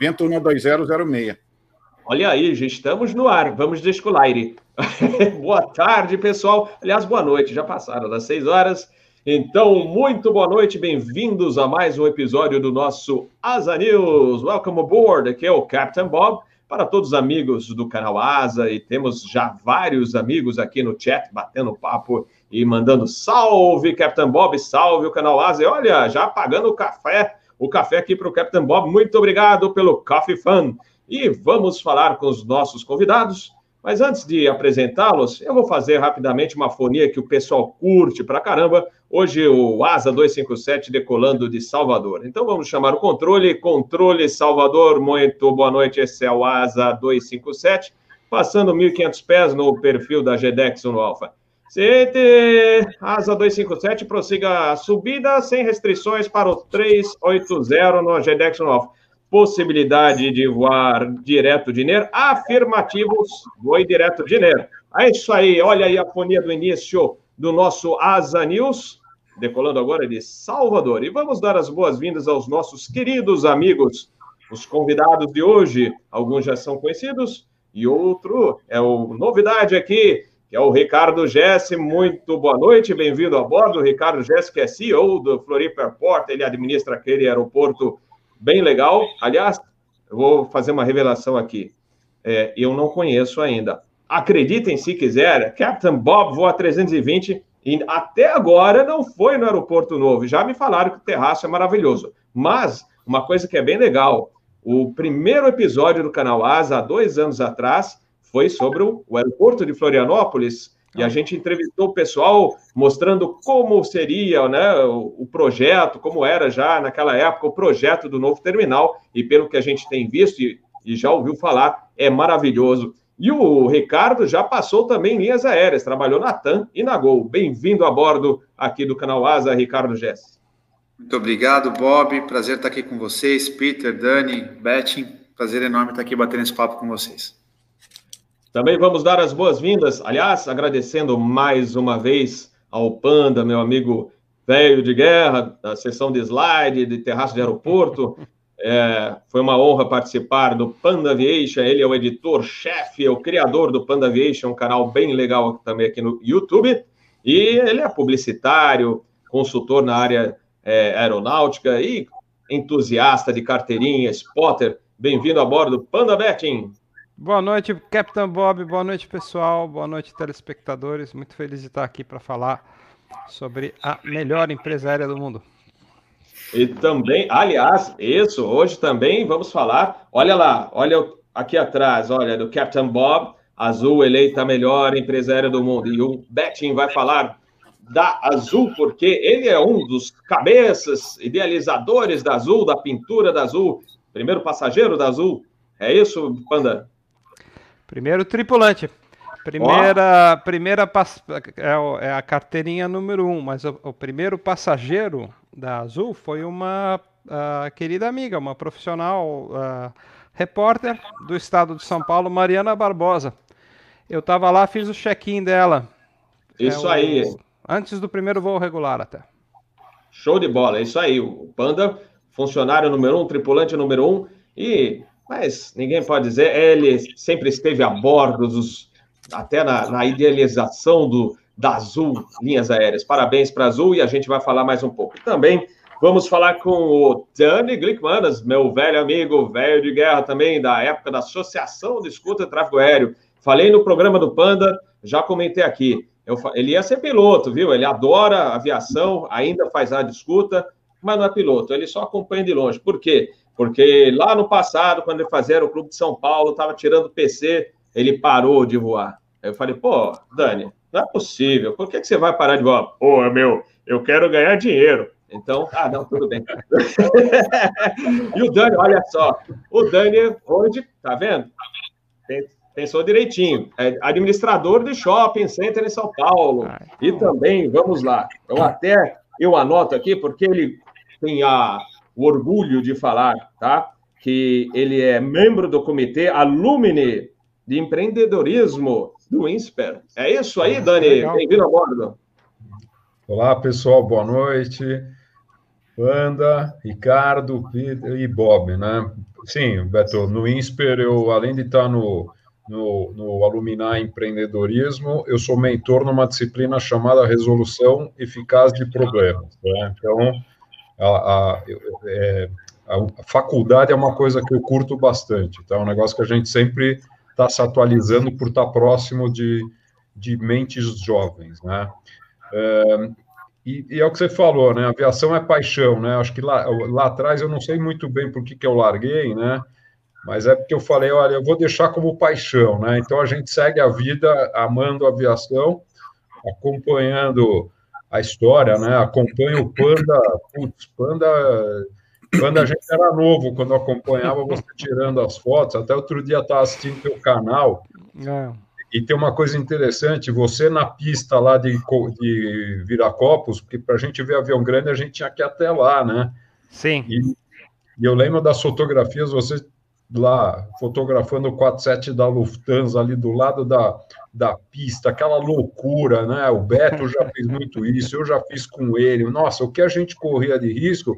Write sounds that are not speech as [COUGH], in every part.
Vento 12006. Olha aí, já estamos no ar. Vamos descolaire. [LAUGHS] boa tarde, pessoal. Aliás, boa noite. Já passaram das seis horas. Então, muito boa noite. Bem-vindos a mais um episódio do nosso Asa News. Welcome aboard. Aqui é o Captain Bob. Para todos os amigos do canal Asa, e temos já vários amigos aqui no chat batendo papo e mandando salve, Captain Bob, salve o canal Asa. E olha, já pagando o café o café aqui para o Captain Bob. Muito obrigado pelo Coffee Fun. E vamos falar com os nossos convidados. Mas antes de apresentá-los, eu vou fazer rapidamente uma fonia que o pessoal curte pra caramba. Hoje o Asa 257 decolando de Salvador. Então vamos chamar o controle. Controle Salvador, muito boa noite. Esse é o Asa 257, passando 1.500 pés no perfil da GDEX no Alfa. CT Asa 257, prossiga a subida sem restrições para o 380 no GDEX Nova. Possibilidade de voar direto de NER? Afirmativos, voe direto de NER. É isso aí, olha aí a fonia do início do nosso Asa News, decolando agora de Salvador. E vamos dar as boas-vindas aos nossos queridos amigos, os convidados de hoje. Alguns já são conhecidos e outro é o novidade aqui que é o Ricardo Jesse. Muito boa noite, bem-vindo a bordo. O Ricardo Jesse, que é CEO do Floripa Airport, ele administra aquele aeroporto bem legal. Aliás, eu vou fazer uma revelação aqui. É, eu não conheço ainda. Acreditem se quiser, Captain Bob voa 320 e até agora não foi no aeroporto novo. Já me falaram que o terraço é maravilhoso. Mas uma coisa que é bem legal, o primeiro episódio do canal Asa, há dois anos atrás, foi sobre o, aeroporto de Florianópolis. E a ah. gente entrevistou o pessoal mostrando como seria né, o, o, projeto, como era já naquela época o projeto do novo terminal. E pelo que a gente tem visto e, e já ouviu falar, é maravilhoso. E o Ricardo já passou também linhas aéreas, trabalhou na TAM e na Gol. Bem-vindo a bordo aqui do canal Asa, Ricardo Jess. Muito obrigado, Bob. Prazer estar aqui com vocês, Peter, Dani, Betty. Prazer enorme estar aqui batendo esse papo com vocês. Também vamos dar as boas-vindas, aliás, agradecendo mais uma vez ao Panda, meu amigo velho de guerra, da sessão de slide, de terraço de aeroporto. [LAUGHS] É, foi uma honra participar do Panda Aviation. Ele é o editor-chefe, é o criador do Panda Aviation, um canal bem legal também aqui no YouTube. E ele é publicitário, consultor na área é, aeronáutica e entusiasta de carteirinha, spotter. Bem-vindo a bordo do Panda Betting. Boa noite, Capitão Bob. Boa noite, pessoal. Boa noite, telespectadores. Muito feliz de estar aqui para falar sobre a melhor empresa aérea do mundo. E também, aliás, isso, hoje também vamos falar. Olha lá, olha aqui atrás, olha, do Captain Bob, Azul eleita a melhor empresa aérea do mundo. E o Betting vai falar da Azul, porque ele é um dos cabeças idealizadores da Azul, da pintura da Azul, primeiro passageiro da Azul. É isso, Panda? Primeiro tripulante. Primeira, oh. primeira é, é, a carteirinha número um, mas o, o primeiro passageiro da Azul foi uma uh, querida amiga, uma profissional uh, repórter do estado de São Paulo, Mariana Barbosa. Eu estava lá, fiz o check-in dela. Isso é, aí. O, antes do primeiro voo regular até. Show de bola, é isso aí. O Panda, funcionário número um, tripulante número um, e mas ninguém pode dizer, ele sempre esteve a bordo dos, até na, na idealização do, da Azul Linhas Aéreas. Parabéns para a Azul e a gente vai falar mais um pouco. Também vamos falar com o Dani Glickmanas, meu velho amigo, velho de guerra também, da época da Associação de Escuta e Tráfego Aéreo. Falei no programa do Panda, já comentei aqui. Eu, ele ia ser piloto, viu? Ele adora aviação, ainda faz a escuta, mas não é piloto, ele só acompanha de longe. Por quê? Porque lá no passado, quando ele fazia o Clube de São Paulo, estava tirando PC, ele parou de voar. Aí eu falei, pô, Dani, não é possível, por que, que você vai parar de voar? Pô, meu, eu quero ganhar dinheiro. Então, ah, não, tudo bem. [LAUGHS] e o Dani, olha só, o Dani hoje, tá vendo? Pensou direitinho. É administrador de shopping center em São Paulo. E também, vamos lá, eu até eu anoto aqui, porque ele tem a, o orgulho de falar, tá? Que ele é membro do comitê Alumni de Empreendedorismo do INSPER. É isso aí, Dani? Bem-vindo a bordo. Olá, pessoal, boa noite. Panda, Ricardo, Peter e Bob, né? sim, Beto, no INSPER, eu, além de estar no, no, no Alumni Empreendedorismo, eu sou mentor numa disciplina chamada Resolução Eficaz de Problemas. Né? Então, a, a, é, a, faculdade é uma coisa que eu curto bastante, tá? é um negócio que a gente sempre está se atualizando por estar próximo de, de mentes jovens, né? É, e, e, é o que você falou, né? Aviação é paixão, né? Acho que lá, lá atrás eu não sei muito bem por que, que eu larguei, né? Mas é porque eu falei, olha, eu vou deixar como paixão, né? Então a gente segue a vida amando a aviação, acompanhando a história, né? Acompanha o Panda, putz, Panda, Panda a gente era novo quando acompanhava você tirando as fotos. Até outro dia estava assistindo teu canal. É. E tem uma coisa interessante, você na pista lá de, de Viracopos, porque para a gente ver avião grande, a gente tinha que ir até lá, né? Sim. E, e eu lembro das fotografias, você lá fotografando o 47 da Lufthansa ali do lado da, da pista, aquela loucura, né? O Beto já fez muito isso, eu já fiz com ele. Nossa, o que a gente corria de risco.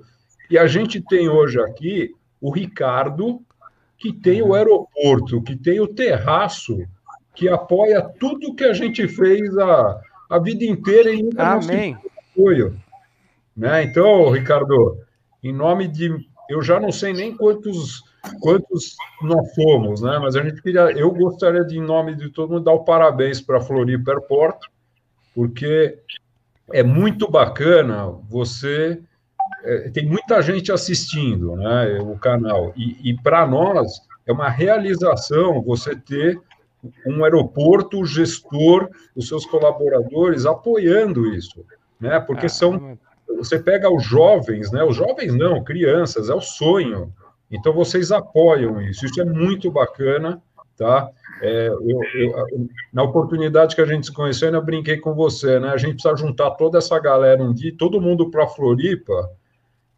E a gente tem hoje aqui o Ricardo, que tem o aeroporto, que tem o terraço que apoia tudo que a gente fez a, a vida inteira e nunca Amém. apoio. Né? Então, Ricardo, em nome de. Eu já não sei nem quantos quantos nós fomos, né? Mas a gente queria, eu gostaria de, em nome de todo mundo, dar o parabéns para a Floripa Airport, porque é muito bacana você. É, tem muita gente assistindo, né? O canal e, e para nós é uma realização você ter um aeroporto, o gestor, os seus colaboradores apoiando isso, né? Porque ah, são você pega os jovens, né? Os jovens não, crianças, é o sonho. Então vocês apoiam isso. Isso é muito bacana, tá? É, eu, eu, na oportunidade que a gente se conheceu, eu brinquei com você, né? A gente precisa juntar toda essa galera um dia, todo mundo para Floripa.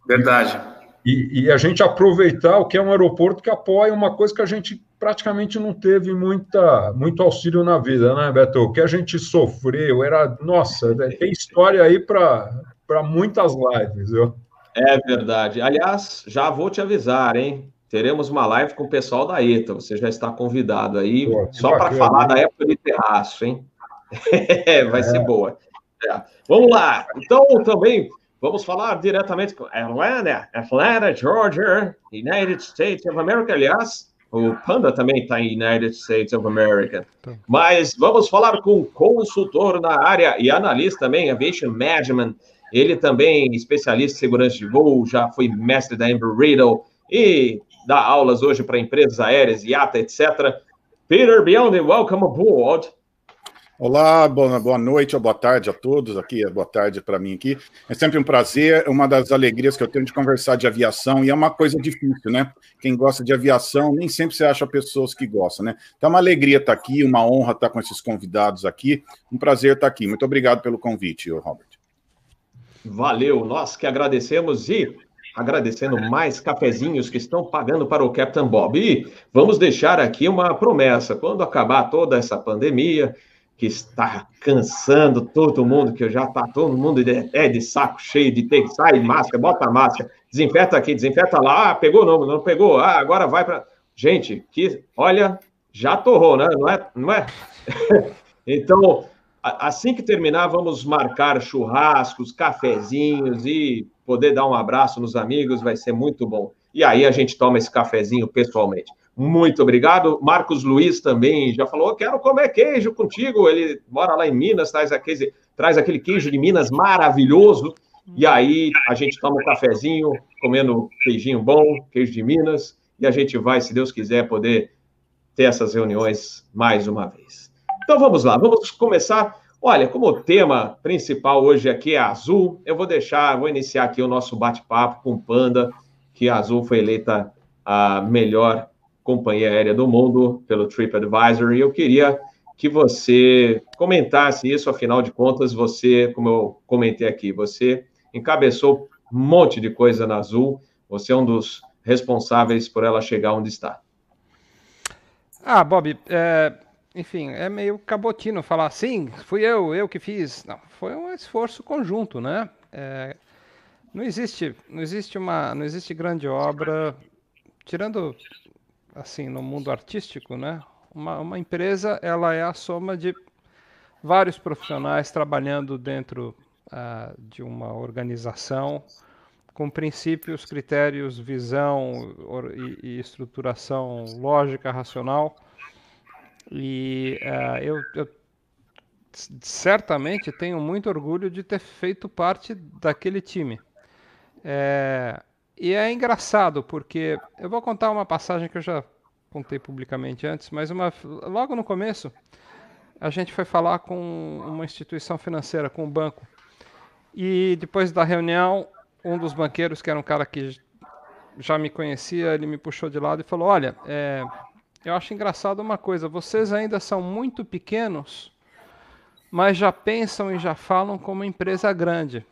Verdade. E, e, a gente aproveitar o que é um aeroporto que apoia uma coisa que a gente praticamente não teve muita, muito auxílio na vida, né, Beto? O que a gente sofreu era, nossa, né, tem história aí para muitas lives, viu? É verdade. Aliás, já vou te avisar, hein? Teremos uma live com o pessoal da ETA. Você já está convidado aí, Pô, só para falar da época de terraço, hein? [LAUGHS] Vai é. ser boa. É. Vamos lá. Então, também vamos falar diretamente com Atlanta, Atlanta, Georgia, United States of America. Aliás, o Panda também está em United States of America. Tá. Mas vamos falar com o consultor na área e analista também, Aviation Management. Ele também especialista em segurança de voo, já foi mestre da Embry Riddle e dá aulas hoje para empresas aéreas, IATA, etc. Peter Beyond, welcome aboard. Olá, boa, boa noite ou boa tarde a todos aqui, boa tarde para mim aqui. É sempre um prazer, uma das alegrias que eu tenho de conversar de aviação, e é uma coisa difícil, né? Quem gosta de aviação, nem sempre você acha pessoas que gostam, né? Então é uma alegria estar aqui, uma honra estar com esses convidados aqui, um prazer estar aqui. Muito obrigado pelo convite, Robert. Valeu, nós que agradecemos e agradecendo mais cafezinhos que estão pagando para o Captain Bob. E vamos deixar aqui uma promessa, quando acabar toda essa pandemia, que está cansando todo mundo, que já está todo mundo de, é de saco cheio de ter que sair máscara, bota a máscara, desinfeta aqui, desinfeta lá, ah, pegou não, não pegou, ah, agora vai para. Gente, que olha, já torrou, né? Não é? Não é? [LAUGHS] então, assim que terminar, vamos marcar churrascos, cafezinhos e poder dar um abraço nos amigos, vai ser muito bom. E aí a gente toma esse cafezinho pessoalmente. Muito obrigado. Marcos Luiz também já falou: quero comer queijo contigo. Ele mora lá em Minas, traz aquele, traz aquele queijo de Minas maravilhoso. E aí a gente toma um cafezinho, comendo queijinho bom, queijo de Minas, e a gente vai, se Deus quiser, poder ter essas reuniões mais uma vez. Então vamos lá, vamos começar. Olha, como o tema principal hoje aqui é azul, eu vou deixar, vou iniciar aqui o nosso bate-papo com Panda, que a Azul foi eleita a melhor companhia aérea do mundo pelo TripAdvisor, e eu queria que você comentasse isso, afinal de contas, você, como eu comentei aqui, você encabeçou um monte de coisa na Azul, você é um dos responsáveis por ela chegar onde está. Ah, Bob, é, enfim, é meio cabotino falar sim, fui eu, eu que fiz. Não, foi um esforço conjunto, né? É, não existe, não existe uma, não existe grande obra tirando assim no mundo artístico, né? Uma, uma empresa ela é a soma de vários profissionais trabalhando dentro uh, de uma organização com princípios, critérios, visão e, e estruturação lógica, racional. E uh, eu, eu certamente tenho muito orgulho de ter feito parte daquele time. É, e é engraçado porque eu vou contar uma passagem que eu já contei publicamente antes, mas uma, logo no começo a gente foi falar com uma instituição financeira, com um banco. E depois da reunião, um dos banqueiros, que era um cara que já me conhecia, ele me puxou de lado e falou: Olha, é, eu acho engraçado uma coisa, vocês ainda são muito pequenos, mas já pensam e já falam como empresa grande.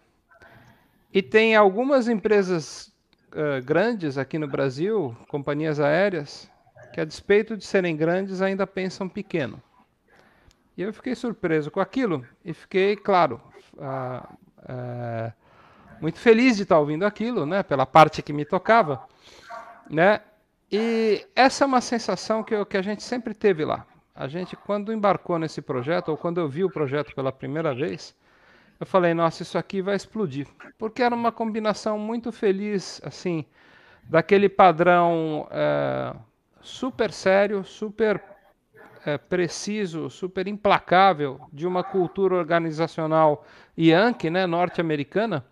E tem algumas empresas uh, grandes aqui no Brasil, companhias aéreas, que a despeito de serem grandes ainda pensam pequeno. E eu fiquei surpreso com aquilo e fiquei, claro, uh, uh, muito feliz de estar ouvindo aquilo, né, pela parte que me tocava, né? E essa é uma sensação que, eu, que a gente sempre teve lá. A gente, quando embarcou nesse projeto, ou quando eu vi o projeto pela primeira vez, eu falei, nossa, isso aqui vai explodir. Porque era uma combinação muito feliz, assim, daquele padrão é, super sério, super é, preciso, super implacável de uma cultura organizacional yankee, né, norte-americana,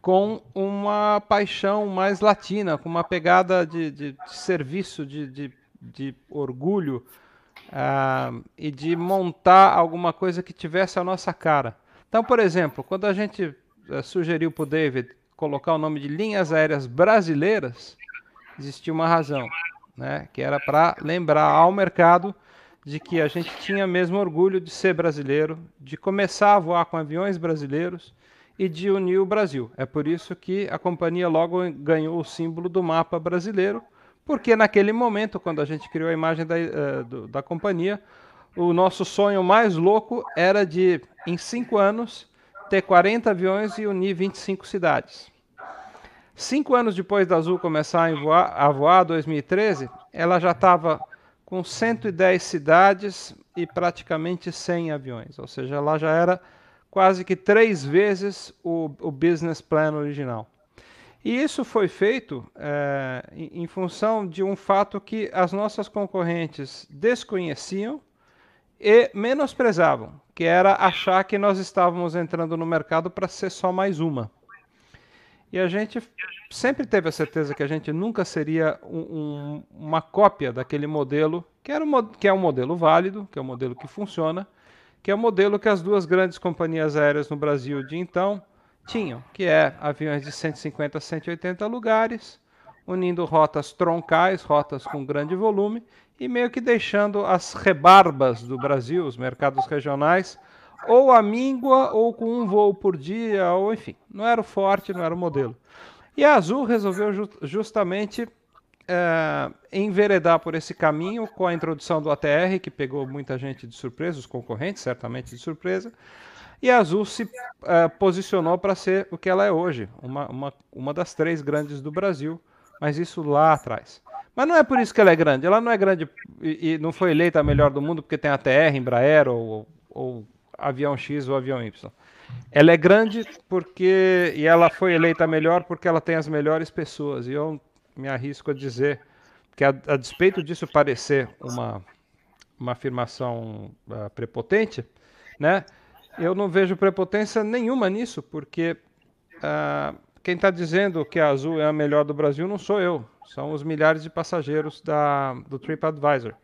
com uma paixão mais latina, com uma pegada de, de, de serviço, de, de, de orgulho, uh, e de montar alguma coisa que tivesse a nossa cara. Então, por exemplo, quando a gente uh, sugeriu para o David colocar o nome de linhas aéreas brasileiras, existia uma razão, né? que era para lembrar ao mercado de que a gente tinha mesmo orgulho de ser brasileiro, de começar a voar com aviões brasileiros e de unir o Brasil. É por isso que a companhia logo ganhou o símbolo do mapa brasileiro, porque naquele momento, quando a gente criou a imagem da, uh, do, da companhia, o nosso sonho mais louco era de, em cinco anos, ter 40 aviões e unir 25 cidades. Cinco anos depois da Azul começar a voar, a voar 2013, ela já estava com 110 cidades e praticamente 100 aviões. Ou seja, ela já era quase que três vezes o, o business plan original. E isso foi feito é, em, função de um fato que as nossas concorrentes desconheciam e menosprezavam, que era achar que nós estávamos entrando no mercado para ser só mais uma. E a gente sempre teve a certeza que a gente nunca seria um, um, uma cópia daquele modelo, que, era um, que é um modelo válido, que é um modelo que funciona, que é o modelo que as duas grandes companhias aéreas no Brasil de então tinham, que é aviões de 150 a 180 lugares, unindo rotas troncais, rotas com grande volume, e meio que deixando as rebarbas do Brasil, os mercados regionais, ou a míngua, ou com um voo por dia, ou enfim, não era o forte, não era o modelo. E a Azul resolveu ju justamente é, enveredar por esse caminho com a introdução do ATR, que pegou muita gente de surpresa, os concorrentes certamente de surpresa, e a Azul se uh, posicionou para ser o que ela é hoje, uma, uma, uma das três grandes do Brasil, mas isso lá atrás. Mas não é por isso que ela é grande. Ela não é grande e, e não foi eleita a melhor do mundo porque tem ATR, Embraer ou, ou avião X ou avião Y. Ela é grande porque e ela foi eleita melhor porque ela tem as melhores pessoas. E eu me arrisco a dizer que, a, a despeito disso parecer uma, uma afirmação uh, prepotente, né, eu não vejo prepotência nenhuma nisso, porque uh, quem está dizendo que a Azul é a melhor do Brasil não sou eu, são os milhares de passageiros da, do TripAdvisor.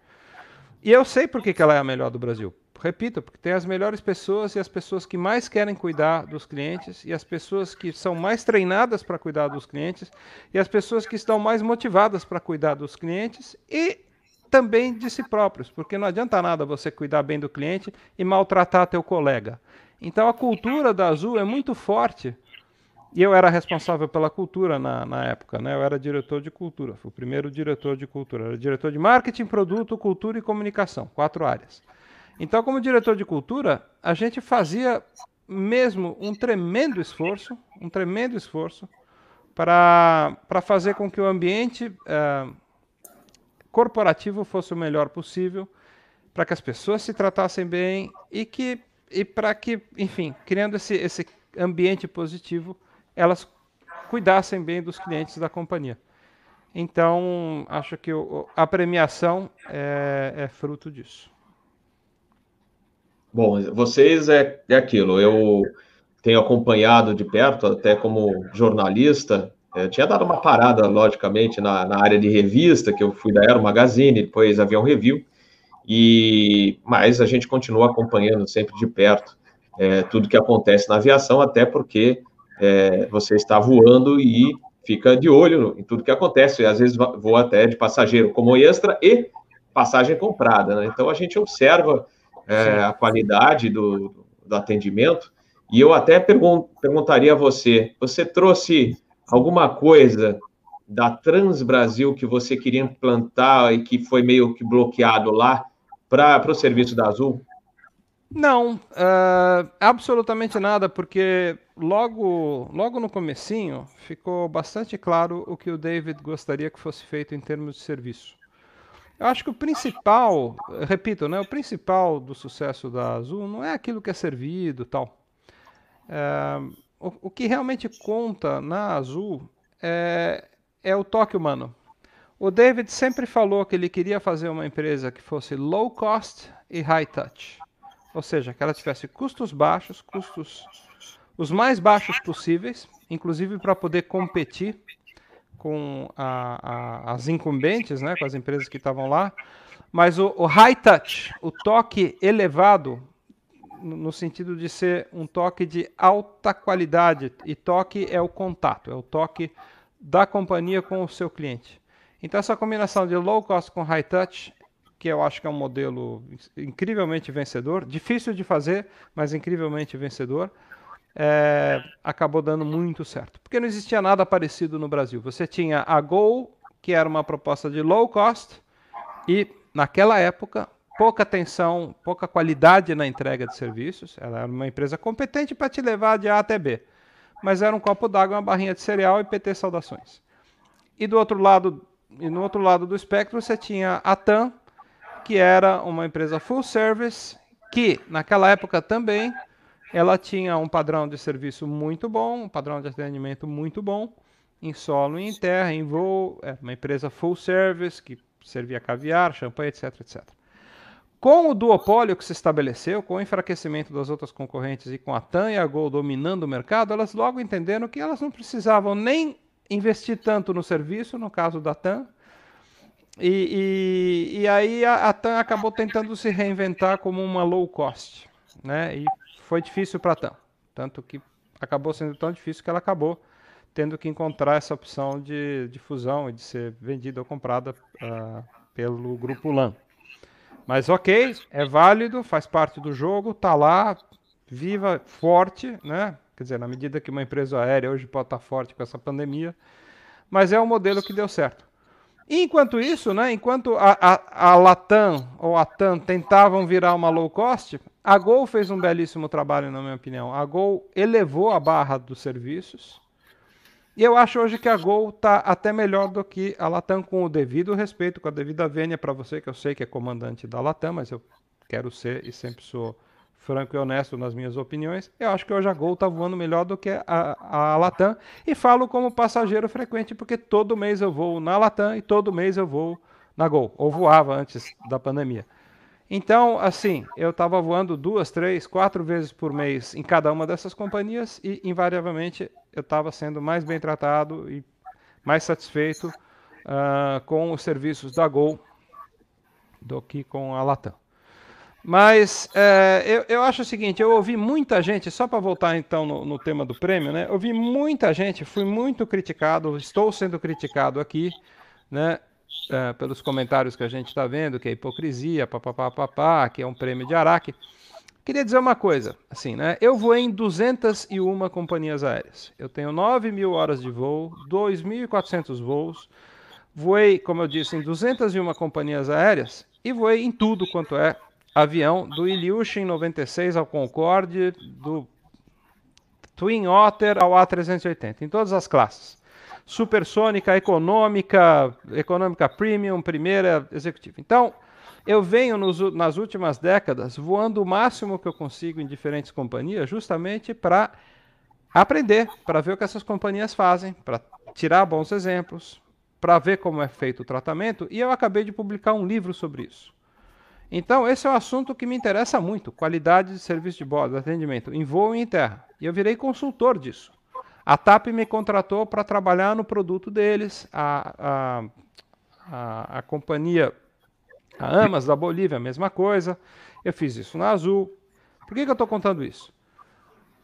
E eu sei por que, que ela é a melhor do Brasil repito, porque tem as melhores pessoas e as pessoas que mais querem cuidar dos clientes e as pessoas que são mais treinadas para cuidar dos clientes e as pessoas que estão mais motivadas para cuidar dos clientes e também de si próprios, porque não adianta nada você cuidar bem do cliente e maltratar teu colega. Então a cultura da Azul é muito forte e eu era responsável pela cultura na, na época, né? Eu era diretor de cultura, fui o primeiro diretor de cultura. Era diretor de marketing, produto, cultura e comunicação, quatro áreas. Então, como diretor de cultura, a gente fazia mesmo um tremendo esforço, um tremendo esforço, para fazer com que o ambiente uh, corporativo fosse o melhor possível, para que as pessoas se tratassem bem e que e para que, enfim, criando esse, esse ambiente positivo, elas cuidassem bem dos clientes da companhia. Então, acho que a premiação é, é, fruto disso. Bom, vocês é, é aquilo. Eu tenho acompanhado de perto, até como jornalista. Eu é, tinha dado uma parada, logicamente, na, na área de revista, que eu fui da Aero Magazine, depois Avião Review, e mas a gente continua acompanhando sempre de perto é, tudo que acontece na aviação, até porque é, você está voando e fica de olho em tudo que acontece, e às vezes voa até de passageiro como extra e passagem comprada, né? Então a gente observa é, a qualidade do, do atendimento e eu até pergun perguntaria a você: você trouxe alguma coisa da Trans Brasil que você queria implantar e que foi meio que bloqueado lá para o serviço da Azul? Não, uh, absolutamente nada, porque logo, logo no comecinho ficou bastante claro o que o David gostaria que fosse feito em termos de serviço. Eu acho que o principal, repito, né, o principal do sucesso da Azul não é aquilo que é servido tal. É, o, o, que realmente conta na Azul é, é o toque humano. O David sempre falou que ele queria fazer uma empresa que fosse low cost e high touch. Ou seja, que ela tivesse custos baixos, custos os mais baixos possíveis, inclusive para poder competir com a, a, as incumbentes, né, com as empresas que estavam lá. Mas o, o high touch, o toque elevado, no sentido de ser um toque de alta qualidade. E toque é o contato, é o toque da companhia com o seu cliente. Então, essa combinação de low cost com high touch, que eu acho que é um modelo incrivelmente vencedor, difícil de fazer, mas incrivelmente vencedor, é, acabou dando muito certo. Porque não existia nada parecido no Brasil. Você tinha a Gol, que era uma proposta de low cost, e naquela época pouca atenção, pouca qualidade na entrega de serviços. Ela era uma empresa competente para te levar de A até B. Mas era um copo d'água, uma barrinha de cereal e PT saudações. E do outro lado, e no outro lado do espectro você tinha a TAM, que era uma empresa full service, que naquela época também ela tinha um padrão de serviço muito bom, um padrão de atendimento muito bom, em solo e em terra, em voo, é uma empresa full service que servia caviar, champanhe, etc, etc. Com o duopólio que se estabeleceu, com o enfraquecimento das outras concorrentes e com a TAM e a Gol dominando o mercado, elas logo entenderam que elas não precisavam nem investir tanto no serviço, no caso da TAM, e, e, e aí a, a, TAM acabou tentando se reinventar como uma low cost, né? E foi difícil para TAM, tanto que acabou sendo tão difícil que ela acabou tendo que encontrar essa opção de, de fusão e de ser vendida ou comprada uh, pelo grupo LAN. Mas ok, é válido, faz parte do jogo, tá lá, viva, forte, né? Quer dizer, na medida que uma empresa aérea hoje pode estar forte com essa pandemia, mas é um modelo que deu certo. E enquanto isso, né, enquanto a, a, a Latam ou a TAM tentavam virar uma low cost, a Gol fez um belíssimo trabalho, na minha opinião. A Gol elevou a barra dos serviços, e eu acho hoje que a Gol está até melhor do que a Latam, com o devido respeito, com a devida vênia para você, que eu sei que é comandante da Latam, mas eu quero ser e sempre sou franco e honesto nas minhas opiniões. Eu acho que hoje a Gol está voando melhor do que a, a Latam. E falo como passageiro frequente, porque todo mês eu vou na Latam e todo mês eu vou na Gol, ou voava antes da pandemia. Então, assim, eu estava voando duas, três, quatro vezes por mês em cada uma dessas companhias e, invariavelmente, eu estava sendo mais bem tratado e mais satisfeito uh, com os serviços da Gol do que com a Latam. Mas é, eu, eu, acho o seguinte, eu ouvi muita gente, só para voltar então no, no, tema do prêmio, né? Eu ouvi muita gente, fui muito criticado, estou sendo criticado aqui, né? uh, pelos comentários que a gente está vendo, que é hipocrisia, papapá, papá, que é um prêmio de Araque. Queria dizer uma coisa, assim, né? Eu voei em 201 companhias aéreas. Eu tenho 9 mil horas de voo, 2.400 voos. Voei, como eu disse, em 201 companhias aéreas e voei em tudo quanto é avião, do Ilyushin 96 ao Concorde, do Twin Otter ao A380, em todas as classes. supersônica, econômica, econômica premium, primeira, executiva. Então, eu venho nos, nas últimas décadas voando o máximo que eu consigo em diferentes companhias, justamente para aprender, para ver o que essas companhias fazem, para tirar bons exemplos, para ver como é feito o tratamento, e eu acabei de publicar um livro sobre isso. Então, esse é um assunto que me interessa muito: qualidade de serviço de bordo, atendimento em voo e em terra. E eu virei consultor disso. A TAP me contratou para trabalhar no produto deles, a, a, a, a companhia, a Amas da Bolívia, a mesma coisa. Eu fiz isso na Azul. Por que, que eu estou contando isso?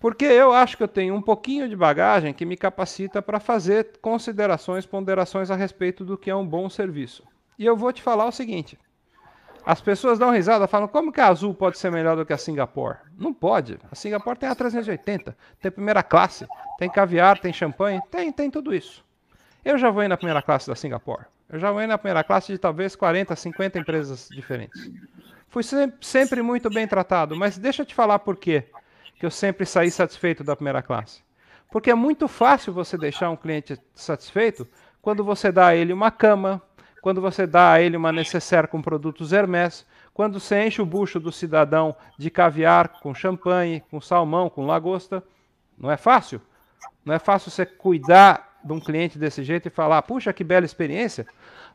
Porque eu acho que eu tenho um pouquinho de bagagem que me capacita para fazer considerações, ponderações a respeito do que é um bom serviço. E eu vou te falar o seguinte: as pessoas dão risada, falam, como que a Azul pode ser melhor do que a Singapore? Não pode. A Singapore tem a 380, tem primeira classe, tem caviar, tem champanhe, tem, tem tudo isso. Eu já vou na primeira classe da Singapore. Eu já vou na primeira classe de talvez 40, 50 empresas diferentes. Fui sempre muito bem tratado, mas deixa eu te falar por quê que eu sempre saí satisfeito da primeira classe. Porque é muito fácil você deixar um cliente satisfeito quando você dá a ele uma cama, quando você dá a ele uma necessaire com produtos Hermès, quando você enche o bucho do cidadão de caviar com champanhe, com salmão, com lagosta. Não é fácil? Não é fácil você cuidar de um cliente desse jeito e falar, puxa, que bela experiência.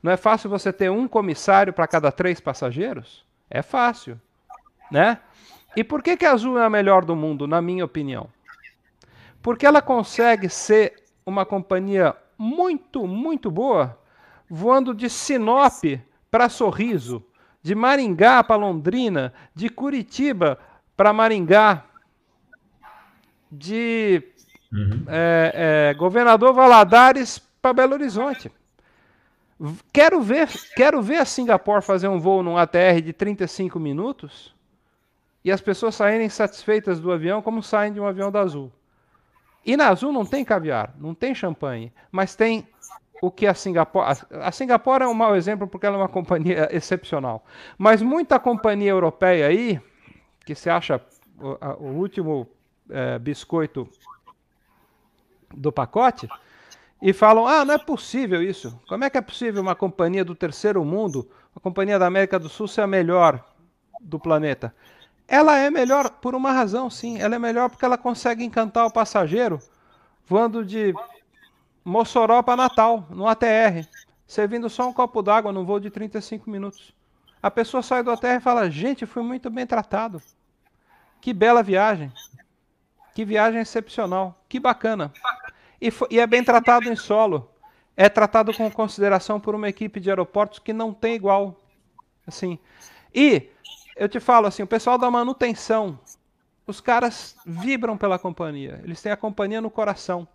Não é fácil você ter um comissário para cada três passageiros? É fácil, né? E por que, que a Azul é a melhor do mundo, na minha opinião? Porque ela consegue ser uma companhia muito, muito boa voando de Sinop para Sorriso, de Maringá para Londrina, de Curitiba para Maringá, de uhum. é, é, Governador Valadares para Belo Horizonte. Quero ver, quero ver a Singapura fazer um voo num ATR de 35 minutos e as pessoas saírem satisfeitas do avião como saem de um avião da Azul. E na Azul não tem caviar, não tem champanhe, mas tem o que a Singapura. A Singapura é um mau exemplo porque ela é uma companhia [LAUGHS] excepcional. Mas muita companhia europeia aí, que se acha o, a, o último é, biscoito do pacote, e falam: ah, não é possível isso. Como é que é possível uma companhia do terceiro mundo, uma companhia da América do Sul, ser a melhor do planeta? Ela é melhor por uma razão, sim. Ela é melhor porque ela consegue encantar o passageiro voando de Mossoró para Natal, no ATR, servindo só um copo d'água num voo de 35 minutos. A pessoa sai do ATR e fala: Gente, fui muito bem tratado. Que bela viagem. Que viagem excepcional. Que bacana. E, e é bem tratado em solo. É tratado com consideração por uma equipe de aeroportos que não tem igual. Assim. E eu te falo assim, o pessoal da manutenção, os caras vibram pela companhia. Eles têm a companhia no coração.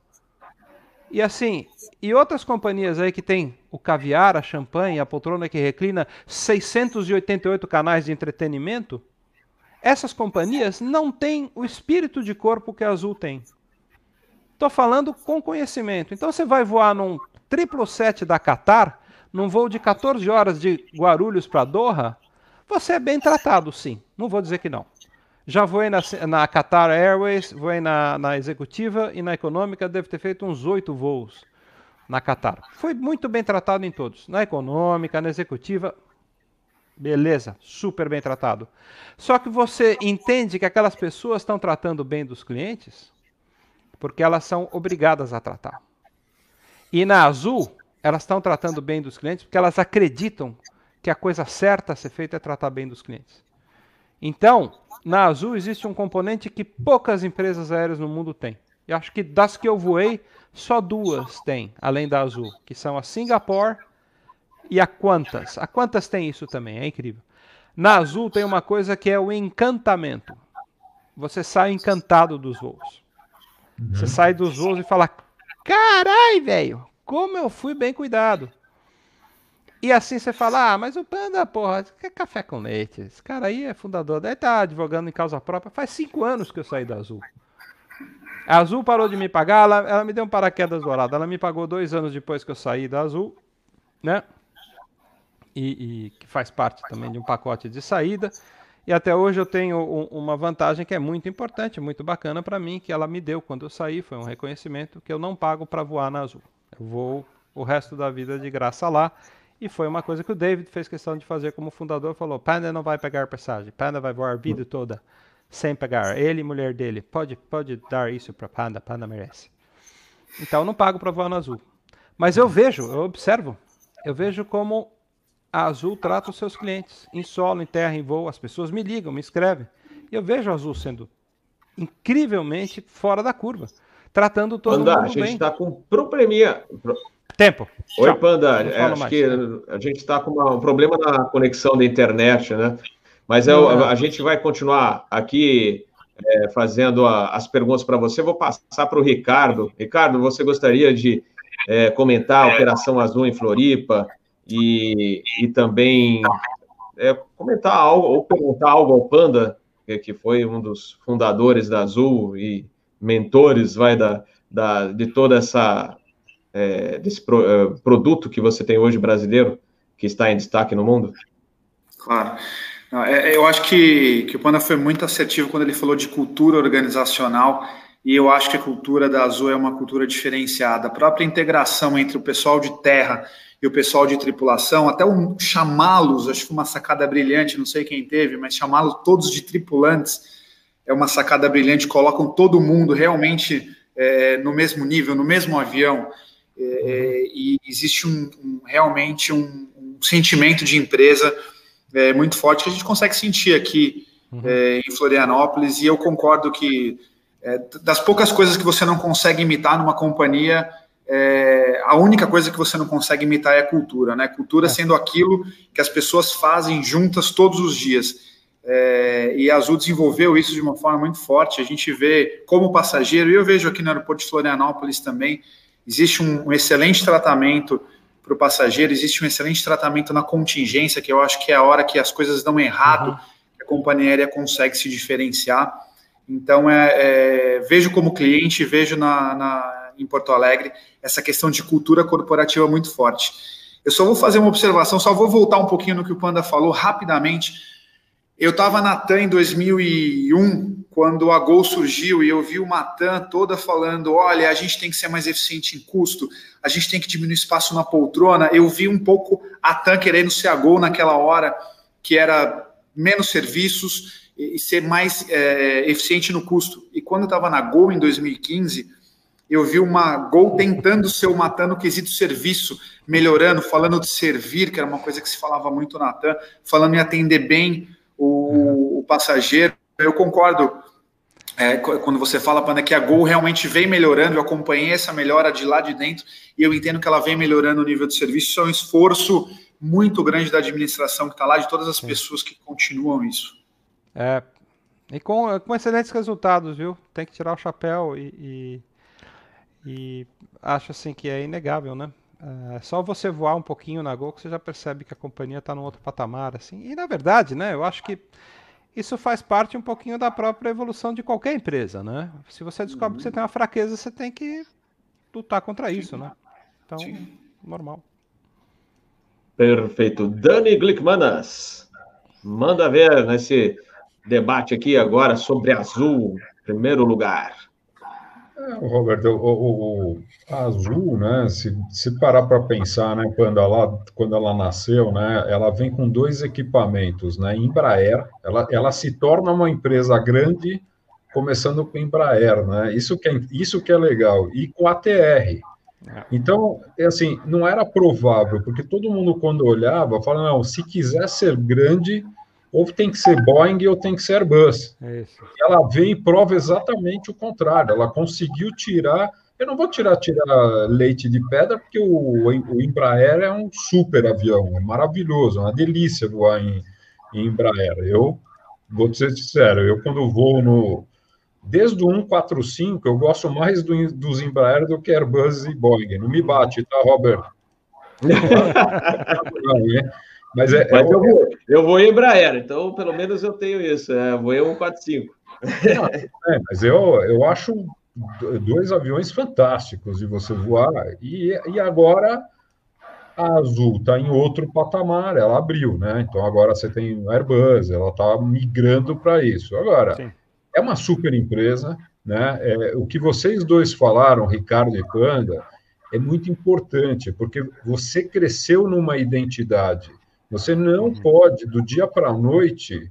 E assim, e outras companhias aí que tem o caviar, a champanhe, a poltrona que reclina, 688 canais de entretenimento, essas companhias não têm o espírito de corpo que a Azul tem. Estou falando com conhecimento. Então você vai voar num 777 da Qatar, num voo de 14 horas de Guarulhos para Doha, você é bem tratado, sim. Não vou dizer que não. Já voei na, na Qatar Airways, voei na, na executiva e na econômica, deve ter feito uns oito voos na Qatar. Foi muito bem tratado em todos. Na econômica, na executiva, beleza, super bem tratado. Só que você entende que aquelas pessoas estão tratando bem dos clientes porque elas são obrigadas a tratar. E na Azul, elas estão tratando bem dos clientes porque elas acreditam que a coisa certa a ser feita é tratar bem dos clientes. Então, na Azul existe um componente que poucas empresas aéreas no mundo têm. E acho que das que eu voei, só duas têm, além da Azul, que são a Singapore e a Qantas. A Qantas tem isso também, é incrível. Na Azul tem uma coisa que é o encantamento. Você sai encantado dos voos. Uhum. Você sai dos voos e fala: carai, velho, como eu fui bem cuidado. E assim você fala, ah, mas o Panda, porra, é café com leite. Esse cara aí é fundador, deve estar tá advogando em causa própria. Faz cinco anos que eu saí da Azul. A Azul parou de me pagar, ela, ela me deu um paraquedas dourado. Ela me pagou dois anos depois que eu saí da Azul, né? E, e que faz parte também de um pacote de saída. E até hoje eu tenho um, uma vantagem que é muito importante, muito bacana para mim, que ela me deu quando eu saí, foi um reconhecimento que eu não pago para voar na Azul. Eu vou o resto da vida de graça lá. E foi uma coisa que o David fez questão de fazer como fundador. Falou: Panda não vai pegar passagem. Panda vai voar a vida toda sem pegar. Ele e mulher dele. Pode, pode dar isso para Panda. Panda merece. Então não pago para voar no Azul. Mas eu vejo, eu observo. Eu vejo como a Azul trata os seus clientes. Em solo, em terra, em voo. As pessoas me ligam, me escrevem. E eu vejo a Azul sendo incrivelmente fora da curva. Tratando todo Panda, mundo bem. a gente está com probleminha. Tempo. Oi, Tchau. Panda. É, acho mais. que a gente está com uma, um problema na conexão da internet, né? Mas é, a gente vai continuar aqui é, fazendo a, as perguntas para você. Vou passar para o Ricardo. Ricardo, você gostaria de é, comentar a Operação Azul em Floripa e, e também é, comentar algo ou perguntar algo ao Panda, que, que foi um dos fundadores da Azul e mentores vai da, da de toda essa é, desse pro, é, produto que você tem hoje brasileiro, que está em destaque no mundo? Claro. Não, é, eu acho que, que o Panda foi muito assertivo quando ele falou de cultura organizacional, e eu acho que a cultura da Azul é uma cultura diferenciada. A própria integração entre o pessoal de terra e o pessoal de tripulação, até um, chamá-los, acho que uma sacada brilhante, não sei quem teve, mas chamá-los todos de tripulantes é uma sacada brilhante, colocam todo mundo realmente é, no mesmo nível, no mesmo avião. É, é, e existe um, um realmente um, um, sentimento de empresa é, muito forte que a gente consegue sentir aqui uhum. É, em Florianópolis, e eu concordo que das poucas coisas que você não consegue imitar numa companhia, a única coisa que você não consegue imitar é a cultura, né? Cultura sendo aquilo que as pessoas fazem juntas todos os dias. É, e a Azul desenvolveu isso de uma forma muito forte. A gente vê como passageiro, e eu vejo aqui no aeroporto de Florianópolis também, existe um, um excelente tratamento para o passageiro, existe um excelente tratamento na contingência, que eu acho que é a hora que as coisas dão errado, uhum. que a companhia aérea consegue se diferenciar. Então, é, é vejo como cliente, vejo na, na, em Porto Alegre essa questão de cultura corporativa muito forte. Eu só vou fazer uma observação, só vou voltar um pouquinho no que o Panda falou rapidamente. Eu estava na TAM em 2001 quando a Gol surgiu e eu vi uma TAM toda falando: olha, a gente tem que ser mais eficiente em custo, a gente tem que diminuir espaço na poltrona. Eu vi um pouco a TAM querendo ser a Gol naquela hora, que era menos serviços e ser mais é, eficiente no custo. E quando eu estava na Gol em 2015, eu vi uma Gol tentando ser uma TAM no quesito serviço, melhorando, falando de servir, que era uma coisa que se falava muito na TAM, falando em atender bem o, o passageiro eu concordo é, quando você fala, Panda, que a Gol realmente vem melhorando, eu acompanhei essa melhora de lá de dentro e eu entendo que ela vem melhorando o nível de serviço. Isso é um esforço muito grande da administração que está lá, de todas as pessoas que continuam isso. É, e com, com excelentes resultados, viu? Tem que tirar o chapéu e, e, e acho assim que é inegável, né? É só você voar um pouquinho na Gol que você já percebe que a companhia está num outro patamar, assim. E na verdade, né? Eu acho que isso faz parte um pouquinho da própria evolução de qualquer empresa, né? Se você descobre uhum. que você tem uma fraqueza, você tem que lutar contra Sim. isso, né? Então, Sim. normal. Perfeito. Dani Glickmanas, manda ver nesse debate aqui agora sobre azul, primeiro lugar. É, Roberto, o, o, o, a Azul, né, se, se parar para pensar, né, quando ela, quando ela nasceu, né, ela vem com dois equipamentos, né, Embraer, ela, ela se torna uma empresa grande, começando com Embraer, né, isso que é, isso que é legal, e com ATR. É. Então, é assim, não era provável, porque todo mundo quando olhava, falava, não, se quiser ser grande, ou tem que ser Boeing ou tem que ser Airbus. É ela vem e prova exatamente o contrário. Ela conseguiu tirar. Eu não vou tirar, tirar leite de pedra, porque o, o Embraer é um super avião, é maravilhoso, é uma delícia voar em, em Embraer. Eu vou ser sincero, eu quando vou no. Desde o 145, eu gosto mais do, dos Embraer do que Airbus e Boeing. Não me bate, tá, Robert? [LAUGHS] Mas, é, mas é eu, vou, eu vou em Embraer, então pelo menos eu tenho isso. É, vou em 145. É, mas eu, eu acho dois aviões fantásticos de você voar. E, e agora a Azul está em outro patamar, ela abriu, né? Então agora você tem Airbus, ela está migrando para isso. Agora, Sim. é uma super empresa, né? É, o que vocês dois falaram, Ricardo e Panda, é muito importante, porque você cresceu numa identidade. Você não uhum. pode, do dia para a noite,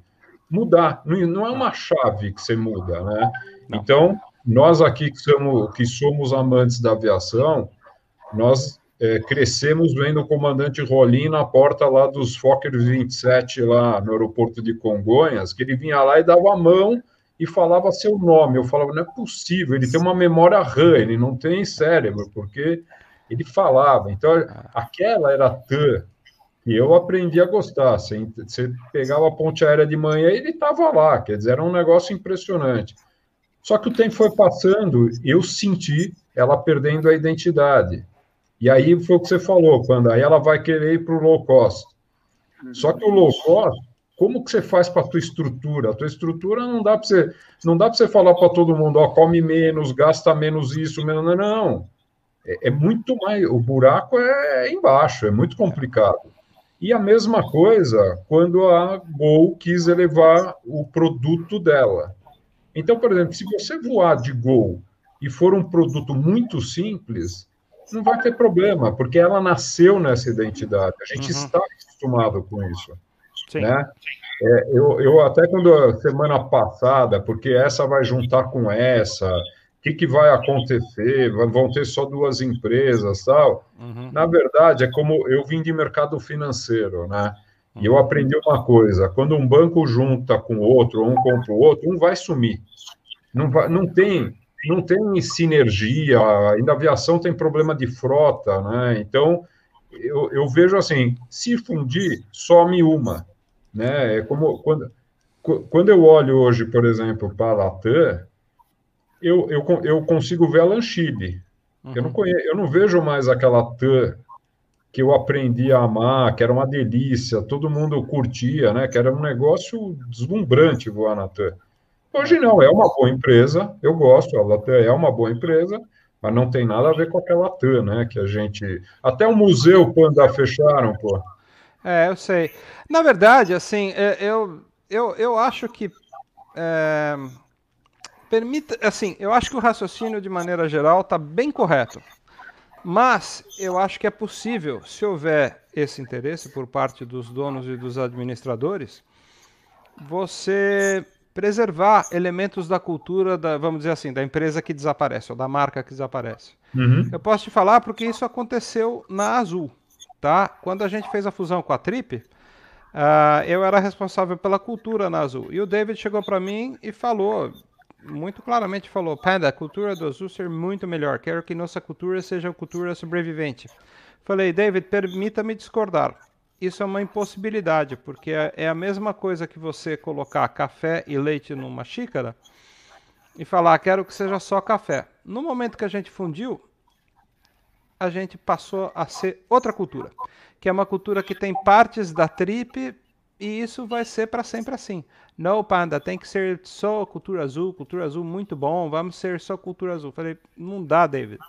mudar. Não é uma chave que você muda, né? Então, nós aqui que somos, que somos amantes da aviação, nós é, crescemos vendo o comandante Rolim na porta lá dos Fokker 27, lá no aeroporto de Congonhas, que ele vinha lá e dava a mão e falava seu nome. Eu falava, não é possível, ele tem uma memória RAM, ele não tem cérebro, porque ele falava. Então, aquela era a TAM, e eu aprendi a gostar. Você, você pegava a ponte aérea de manhã e ele estava lá, quer dizer, era um negócio impressionante. Só que o tempo foi passando, eu senti ela perdendo a identidade. E aí foi o que você falou, quando aí ela vai querer ir para o low cost. Só que o low cost, como que você faz para a tua estrutura? A tua estrutura não dá para você, não dá para você falar para todo mundo, ó, come menos, gasta menos isso, menos não. não. É, é, muito mais, o buraco é embaixo, é muito complicado. E a mesma coisa quando a Gol quis elevar o produto dela. Então, por exemplo, se você voar de Gol e for um produto muito simples, não vai ter problema, porque ela nasceu nessa identidade. A gente uhum. está acostumado com isso. Sim. Né? É, eu, eu até quando a semana passada, porque essa vai juntar com essa, que, que vai acontecer? Vão ter só duas empresas, tal. Uhum. Na verdade, é como eu vim de mercado financeiro, né? E eu aprendi uma coisa: quando um banco junta com outro, um compra o outro, um vai sumir. Não, vai, não tem não tem sinergia, ainda a aviação tem problema de frota, né? Então, eu, eu vejo assim, se fundir, some uma, né? É como quando, quando eu olho hoje, por exemplo, para a Latam, eu, eu, eu consigo ver a Lanchile. Uhum. Eu, não conheço, eu não vejo mais aquela TAM que eu aprendi a amar, que era uma delícia, todo mundo curtia, né? Que era um negócio deslumbrante voar na TAM. Hoje não, é uma boa empresa, eu gosto, a Latam é uma boa empresa, mas não tem nada a ver com aquela TAM, né? Que a gente. Até o museu quando a fecharam, pô. É, eu sei. Na verdade, assim, é, eu, eu, eu acho que. É, permita. Assim, eu acho que o raciocínio, de maneira geral, está bem correto. Mas eu acho que é possível, se houver esse interesse por parte dos donos e dos administradores, você preservar elementos da cultura, da, vamos dizer assim, da empresa que desaparece, ou da marca que desaparece. Uhum. Eu posso te falar porque isso aconteceu na Azul, tá? Quando a gente fez a fusão com a Trip, uh, eu era responsável pela cultura na Azul. E o David chegou para mim e falou, muito claramente falou, Panda, a cultura do Azul ser muito melhor, quero que nossa cultura seja uma cultura sobrevivente. Falei, David, permita-me discordar isso é uma impossibilidade, porque é, é a mesma coisa que você colocar café e leite numa xícara e falar, quero que seja só café. No momento que a gente fundiu, a gente passou a ser outra cultura, que é uma cultura que tem partes da trip e isso vai ser para sempre assim. Não, Panda, tem que ser só cultura azul, cultura azul muito bom, vamos ser só cultura azul. Falei, não dá, David.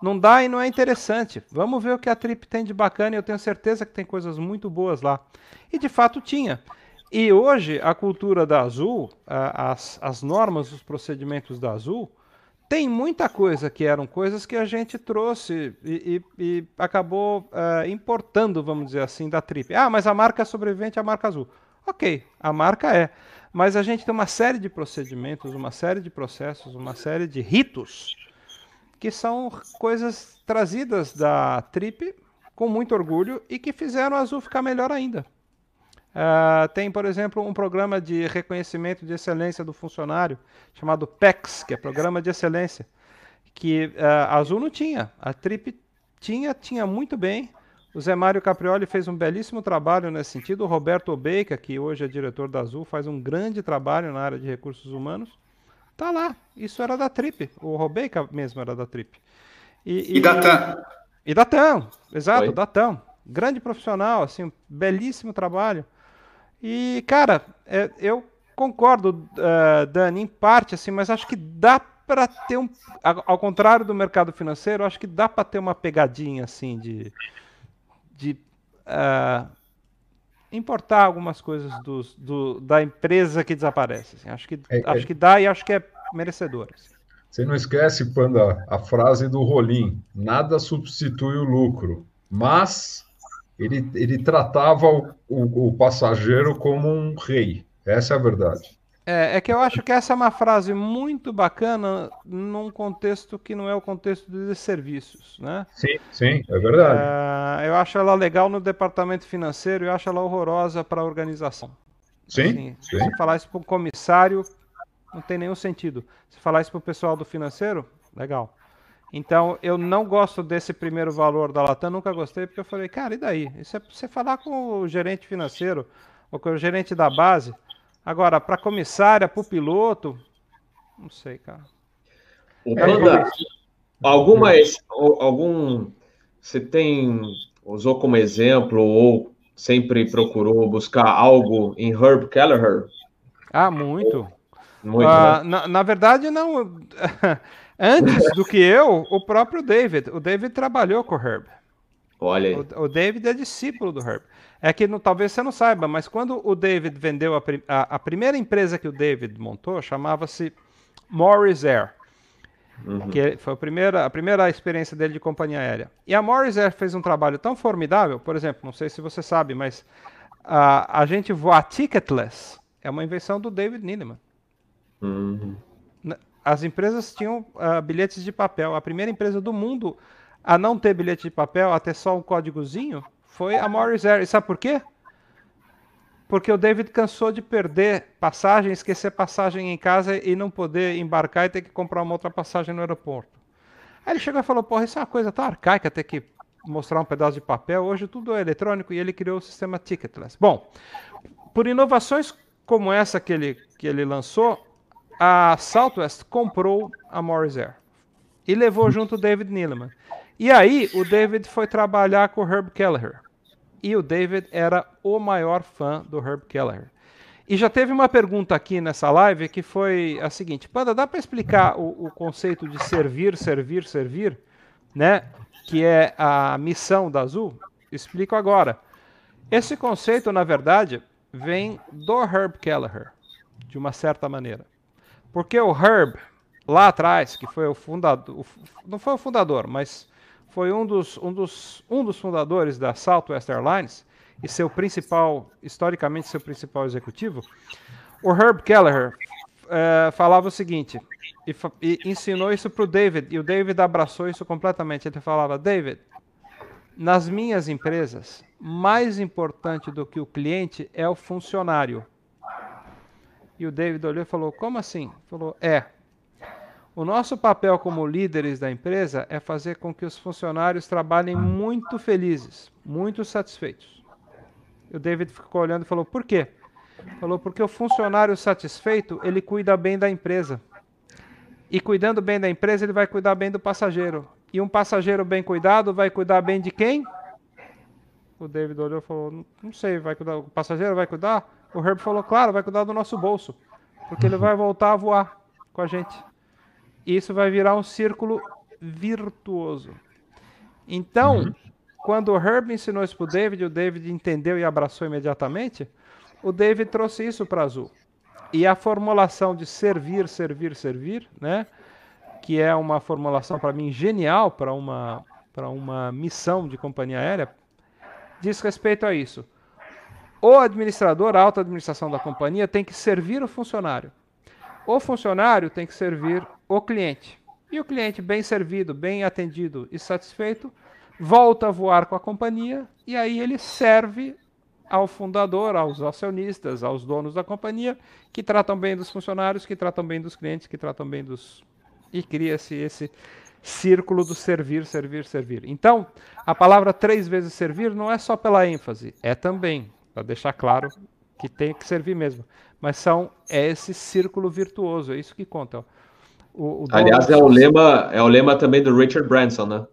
Não dá e não é interessante. Vamos ver o que a Trip tem de bacana eu tenho certeza que tem coisas muito boas lá. E de fato tinha. E hoje a cultura da Azul, as, as normas, os procedimentos da Azul, tem muita coisa que eram coisas que a gente trouxe e, e, e acabou uh, importando, vamos dizer assim, da Trip. Ah, mas a marca é sobrevivente é a marca azul. Ok, a marca é. Mas a gente tem uma série de procedimentos, uma série de processos, uma série de ritos que são coisas trazidas da Trip com muito orgulho e que fizeram a Azul ficar melhor ainda. Uh, tem, por exemplo, um programa de reconhecimento de excelência do funcionário chamado PEX, que é Programa de Excelência, que uh, a Azul não tinha. A Trip tinha, tinha muito bem. O Zé Mário Caprioli fez um belíssimo trabalho nesse sentido. O Roberto Obeica, que hoje é diretor da Azul, faz um grande trabalho na área de recursos humanos. Tá lá. Isso era da Trip. O Robeica mesmo era da Trip. E, e, e da TAM. E da TAM, exato, Oi? da TAM. Grande profissional, assim, um belíssimo trabalho. E, cara, é, eu concordo, uh, Dani, em parte, assim, mas acho que dá para ter um. Ao contrário do mercado financeiro, acho que dá para ter uma pegadinha, assim, de de uh, importar algumas coisas do, do, da empresa que desaparece. Assim. Acho, que, é, é. acho é. que dá e acho que é merecedor. Assim. Você não esquece, Panda, a frase do Rolim: nada substitui o lucro, mas ele, ele tratava o, o, o passageiro como um rei. Essa é a verdade. É, é que eu acho que essa é uma frase muito bacana num contexto que não é o contexto de serviços, né? Sim, sim, é verdade. É, eu acho ela legal no departamento financeiro e acho ela horrorosa para a organização. Sim, assim, sim. Se falar isso para um comissário, não tem nenhum sentido. Se falar isso para o pessoal do financeiro, legal. Então, eu não gosto desse primeiro valor da Latam, nunca gostei, porque eu falei, cara, e daí? Isso é você falar com o gerente financeiro ou com o gerente da base. Agora, para comissária, para o piloto, não sei, cara. O Panda, alguma, algum, você tem, usou como exemplo ou sempre procurou buscar algo em Herb Kelleher? Ah, muito. Muito, uh, né? na, na verdade, não. [LAUGHS] Antes do que eu, o próprio David. O David trabalhou com o Herb. Olha aí. O, o David é discípulo do Herb. É que talvez você não saiba, mas quando o David vendeu a, a, a primeira empresa que o David montou, chamava-se Morris Air. Uhum. Que foi a primeira, a primeira experiência dele de companhia aérea. E a Morris Air fez um trabalho tão formidável, por exemplo, não sei se você sabe, mas a, a gente voar ticketless é uma invenção do David Neeleman. Uhum. As empresas tinham uh, bilhetes de papel. A primeira empresa do mundo a não ter bilhete de papel, a ter só um códigozinho, foi a Morris Air. E sabe por quê? Porque o David cansou de perder passagem, esquecer passagem em casa e não poder embarcar e ter que comprar uma outra passagem no aeroporto. Aí ele chegou e falou: Porra, isso é uma coisa tão arcaica ter que mostrar um pedaço de papel. Hoje tudo é eletrônico e ele criou o sistema Ticketless. Bom, por inovações como essa que ele, que ele lançou, a Southwest comprou a Morris Air e levou junto o David Neeleman. E aí o David foi trabalhar com o Herb Kelleher. E o David era o maior fã do Herb Kelleher. E já teve uma pergunta aqui nessa live que foi a seguinte: Panda, dá para explicar o, o, conceito de servir, servir, servir, né? Que é a missão da Azul? Explico agora. Esse conceito, na verdade, vem do Herb Kelleher, de uma certa maneira. Porque o Herb, lá atrás, que foi o fundador, não foi o fundador, mas foi um dos, um dos, um dos fundadores da Southwest Airlines e seu principal, historicamente seu principal executivo, o Herb Kelleher é, falava o seguinte, e, e ensinou isso para o David, e o David abraçou isso completamente. Ele falava, David, nas minhas empresas, mais importante do que o cliente é o funcionário. E o David olhou e falou: Como assim? Falou: É. O nosso papel como líderes da empresa é fazer com que os funcionários trabalhem muito felizes, muito satisfeitos. E o David ficou olhando e falou: Por quê? Falou: Porque o funcionário satisfeito ele cuida bem da empresa. E cuidando bem da empresa, ele vai cuidar bem do passageiro. E um passageiro bem cuidado vai cuidar bem de quem? O David olhou e falou: Não sei, vai cuidar. O passageiro vai cuidar? O Herb falou, claro, vai cuidar do nosso bolso, porque ele vai voltar a voar com a gente. E isso vai virar um círculo virtuoso. Então, uhum. quando o Herb ensinou isso para o David, o David entendeu e abraçou imediatamente, o David trouxe isso para Azul. E a formulação de servir, servir, servir, né? que é uma formulação para mim genial para uma, para uma missão de companhia aérea, diz respeito a isso. O administrador, a alta administração da companhia, tem que servir o funcionário. O funcionário tem que servir o cliente. E o cliente, bem servido, bem atendido e satisfeito, volta a voar com a companhia e aí ele serve ao fundador, aos acionistas, aos donos da companhia, que tratam bem dos funcionários, que tratam bem dos clientes, que tratam bem dos. E cria-se esse círculo do servir, servir, servir. Então, a palavra três vezes servir não é só pela ênfase, é também para deixar claro que tem que servir mesmo. Mas são é esse círculo virtuoso, é isso que conta. O, o Aliás, é o lema é o lema também do Richard Branson, né?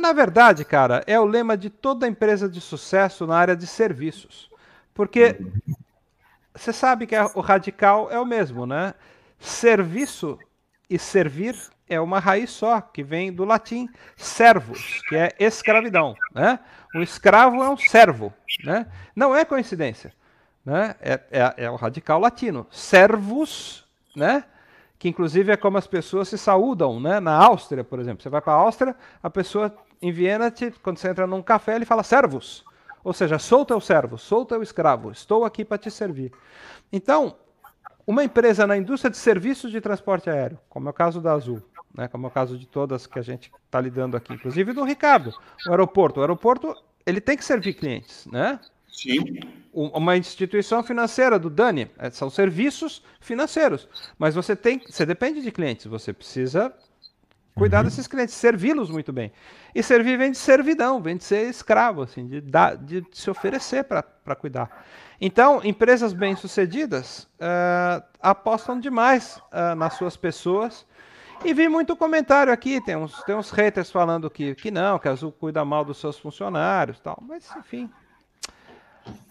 Na verdade, cara, é o lema de toda empresa de sucesso na área de serviços. Porque você sabe que o radical é o mesmo, né? Serviço e servir é uma raiz só, que vem do latim servus, que é escravidão. Né? Um escravo é um servo. Né? Não é coincidência. Né? É, é, é o radical latino. Servus, né? que inclusive é como as pessoas se saúdam, né? Na Áustria, por exemplo. Você vai para a Áustria, a pessoa em Viena, te, quando você entra num café, ele fala servos. Ou seja, sou teu servo, sou teu escravo, estou aqui para te servir. Então, uma empresa na indústria de serviços de transporte aéreo, como é o caso da Azul, né, como é o caso de todas que a gente está lidando aqui, inclusive do Ricardo, o aeroporto. O aeroporto ele tem que servir clientes, né? Sim. Uma instituição financeira do Dani, é, são serviços financeiros, mas você tem, você depende de clientes, você precisa cuidar uhum. desses clientes, servi-los muito bem. E servir vem de servidão, vem de ser escravo, assim, de, dar, de se oferecer para cuidar. Então, empresas bem-sucedidas uh, apostam demais uh, nas suas pessoas. E vi muito comentário aqui, tem uns, tem uns haters falando que, que não, que a Azul cuida mal dos seus funcionários tal. Mas, enfim,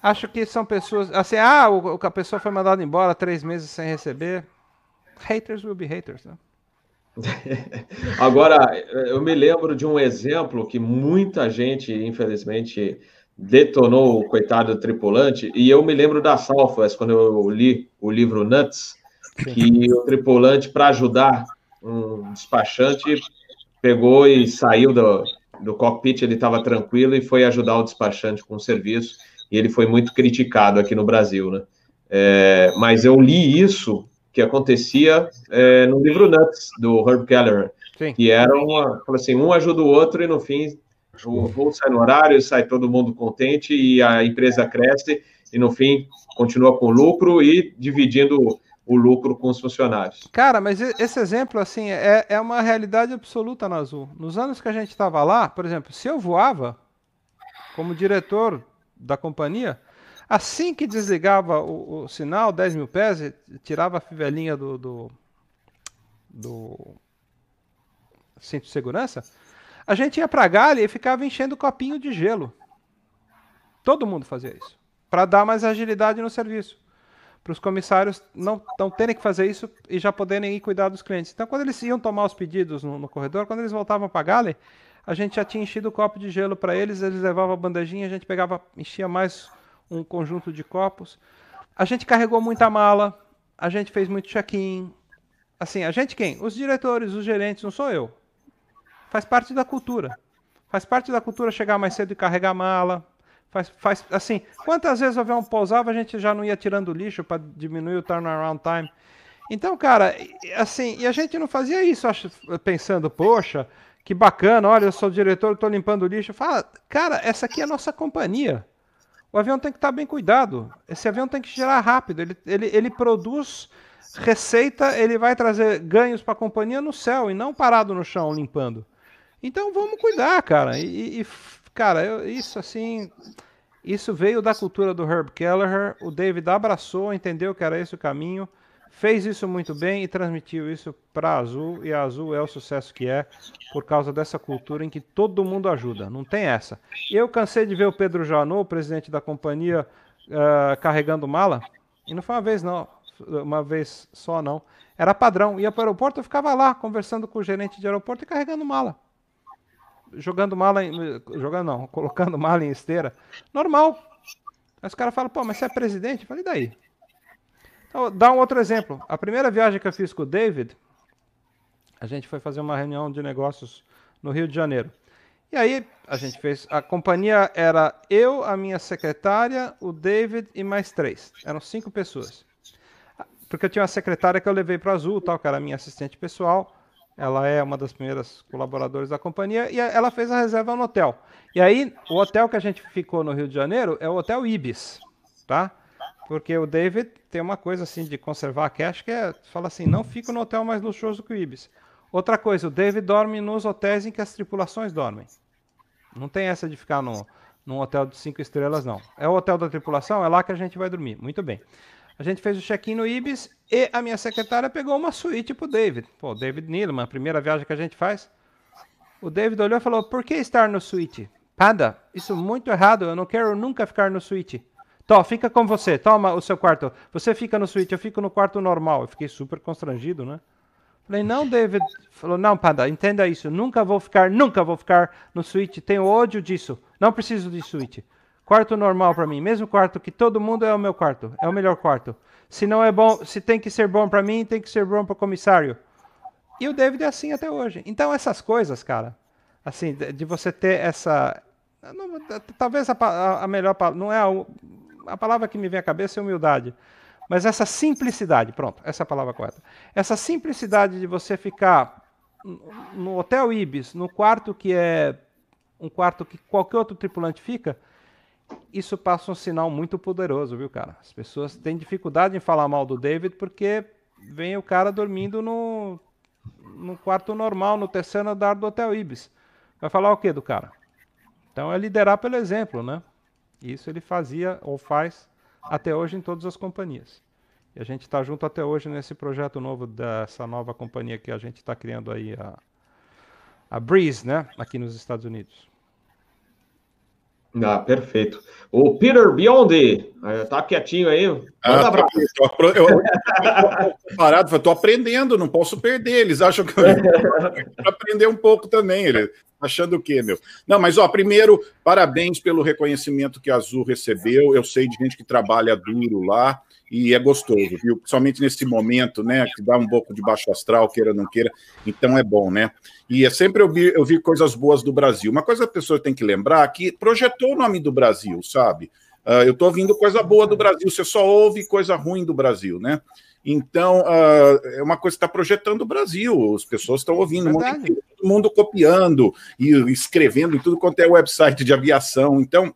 Acho que são pessoas. Assim, ah, o, a pessoa foi mandada embora três meses sem receber. Haters will be haters, né? [LAUGHS] Agora, eu me lembro de um exemplo que muita gente, infelizmente, detonou o coitado tripulante, e eu me lembro da Southwest, quando eu li o livro Nuts, que o tripulante, para ajudar um despachante, pegou e saiu do, do cockpit, ele estava tranquilo e foi ajudar o despachante com o serviço e ele foi muito criticado aqui no Brasil, né? É, mas eu li isso que acontecia é, no livro Nuts, do Herb Keller, Sim. que era uma, assim, um ajuda o outro e no fim o voo sai no horário, sai todo mundo contente e a empresa cresce e no fim continua com lucro e dividindo o lucro com os funcionários. Cara, mas esse exemplo assim é, é uma realidade absoluta na Azul. Nos anos que a gente estava lá, por exemplo, se eu voava como diretor da companhia, assim que desligava o, o sinal, 10 mil pés, tirava a fivelinha do, do, do cinto de segurança, a gente ia para a galha e ficava enchendo copinho de gelo. Todo mundo fazia isso. Para dar mais agilidade no serviço. Para os comissários não, não terem que fazer isso e já poderem ir cuidar dos clientes. Então, quando eles iam tomar os pedidos no, no corredor, quando eles voltavam para a galha, a gente já tinha enchido o copo de gelo para eles, eles levavam a bandejinha, a gente pegava, enchia mais um conjunto de copos. A gente carregou muita mala, a gente fez muito check-in. Assim, a gente quem? Os diretores, os gerentes, não sou eu. Faz parte da cultura. Faz parte da cultura chegar mais cedo e carregar mala. Faz, faz assim, quantas vezes o avião pousava, a gente já não ia tirando lixo para diminuir o turnaround time. Então, cara, assim, e a gente não fazia isso pensando, poxa, que bacana, olha, eu sou diretor, estou limpando lixo. Fala, cara, essa aqui é a nossa companhia. O avião tem que estar bem cuidado. Esse avião tem que girar rápido. Ele, ele, ele produz receita, ele vai trazer ganhos para a companhia no céu e não parado no chão limpando. Então vamos cuidar, cara. E, e cara, eu, isso assim, isso veio da cultura do Herb Kelleher. O David abraçou, entendeu que era esse o caminho fez isso muito bem e transmitiu isso para Azul, e a Azul é o sucesso que é por causa dessa cultura em que todo mundo ajuda, não tem essa. Eu cansei de ver o Pedro Janot, presidente da companhia, uh, carregando mala, e não foi uma vez não, uma vez só não, era padrão, ia para o aeroporto, eu ficava lá conversando com o gerente de aeroporto e carregando mala. Jogando mala, em, jogando não, [LAUGHS] colocando mala em esteira, normal. Aí os caras falam, pô, mas você é presidente? Eu falei, e daí? Então, dá um outro exemplo. A primeira viagem que eu fiz com o David, a gente foi fazer uma reunião de negócios no Rio de Janeiro. E aí a gente fez. A companhia era eu, a minha secretária, o David e mais três. Eram cinco pessoas. Porque eu tinha uma secretária que eu levei para Azul, tal, que era minha assistente pessoal. Ela é uma das primeiras colaboradoras da companhia e ela fez a reserva no hotel. E aí, o hotel que a gente ficou no Rio de Janeiro é o Hotel Ibis, tá? Porque o David tem uma coisa assim de conservar a cash que é, fala assim, não fica no hotel mais luxuoso que o Ibis. Outra coisa, o David dorme nos hotéis em que as tripulações dormem. Não tem essa de ficar no, num hotel de cinco estrelas, não. É o hotel da tripulação, é lá que a gente vai dormir. Muito bem. A gente fez o check-in no Ibis e a minha secretária pegou uma suíte pro David. Pô, David Needleman, a primeira viagem que a gente faz. O David olhou e falou: Por que estar no suíte? Panda, isso é muito errado. Eu não quero nunca ficar no suíte. Tó, fica com você, toma o seu quarto. Você fica no suíte, eu fico no quarto normal. Eu fiquei super constrangido, né? Falei, não, David. Falou, não, Panda, entenda isso. Nunca vou ficar, nunca vou ficar no suíte. Tenho ódio disso. Não preciso de suíte. Quarto normal para mim, mesmo quarto que todo mundo é o meu quarto, é o melhor quarto. Se não é bom, se tem que ser bom para mim, tem que ser bom para o comissário. E o David é assim até hoje. Então essas coisas, cara, assim, de você ter essa, não, talvez a, a, melhor não é a, a palavra que me vem à cabeça é humildade, mas essa simplicidade, pronto, essa é a palavra correta. Essa simplicidade de você ficar no hotel Ibis, no quarto que é um quarto que qualquer outro tripulante fica, isso passa um sinal muito poderoso, viu, cara? As pessoas têm dificuldade em falar mal do David porque vem o cara dormindo no, no quarto normal, no terceiro andar do Hotel Ibis. Vai falar o que do cara? Então é liderar pelo exemplo, né? Isso ele fazia ou faz até hoje em todas as companhias. E a gente está junto até hoje nesse projeto novo dessa nova companhia que a gente está criando aí, a, a Breeze, né? Aqui nos Estados Unidos. Ah, perfeito. O Peter Biondi, eh, tá quietinho aí. Manda ah, tô, eu, eu, eu, parado, tô aprendendo, não posso perder. Eles acham que eu [LAUGHS] aprender um pouco também. Ele, achando o quê, meu? Não, mas ó, primeiro, parabéns pelo reconhecimento que a Azul recebeu. Eu sei de gente que trabalha duro lá e é gostoso, viu? Principalmente nesse momento, né? Que dá um pouco de baixo astral, queira ou não queira. Então é bom, né? E é sempre eu vi, eu vi coisas boas do Brasil. Uma coisa que a pessoa tem que lembrar que projetou o nome do Brasil, sabe? Uh, eu estou ouvindo coisa boa do Brasil, você só ouve coisa ruim do Brasil, né? Então, uh, é uma coisa que está projetando o Brasil, as pessoas estão ouvindo, é mundo, todo mundo copiando e escrevendo em tudo quanto é website de aviação. Então,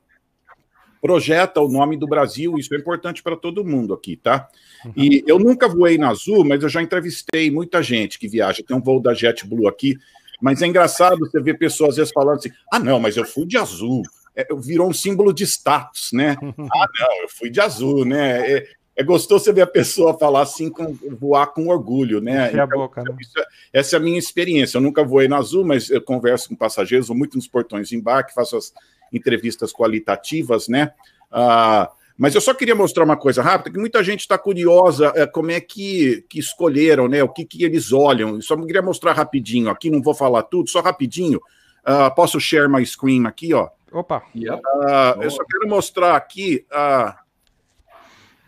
projeta o nome do Brasil, isso é importante para todo mundo aqui, tá? Uhum. E eu nunca voei na Azul, mas eu já entrevistei muita gente que viaja. Tem um voo da JetBlue aqui, mas é engraçado você ver pessoas às vezes falando assim: ah, não, mas eu fui de azul. É, virou um símbolo de status, né? [LAUGHS] ah, não, eu fui de azul, né? É, é gostoso você ver a pessoa falar assim, com, voar com orgulho, né? Então, a boca, né? É, essa é a minha experiência. Eu nunca voei na Azul, mas eu converso com passageiros, vou muito nos portões de embarque, faço as entrevistas qualitativas, né? Ah, mas eu só queria mostrar uma coisa rápida, que muita gente está curiosa é, como é que, que escolheram, né? O que, que eles olham. Eu só queria mostrar rapidinho aqui, não vou falar tudo, só rapidinho. Uh, posso share my screen aqui, ó? Opa! Uh, eu só quero mostrar aqui. Uh,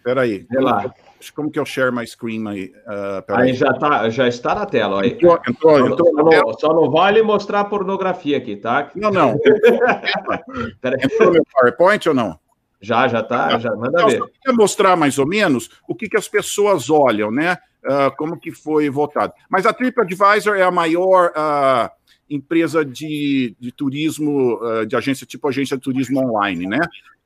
peraí. Vê lá. Como que eu share my screen aí? Uh, aí, já, tá, já está na tela. Aí. Entrou, entrou, só, entrou só, não, só, não, vale mostrar pornografia aqui, tá? Não, não. [LAUGHS] entrou meu PowerPoint ou não? Já, já tá, já manda então, ver. Eu queria mostrar mais ou menos o que, que as pessoas olham, né? Uh, como que foi votado. Mas a TripAdvisor é a maior uh, empresa de, de turismo, uh, de agência tipo agência de turismo online, né?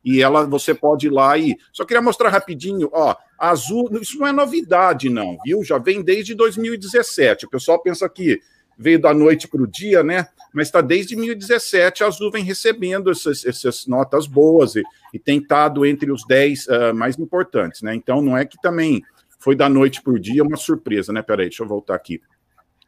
E ela, você pode ir lá e. Só queria mostrar rapidinho, ó. Azul, isso não é novidade, não, viu? Já vem desde 2017. O pessoal pensa que veio da noite para o dia, né? Mas está desde 2017 a Azul vem recebendo essas, essas notas boas e, e tem estado entre os 10 uh, ah, mais importantes, né? Então não é que também foi da noite para o dia uma surpresa, né? Peraí, deixa eu voltar aqui.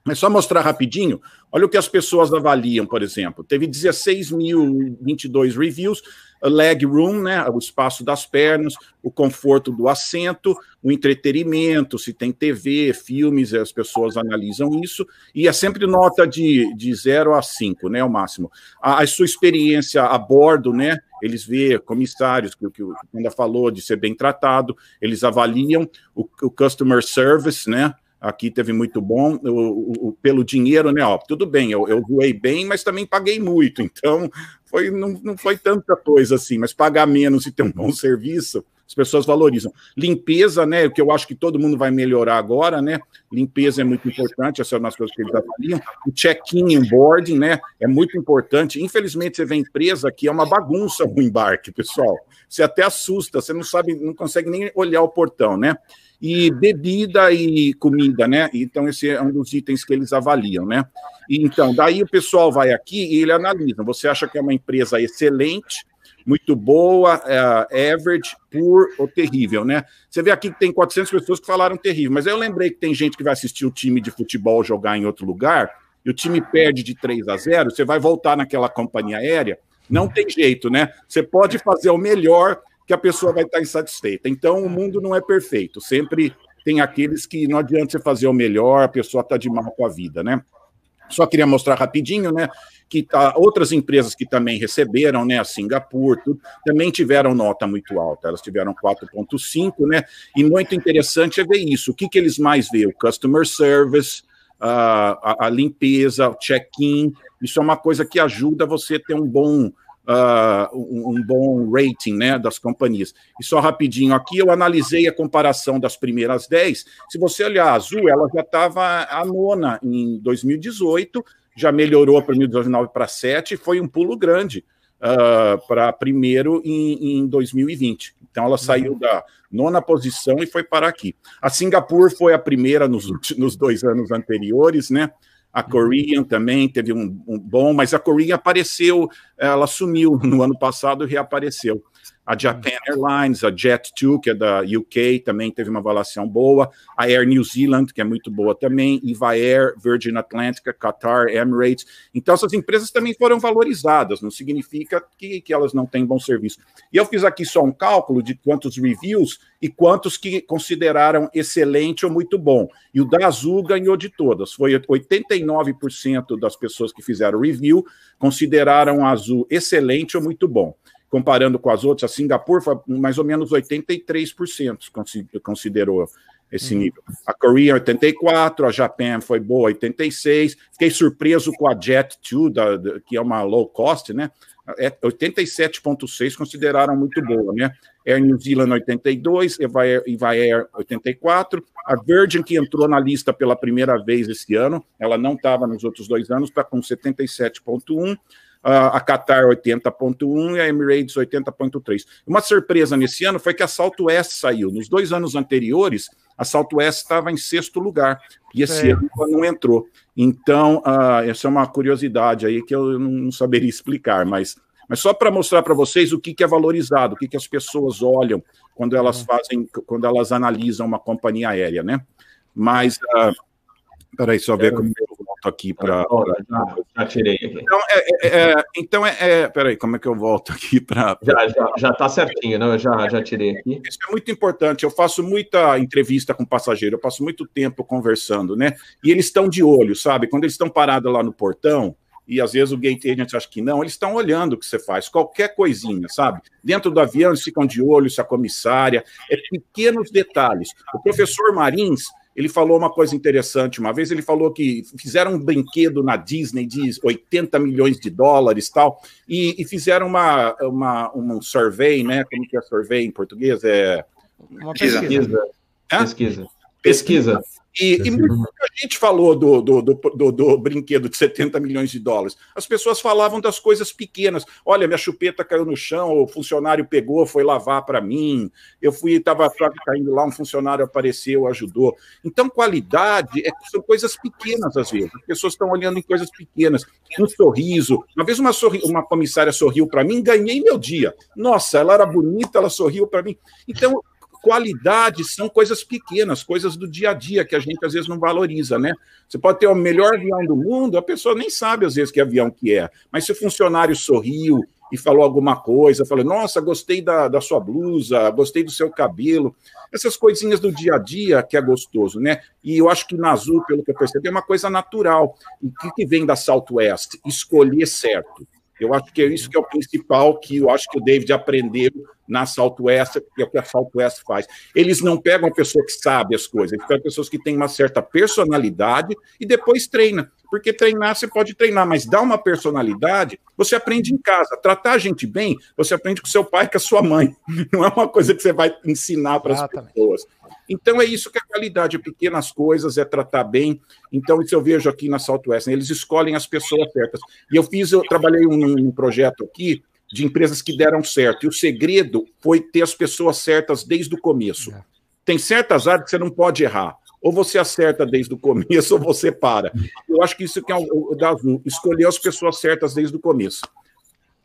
Mas só mostrar rapidinho, olha o que as pessoas avaliam, por exemplo. Teve 16.022 reviews, leg room, né, o espaço das pernas, o conforto do assento, o entretenimento, se tem TV, filmes, as pessoas analisam isso, e é sempre nota de, de 0 a 5, né, o máximo. A, a, sua experiência a bordo, né, eles vê comissários, que, que o Panda falou, de ser bem tratado, eles avaliam o, o customer service, né, aqui teve muito bom. O, o, pelo dinheiro, né? Ó, tudo bem, eu, eu voei bem, mas também paguei muito. [LAUGHS] Então, foi, não, não foi tanta coisa assim, mas pagar menos e ter um bom serviço, as pessoas valorizam. Limpeza, né? O que eu acho que todo mundo vai melhorar agora, né? Limpeza é muito importante, essas são as coisas que eles avaliam. O check-in boarding, né? É muito importante. Infelizmente, você vê empresa que é uma bagunça o embarque, pessoal. Você até assusta, você não sabe, não consegue nem olhar o portão, né? E bebida e comida, né? Então, esse é um dos itens que eles avaliam, né? Então, daí o pessoal vai aqui e ele analisa. Você acha que é uma empresa excelente, muito boa, é, average, poor ou terrível, né? Você vê aqui que tem 400 pessoas que falaram terrível, mas eu lembrei que tem gente que vai assistir o time de futebol jogar em outro lugar e o time perde de 3 a 0, você vai voltar naquela companhia aérea, não tem jeito, né? Você pode fazer o melhor, que a pessoa vai estar insatisfeita. Então, o mundo não é perfeito. Sempre tem aqueles que não adianta você fazer o melhor, a pessoa está de mal com a vida, né? Só queria mostrar rapidinho, né? que tá, outras empresas que também receberam, né, a Singapura, tudo, também tiveram nota muito alta, elas tiveram 4,5, né? E muito interessante é ver isso. O que, que eles mais veem? O customer service, a, a limpeza, o check-in. Isso é uma coisa que ajuda você a ter um bom uh, um, um, bom rating né, das companhias. E só rapidinho aqui, eu analisei a comparação das primeiras 10. Se você olhar a Azul, ela já estava a nona em 2018, já melhorou para 2019 para 7, foi um pulo grande. Uh, para primeiro em, em, 2020. Então, ela saiu uhum. da nona posição e foi para aqui. A Singapura foi a primeira nos, nos dois anos anteriores, né? A Korean também teve um, um, bom, mas a Korean apareceu, ela sumiu [LAUGHS] no ano passado e reapareceu. A Japan Airlines, a Jet2, que é da UK, também teve uma avaliação boa. A Air New Zealand, que é muito boa também. Eva Air, Virgin Atlantic, Qatar, Emirates. Então, essas empresas também foram valorizadas, não significa que, que elas não têm bom serviço. E eu fiz aqui só um cálculo de quantos reviews e quantos que consideraram excelente ou muito bom. E o da Azul ganhou de todas. Foi 89% das pessoas que fizeram review consideraram a Azul excelente ou muito bom comparando com as outras, a Singapura foi mais ou menos 83% considerou esse uhum. nível. A Korea 84, a Japan foi boa 86. Fiquei surpreso com a Jet2, da, da, que é uma low cost, né? É 87,6 consideraram muito boa, né? Air New Zealand 82, Eva Air, Eva Air 84, a Virgin que entrou na lista pela primeira vez esse ano, ela não estava nos outros dois anos, está com 77,1 a Qatar 80.1 e a Emirates 80.3. Uma surpresa nesse ano foi que a Southwest saiu. Nos dois anos anteriores, a Southwest estava em sexto lugar e esse é. ano não entrou. Então, uh, essa é uma curiosidade aí que eu não saberia explicar, mas, mas só para mostrar para vocês o que, que é valorizado, o que, que as pessoas olham quando elas uhum. fazem, quando elas analisam uma companhia aérea, né? Mas, uh, peraí, só ver como eu volto aqui para. Já, já, tirei aqui. Então, é, é, é, então é, é, Peraí, como é que eu volto aqui para. Já, já, já tá certinho, né? Eu já, já tirei aqui. Isso é muito importante. Eu faço muita entrevista com passageiro, eu passo muito tempo conversando, né? E eles estão de olho, sabe? Quando eles estão parados lá no portão, e às vezes o gate agent acha que não, eles estão olhando o que você faz, qualquer coisinha, sabe? Dentro do avião eles ficam de olho se a comissária, é pequenos detalhes. O professor Marins, ele falou uma coisa interessante uma vez. Ele falou que fizeram um brinquedo na Disney de 80 milhões de dólares tal, e, e fizeram uma, uma, um survey, né? Como que é survey em português? É uma pesquisa. Pesquisa. pesquisa. pesquisa. E, e muita gente falou do, do, do, do, brinquedo de 70 milhões de dólares. As pessoas falavam das coisas pequenas. Olha, minha chupeta caiu no chão, o funcionário pegou, foi lavar para mim. Eu fui, estava caindo lá, um funcionário apareceu, ajudou. Então, qualidade é, são coisas pequenas às vezes. As pessoas estão olhando em coisas pequenas. Um sorriso. Uma vez uma, sorri, uma comissária sorriu para mim, ganhei meu dia. Nossa, ela era bonita, ela sorriu para mim. Então, qualidade são coisas pequenas, coisas do dia a dia que a gente às vezes não valoriza, né? Você pode ter o melhor avião do mundo, a pessoa nem sabe às vezes que avião que é, mas se o funcionário sorriu e falou alguma coisa, falou, nossa, gostei da, da sua blusa, gostei do seu cabelo, essas coisinhas do dia a dia que é gostoso, né? E eu acho que na Azul, pelo que eu percebi, é uma coisa natural. E que, que vem da Southwest? Escolher certo. Eu acho que é isso que é o principal que eu acho que o David aprendeu na Southwest, que é o que a Southwest faz. Eles não pegam a pessoa que sabe as coisas, eles pegam pessoas que têm uma certa personalidade e depois treina. Porque treinar, você pode treinar, mas dar uma personalidade, você aprende em casa. Tratar a gente bem, você aprende com seu pai e com a sua mãe. [LAUGHS] Não é uma coisa que você vai ensinar para as pessoas. Então é isso que é qualidade, pequenas coisas, é tratar bem. Então, isso eu vejo aqui na Southwest, né? eles escolhem as pessoas certas. E eu fiz, eu trabalhei um, um projeto aqui de empresas que deram certo. E o segredo foi ter as pessoas certas desde o começo. É. Tem certas áreas que você não pode errar. Ou você acerta desde o começo, [LAUGHS] ou você para. Eu acho que isso que é o, o da Azul, escolher as pessoas certas desde o começo.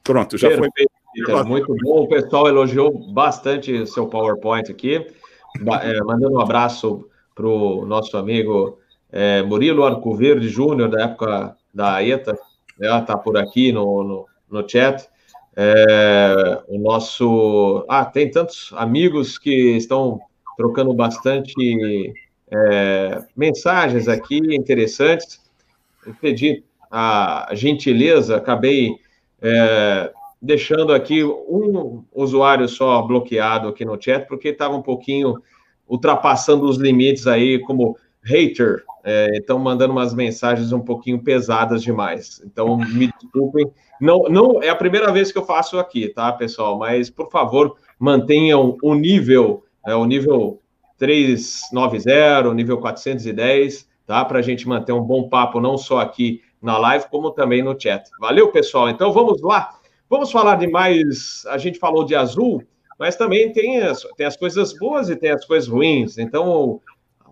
Pronto, já Perfeito. foi. Muito bom, o pessoal elogiou bastante seu PowerPoint aqui. É, mandando um abraço para o nosso amigo é, Murilo Arcoverde Júnior, da época da ETA, está por aqui no, no, no chat. É, o nosso. Ah, tem tantos amigos que estão trocando bastante é, mensagens aqui interessantes. Eu pedi a gentileza, acabei é, deixando aqui um usuário só bloqueado aqui no chat, porque estava um pouquinho ultrapassando os limites aí, como hater, estão é, mandando umas mensagens um pouquinho pesadas demais. Então, me desculpem. Não, não é a primeira vez que eu faço aqui, tá, pessoal? Mas, por favor, mantenham o nível, é, o nível 390, o nível 410, tá? Para a gente manter um bom papo, não só aqui na live, como também no chat. Valeu, pessoal. Então, vamos lá. Vamos falar de mais. A gente falou de azul, mas também tem as, tem as coisas boas e tem as coisas ruins. Então,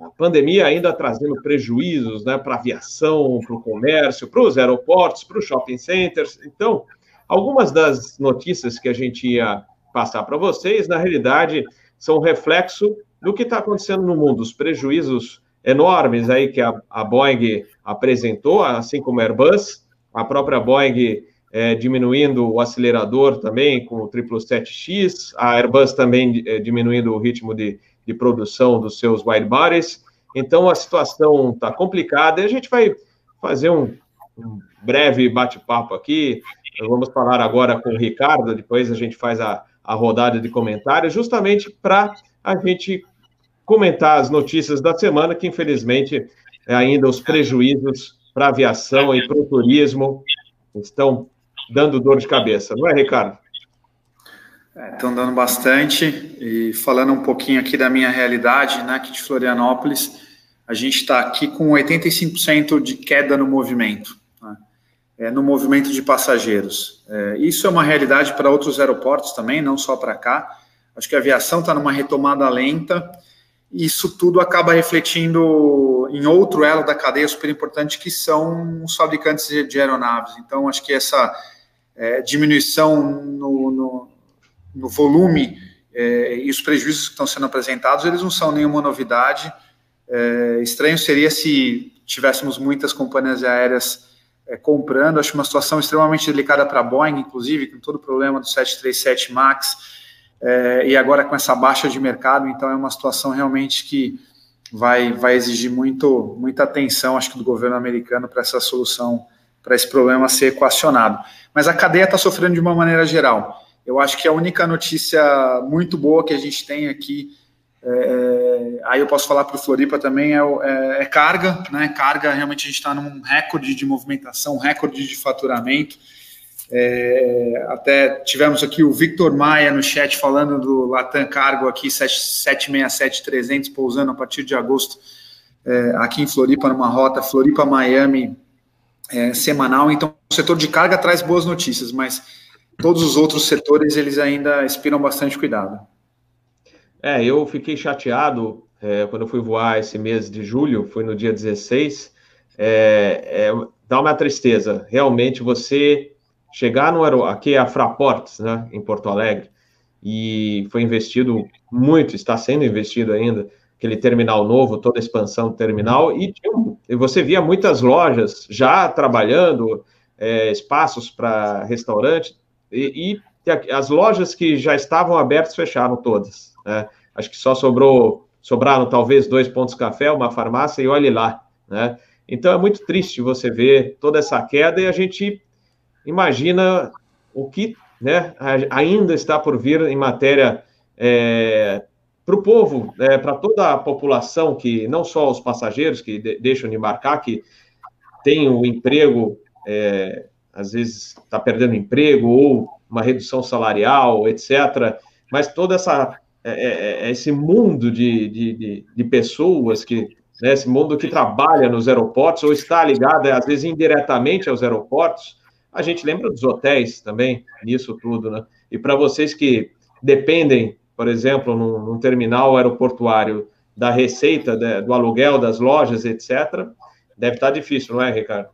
a pandemia ainda trazendo prejuízos né, para a aviação, para o comércio, para os aeroportos, para os shopping centers. Então, algumas das notícias que a gente ia passar para vocês, na realidade, são reflexo do que está acontecendo no mundo, os prejuízos enormes aí que a, a Boeing apresentou, assim como a Airbus, a própria Boeing é, diminuindo o acelerador também com o 777X, a Airbus também é, diminuindo o ritmo de, de produção dos seus wide bodies. Então a situação está complicada e a gente vai fazer um, um breve bate-papo aqui. Vamos falar agora com o Ricardo, depois a gente faz a, a rodada de comentários, justamente para a gente comentar as notícias da semana, que infelizmente é ainda os prejuízos para a aviação e para o turismo estão dando dor de cabeça, não é, Ricardo? Estão é, dando bastante. E falando um pouquinho aqui da minha realidade, né, aqui de Florianópolis, a gente está aqui com 85% de queda no movimento, né, é, no movimento de passageiros. É, isso é uma realidade para outros aeroportos também, não só para cá. Acho que a aviação está numa retomada lenta. Isso tudo acaba refletindo em outro elo da cadeia super importante, que são os fabricantes de aeronaves. Então, acho que essa é, diminuição no, no, no volume é, e os prejuízos que estão sendo apresentados, eles não são nenhuma novidade. É, estranho seria se tivéssemos muitas companhias aéreas é, comprando. Acho uma situação extremamente delicada para a Boeing, inclusive, com todo o problema do 737 MAX, é, e agora com essa baixa de mercado. Então, é uma situação realmente que vai, vai exigir muito, muita atenção, acho que, do governo americano para essa solução para esse problema ser equacionado. Mas a cadeia está sofrendo de uma maneira geral. Eu acho que a única notícia muito boa que a gente tem aqui, é, é aí eu posso falar para o Floripa também, é, é, é, carga, né? Carga, realmente a gente está num recorde de movimentação, recorde de faturamento. É, até tivemos aqui o Victor Maia no chat falando do Latam Cargo aqui, 767-300 pousando a partir de agosto é, aqui em Floripa, numa rota Floripa-Miami é, semanal. Então, o setor de carga traz boas notícias, mas todos os outros setores eles ainda inspiram bastante cuidado. É, eu fiquei chateado é, quando eu fui voar esse mês de julho, foi no dia 16. É, é, dá uma tristeza. Realmente, você chegar no aeroporto, aqui é a Fraportes, né, em Porto Alegre, e foi investido muito, está sendo investido ainda aquele terminal novo, toda a expansão do terminal, e, e você via muitas lojas já trabalhando, é, espaços para restaurante, e, e, as lojas que já estavam abertas fecharam todas. Né? Acho que só sobrou, sobraram talvez dois pontos café, uma farmácia, e olhe lá. Né? Então é muito triste você ver toda essa queda e a gente imagina o que né, ainda está por vir em matéria é, para o povo, é, para toda a população, que não só os passageiros que de, deixam de embarcar, que tem o emprego, é, às vezes está perdendo emprego ou uma redução salarial, etc. Mas toda essa é, é, é esse mundo de, de, de pessoas que né, esse mundo que trabalha nos aeroportos ou está ligado, às vezes, indiretamente aos aeroportos, a gente lembra dos hotéis também, nisso tudo, né? E para vocês que dependem por exemplo, num, num terminal aeroportuário da receita de, do aluguel das lojas, etc., deve estar difícil, não é, Ricardo?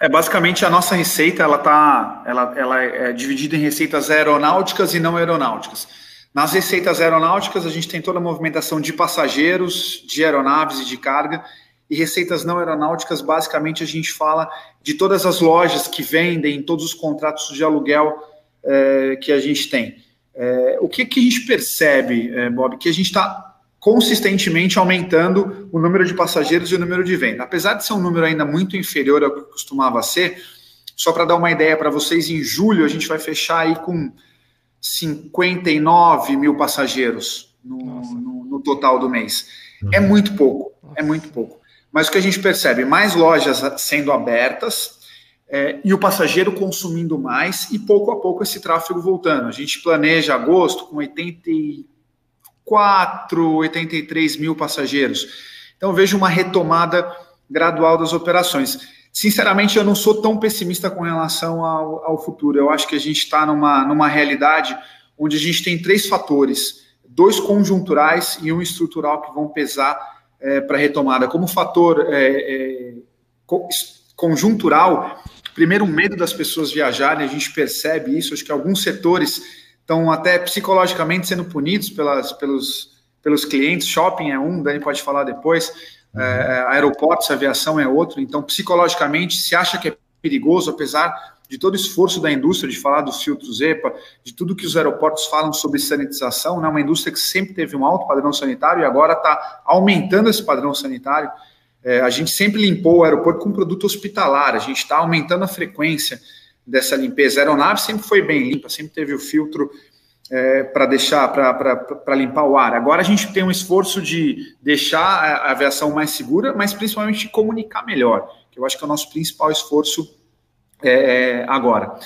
É, basicamente a nossa receita ela tá, ela, ela é dividida em receitas aeronáuticas e não aeronáuticas. Nas receitas aeronáuticas a gente tem toda a movimentação de passageiros, de aeronaves e de carga. E receitas não aeronáuticas, basicamente a gente fala de todas as lojas que vendem, todos os contratos de aluguel é, que a gente tem. É, o que, que a gente percebe, é, Bob? Que a gente está consistentemente aumentando o número de passageiros e o número de venda. Apesar de ser um número ainda muito inferior ao que costumava ser, só para dar uma ideia para vocês, em julho a gente vai fechar aí com 59 mil passageiros no, no, no total do mês. Uhum. É muito pouco, é muito pouco. Mas o que a gente percebe, mais lojas sendo abertas é, e o passageiro consumindo mais e pouco a pouco esse tráfego voltando. A gente planeja agosto com 84, 83 mil passageiros. Então vejo uma retomada gradual das operações sinceramente, eu não sou tão pessimista com relação ao, ao futuro. Eu acho que a gente está numa, numa realidade onde a gente tem três fatores, dois conjunturais e um estrutural que vão pesar é, para a retomada. Como fator é, é, conjuntural, primeiro, o medo das pessoas viajarem, a gente percebe isso. Acho que alguns setores estão até psicologicamente sendo punidos pelas, pelos, pelos clientes. Shopping é um, Dani pode falar depois é, é, aeroportos, aviação é outro. Então, psicologicamente, se acha que é perigoso, apesar de todo o esforço da indústria de falar dos filtros EPA, de tudo que os aeroportos falam sobre sanitização, né, uma indústria que sempre teve um alto padrão sanitário e agora está aumentando esse padrão sanitário. É, a gente sempre limpou o aeroporto com produto hospitalar, a gente está aumentando a frequência dessa limpeza. A aeronave sempre foi bem limpa, sempre teve o filtro é, para deixar, para limpar o ar. Agora a gente tem um esforço de deixar a aviação mais segura, mas principalmente de comunicar melhor, que eu acho que é o nosso principal esforço é, é agora.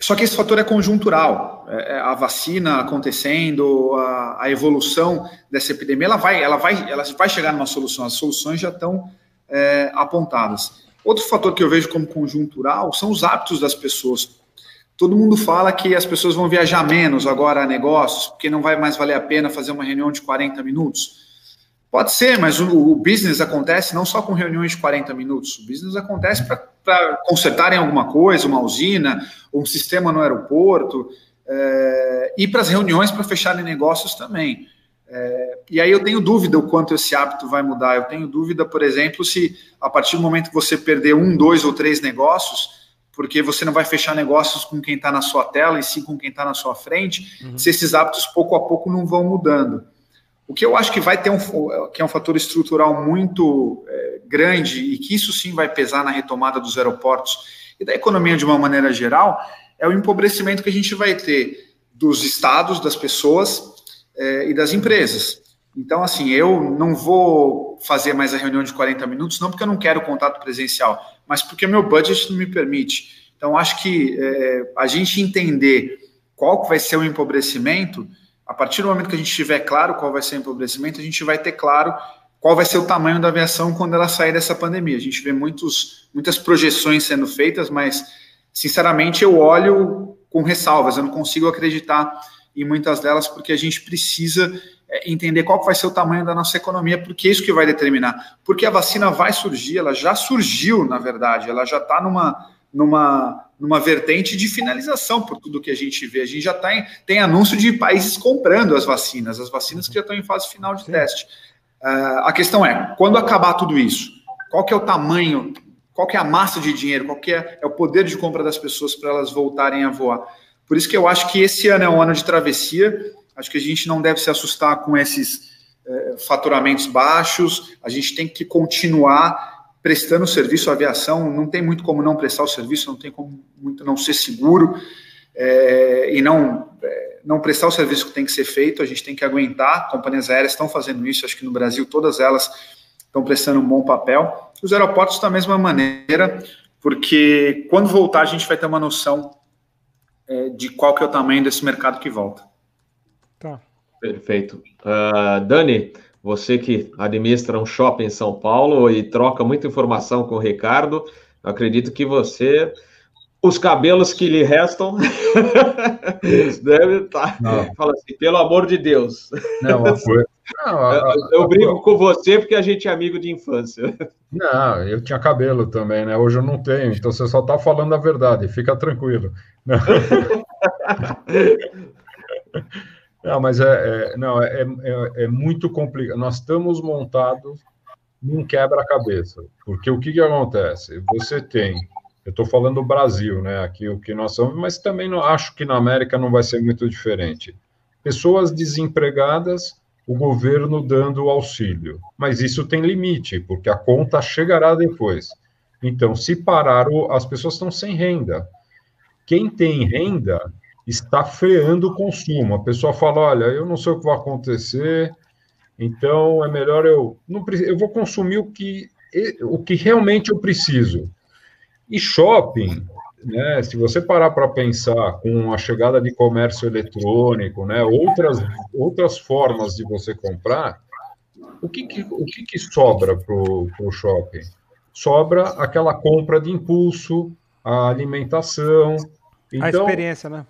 Só que esse fator é conjuntural. É, é, a vacina acontecendo, a, a, evolução dessa epidemia, ela vai, ela vai, ela vai chegar numa solução. As soluções já estão é, apontadas. Outro fator que eu vejo como conjuntural são os hábitos das pessoas. Todo mundo fala que as pessoas vão viajar menos agora a negócios, porque não vai mais valer a pena fazer uma reunião de 40 minutos. Pode ser, mas o, o business acontece não só com reuniões de 40 minutos. O business acontece para consertarem alguma coisa, uma usina, um sistema no aeroporto, é, e para as reuniões para fecharem negócios também. É, e aí eu tenho dúvida o quanto esse hábito vai mudar. Eu tenho dúvida, por exemplo, se a partir do momento que você perder um, dois ou três negócios, porque você não vai fechar negócios com quem está na sua tela e sim com quem está na sua frente, uhum. se esses hábitos pouco a pouco não vão mudando. O que eu acho que vai ter um, que é um fator estrutural muito é, grande e que isso sim vai pesar na retomada dos aeroportos e da economia de uma maneira geral, é o empobrecimento que a gente vai ter dos estados, das pessoas é, e das empresas. Então, assim, eu não vou fazer mais a reunião de 40 minutos, não porque eu não quero contato presencial, mas porque meu budget não me permite. Então, acho que é, a gente entender qual vai ser o empobrecimento, a partir do momento que a gente tiver claro qual vai ser o empobrecimento, a gente vai ter claro qual vai ser o tamanho da aviação quando ela sair dessa pandemia. A gente vê muitos, muitas projeções sendo feitas, mas, sinceramente, eu olho com ressalvas, eu não consigo acreditar em muitas delas, porque a gente precisa é, entender qual vai ser o tamanho da nossa economia, porque é isso que vai determinar. Porque a vacina vai surgir, ela já surgiu, na verdade, ela já está numa, numa, numa vertente de finalização por tudo que a gente vê. A gente já tá em, tem anúncio de países comprando as vacinas, as vacinas que já estão em fase final de Sim. teste. Uh, a questão é, quando acabar tudo isso, qual que é o tamanho, qual que é a massa de dinheiro, qual que é, é o poder de compra das pessoas para elas voltarem a voar? Por isso que eu acho que esse ano é um ano de travessia, Acho que a gente não deve se assustar com esses é, faturamentos baixos, a gente tem que continuar prestando serviço à aviação, não tem muito como não prestar o serviço, não tem como muito não ser seguro é, e não, é, não prestar o serviço que tem que ser feito, a gente tem que aguentar, companhias aéreas estão fazendo isso, acho que no Brasil todas elas estão prestando um bom papel, os aeroportos da mesma maneira, porque quando voltar a gente vai ter uma noção é, de qual que é o tamanho desse mercado que volta. Tá. Perfeito. Uh, Dani, você que administra um shopping em São Paulo e troca muita informação com o Ricardo, acredito que você, os cabelos que lhe restam, [LAUGHS] deve estar. Tá, fala assim, pelo amor de Deus. Não, foi. Não, a, a, eu, eu brinco com você porque a gente é amigo de infância. Não, eu tinha cabelo também, né? Hoje eu não tenho, então você só está falando a verdade, fica tranquilo. [LAUGHS] Não, mas é, é não, é, é, é, muito complicado. Nós estamos montados num quebra-cabeça, porque o que, que acontece? Você tem, eu estou falando do Brasil, né? Aqui o que nós somos, mas também não acho que na América não vai ser muito diferente. Pessoas desempregadas o governo dando auxílio. Mas isso tem limite, porque a conta chegará depois. Então, se parar, as pessoas estão sem renda. Quem tem renda está freando o consumo. A pessoa fala: olha, eu não sei o que vai acontecer, então é melhor eu. Não, eu vou consumir o que, o que realmente eu preciso. E shopping, né, se você parar para pensar com a chegada de comércio eletrônico, né, outras, outras formas de você comprar, o que, que o que, que sobra para o shopping? Sobra aquela compra de impulso, a alimentação. Então, a experiência, né?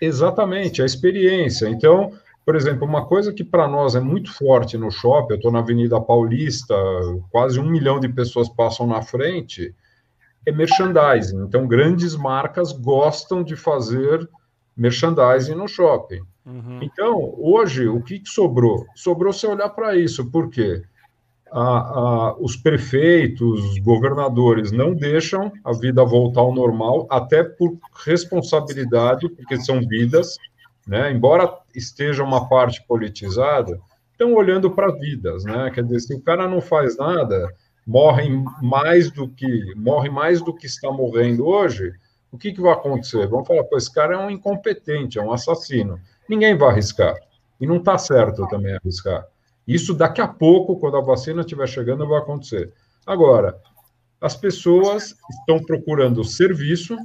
Exatamente, a experiência. Então, por exemplo, uma coisa que para nós é muito forte no shopping, eu estou na Avenida Paulista, quase um milhão de pessoas passam na frente, é merchandising. Então, grandes marcas gostam de fazer merchandising no shopping. Uhum. Então, hoje, o que, que sobrou? Sobrou você olhar para isso, por quê? A, a, os prefeitos, os governadores não deixam a vida voltar ao normal, até por responsabilidade, porque são vidas, né? embora esteja uma parte politizada, estão olhando para vidas. Né? Quer dizer, se o cara não faz nada, morre mais do que morre mais do que está morrendo hoje, o que, que vai acontecer? Vão falar, pô, esse cara é um incompetente, é um assassino. Ninguém vai arriscar. E não está certo também arriscar. Isso daqui a pouco, quando a vacina estiver chegando, vai acontecer. Agora, as pessoas estão procurando serviço,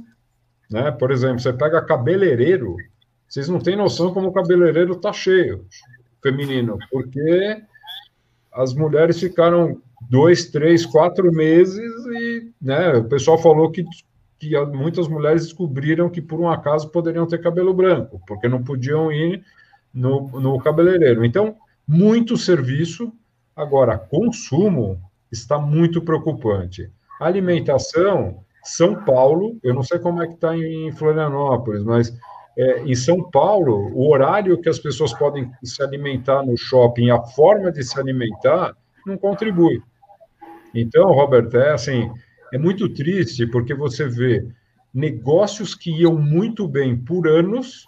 né? Por exemplo, você pega cabeleireiro, vocês não têm noção como o cabeleireiro está cheio, feminino, porque as mulheres ficaram dois, três, quatro meses e né, o pessoal falou que, que muitas mulheres descobriram que por um acaso poderiam ter cabelo branco, porque não podiam ir no, no cabeleireiro. Então, muito serviço. Agora, consumo está muito preocupante. Alimentação, São Paulo, eu não sei como é que está em Florianópolis, mas é, em São Paulo, o horário que as pessoas podem se alimentar no shopping, a forma de se alimentar, não contribui. Então, Robert, é assim, é muito triste porque você vê negócios que iam muito bem por anos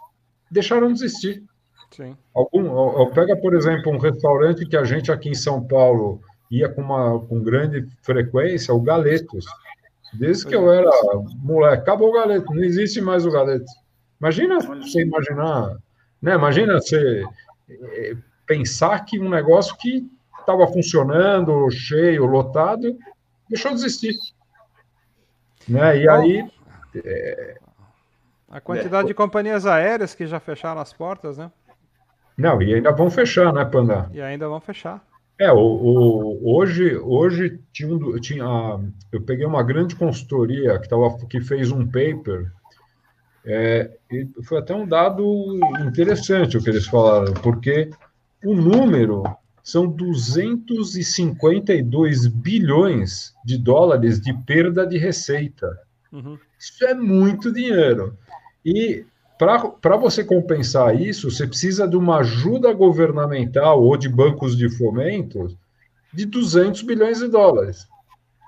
deixaram de existir. Sim. Algum, pega, por exemplo, um restaurante que a gente aqui em São Paulo ia com uma com grande frequência, o Galetos. Desde que eu era moleque, acabou o Galeto, não existe mais o Galeto. Imagina você imaginar, né? Imagina você eh, pensar que um negócio que estava funcionando, cheio, lotado, deixou de existir. Né? E aí. É... A quantidade é... de companhias aéreas que já fecharam as portas, né? Não, e ainda vão fechar, né, Panda? E ainda vão fechar. É, o, o, hoje, hoje tinha, tinha, eu peguei uma grande consultoria que, tava, que fez um paper, é, e foi até um dado interessante o que eles falaram, porque o número são 252 bilhões de dólares de perda de receita. Uhum. Isso é muito dinheiro. E para você compensar isso, você precisa de uma ajuda governamental ou de bancos de fomento de 200 bilhões de dólares.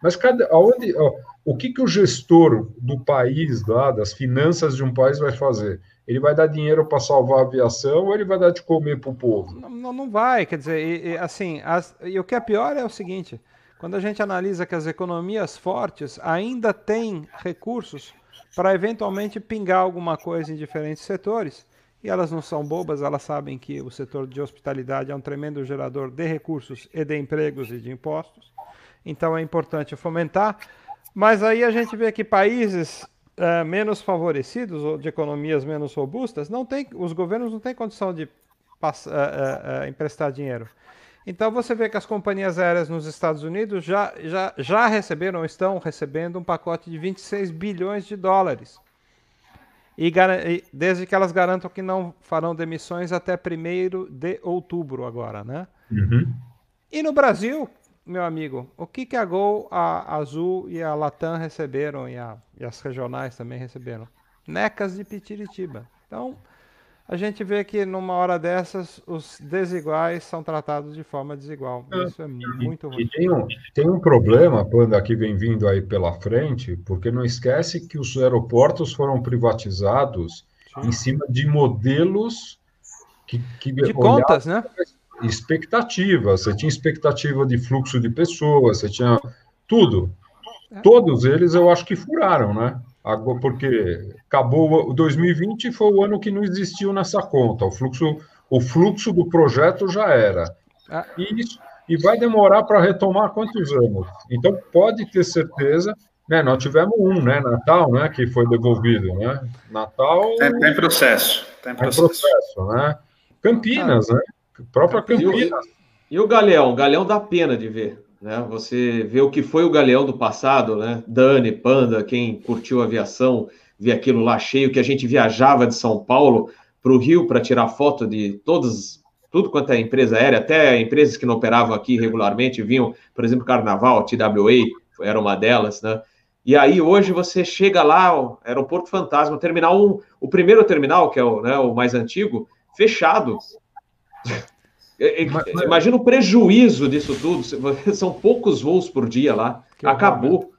Mas cada, aonde, ó, o que, que o gestor do país, lá, das finanças de um país, vai fazer? Ele vai dar dinheiro para salvar a aviação ou ele vai dar de comer para o povo? Não, não vai, quer dizer, e, e, assim, as, e o que é pior é o seguinte: quando a gente analisa que as economias fortes ainda têm recursos para eventualmente pingar alguma coisa em diferentes setores, e elas não são bobas, elas sabem que o setor de hospitalidade é um tremendo gerador de recursos e de empregos e de impostos, então é importante fomentar. Mas aí a gente vê que países uh, menos favorecidos ou de economias menos robustas, não tem, os governos não têm condição de passar, uh, uh, emprestar dinheiro. Então você vê que as companhias aéreas nos Estados Unidos já, já, já receberam, estão recebendo um pacote de 26 bilhões de dólares. E, desde que elas garantam que não farão demissões até 1 de outubro agora, né? Uhum. E no Brasil, meu amigo, o que, que a Gol, a Azul e a Latam receberam e, a, e as regionais também receberam? Necas de Pitiritiba. Então, a gente vê que numa hora dessas os desiguais são tratados de forma desigual. É, Isso é muito ruim. E tem um, tem um problema, Panda, que vem vindo aí pela frente, porque não esquece que os aeroportos foram privatizados Sim. em cima de modelos que, que de contas, né? expectativa, você tinha expectativa de fluxo de pessoas, você tinha tudo. Todos eles eu acho que furaram, né? Porque acabou o 2020 foi o ano que não existiu nessa conta. O fluxo, o fluxo do projeto já era. Ah. E, isso, e vai demorar para retomar quantos anos? Então pode ter certeza né, nós tivemos um, né, Natal, né, que foi devolvido, né? Natal. Está em processo. Está em processo. processo, né? Campinas, ah. né? própria Campinas. E o, e o Galeão? O Galeão dá pena de ver. Né? Você vê o que foi o Galeão do passado, né? Dani, Panda, quem curtiu aviação, vê aquilo lá cheio, que a gente viajava de São Paulo para o Rio para tirar foto de todas, tudo quanto é empresa aérea, até empresas que não operavam aqui regularmente, vinham, por exemplo, Carnaval, TWA, era uma delas, né? E aí hoje você chega lá, o aeroporto fantasma, terminal 1, o primeiro terminal, que é o, né, o mais antigo, fechado. Imagina o prejuízo disso tudo. [LAUGHS] São poucos voos por dia lá. Que Acabou.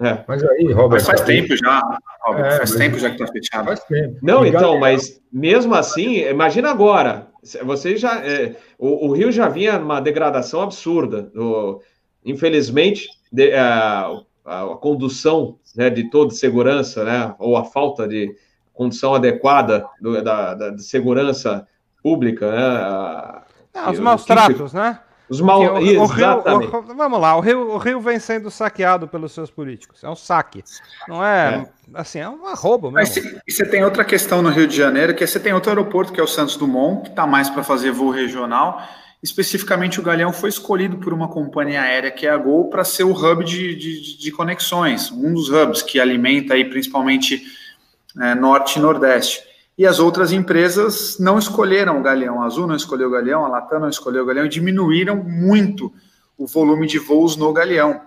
É. Mas aí, Robert. Mas faz tempo já, Robert, é, faz tempo já que está fechado. Faz tempo. Não, então, mas mesmo assim, imagina agora. Você já. É, o, o, Rio já vinha numa degradação absurda. O, infelizmente, de, a, a, a, condução né, de toda segurança, né, ou a falta de condução adequada do, da, da, de segurança pública, né? Ah, os maus tratos, né? Os mal... O, o, Rio, o, vamos lá, o Rio, o Rio vem sendo saqueado pelos seus políticos. É um saque. Não é, é. assim, é uma roubo mesmo. Mas e você tem outra questão no Rio de Janeiro, que é você tem outro aeroporto, que é o Santos Dumont, que está mais para fazer voo regional. Especificamente, o Galeão foi escolhido por uma companhia aérea, que é a Gol, para ser o hub de, de, de, conexões, um dos hubs que alimenta aí principalmente é, Norte e Nordeste e as outras empresas não escolheram o Galeão. A Azul não escolheu o Galeão, a Latam não escolheu o Galeão e diminuíram muito o volume de voos no Galeão.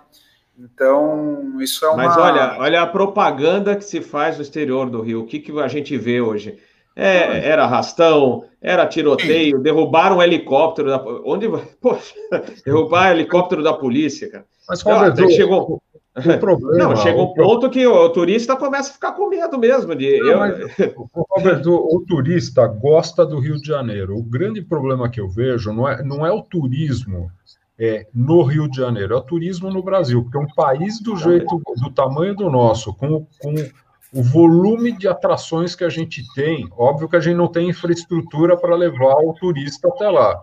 Então, isso é uma. Mas olha, olha a propaganda que se faz no exterior do Rio. O que, que a gente vê hoje? É, era arrastão, era tiroteio, Sim. derrubaram um helicóptero da. Onde. [LAUGHS] Poxa, derrubar helicóptero da polícia, cara. Mas, Roberto, chegou. O [LAUGHS] problema, não, chega um ponto que o turista começa a ficar com medo mesmo de. Não, eu... mas, [LAUGHS] Roberto, o turista gosta do Rio de Janeiro. O grande problema que eu vejo não é, não é o turismo é, no Rio de Janeiro, é o turismo no Brasil, porque é um país do jeito, do tamanho do nosso, com, com o volume de atrações que a gente tem, óbvio que a gente não tem infraestrutura para levar o turista até lá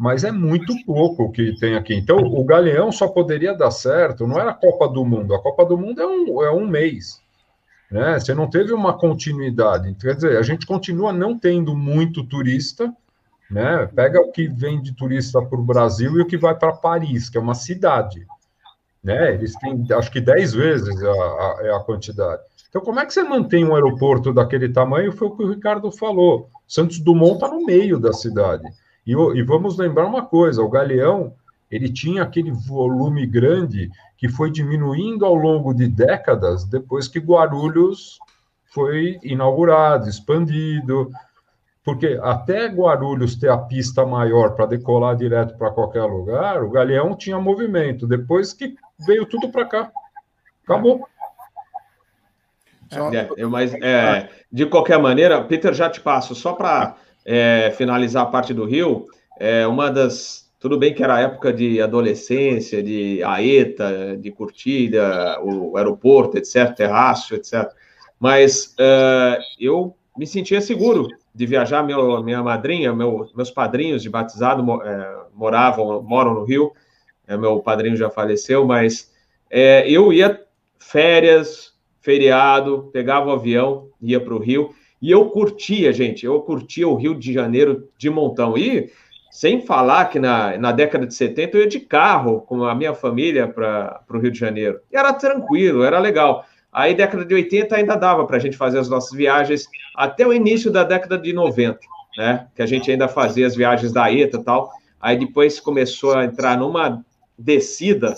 mas é muito pouco o que tem aqui. Então, o Galeão só poderia dar certo, não era a Copa do Mundo, a Copa do Mundo é um, é um mês. Né? Você não teve uma continuidade. Quer dizer, a gente continua não tendo muito turista, né? Pega o que vem de turista para o Brasil e o que vai para Paris, que é uma cidade. Né? Eles têm, acho que 10 vezes a, a, a quantidade. Então, como é que você mantém um aeroporto daquele tamanho? Foi o que o Ricardo falou. Santos Dumont está no meio da cidade. E, e vamos lembrar uma coisa: o Galeão ele tinha aquele volume grande que foi diminuindo ao longo de décadas depois que Guarulhos foi inaugurado, expandido, porque até Guarulhos ter a pista maior para decolar direto para qualquer lugar, o Galeão tinha movimento. Depois que veio tudo para cá, acabou. É, mas é, de qualquer maneira, Peter, já te passo só para é, finalizar a parte do Rio, é uma das. Tudo bem que era época de adolescência, de aeta, de curtida, o aeroporto, etc., terraço, etc. Mas uh, eu me sentia seguro de viajar. Meu, minha madrinha, meu, meus padrinhos de batizado é, moravam, moram no Rio. É, meu padrinho já faleceu, mas é, eu ia férias, feriado, pegava o avião, ia para o Rio e eu curtia, gente, eu curtia o Rio de Janeiro de montão. E sem falar que na, na década de 70 eu ia de carro com a minha família para o Rio de Janeiro. E era tranquilo, era legal. Aí, década de 80 ainda dava para a gente fazer as nossas viagens até o início da década de 90, né? Que a gente ainda fazia as viagens da ETA e tal. Aí depois começou a entrar numa descida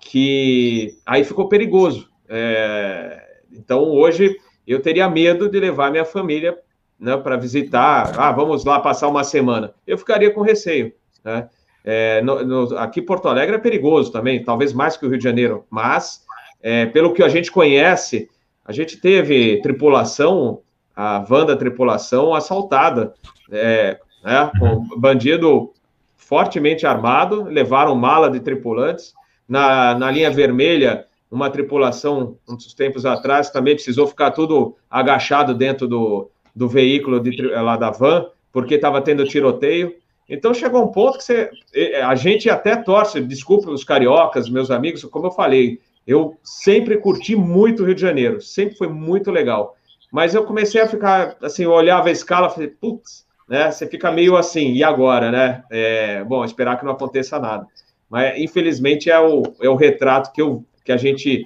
que aí ficou perigoso. É... Então, hoje eu teria medo de levar minha família né, para visitar. Ah, vamos lá passar uma semana. Eu ficaria com receio. Né? É, no, no, aqui Porto Alegre é perigoso também, talvez mais que o Rio de Janeiro, mas é, pelo que a gente conhece, a gente teve tripulação, a van da tripulação assaltada, é, né, com bandido fortemente armado, levaram mala de tripulantes. Na, na linha vermelha, uma tripulação, uns tempos atrás, também precisou ficar tudo agachado dentro do, do veículo de, lá da van, porque estava tendo tiroteio. Então chegou um ponto que você, a gente até torce, desculpe os cariocas, meus amigos, como eu falei, eu sempre curti muito o Rio de Janeiro, sempre foi muito legal. Mas eu comecei a ficar, assim, eu olhava a escala, falei, putz, né? Você fica meio assim, e agora, né? É, bom, esperar que não aconteça nada. Mas, infelizmente, é o, é o retrato que, eu, que a gente,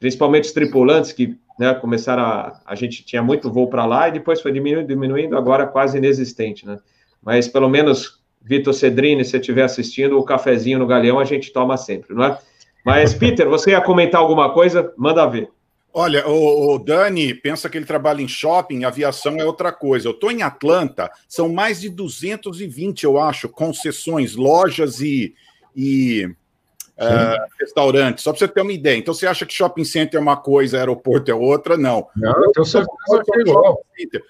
principalmente os tripulantes, que né, começaram a. A gente tinha muito voo para lá e depois foi diminuindo, diminuindo, agora quase inexistente, né? Mas pelo menos, Vitor Cedrini, se estiver assistindo, o cafezinho no Galeão a gente toma sempre, não é? Mas, Peter, você ia comentar alguma coisa? Manda ver. Olha, o, o, Dani pensa que ele trabalha em shopping, aviação é outra coisa. Eu estou em Atlanta, são mais de 220, eu acho, concessões, lojas e, e uh, restaurantes, só para você ter uma ideia. Então, você acha que shopping center é uma coisa, aeroporto é outra? Não. Não, eu tenho certeza que é igual.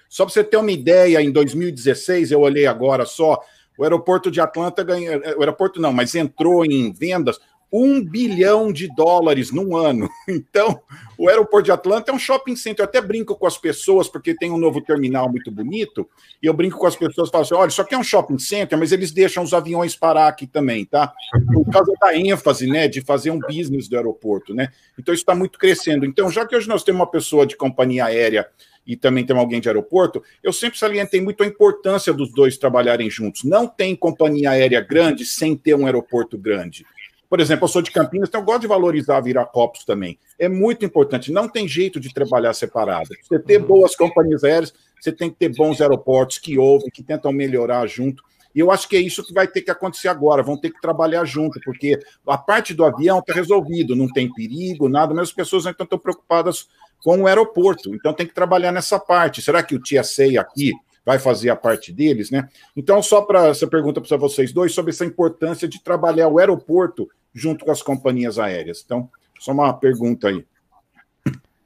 Só para você ter uma ideia, em 2016, eu olhei agora só, o aeroporto de Atlanta ganhou, o aeroporto não, mas entrou em vendas um bilhão de dólares num ano. [LAUGHS] Então, o aeroporto de Atlanta é um shopping center. Eu até brinco com as pessoas, porque tem um novo terminal muito bonito, e eu brinco com as pessoas e falo assim: olha, isso aqui é um shopping center, mas eles deixam os aviões parar aqui também, tá? Por causa da ênfase, né, de fazer um business do aeroporto, né? Então, isso está muito crescendo. Então, já que hoje nós temos uma pessoa de companhia aérea e também temos alguém de aeroporto, eu sempre salientei muito a importância dos dois trabalharem juntos. Não tem companhia aérea grande sem ter um aeroporto grande. Por exemplo, eu sou de Campinas, então eu gosto de valorizar Viracopos também. É muito importante, não tem jeito de trabalhar separado. Você ter uhum. boas companhias aéreas, você tem que ter bons aeroportos que ouvem, que tentam melhorar junto. E eu acho que é isso que vai ter que acontecer agora. Vão ter que trabalhar junto, porque a parte do avião está resolvido, não tem perigo, nada, mas as pessoas ainda estão preocupadas com o aeroporto. Então tem que trabalhar nessa parte. Será que o TSA aqui vai fazer a parte deles, né? Então, só para essa pergunta para vocês dois sobre essa importância de trabalhar o aeroporto junto com as companhias aéreas. Então, só uma pergunta aí.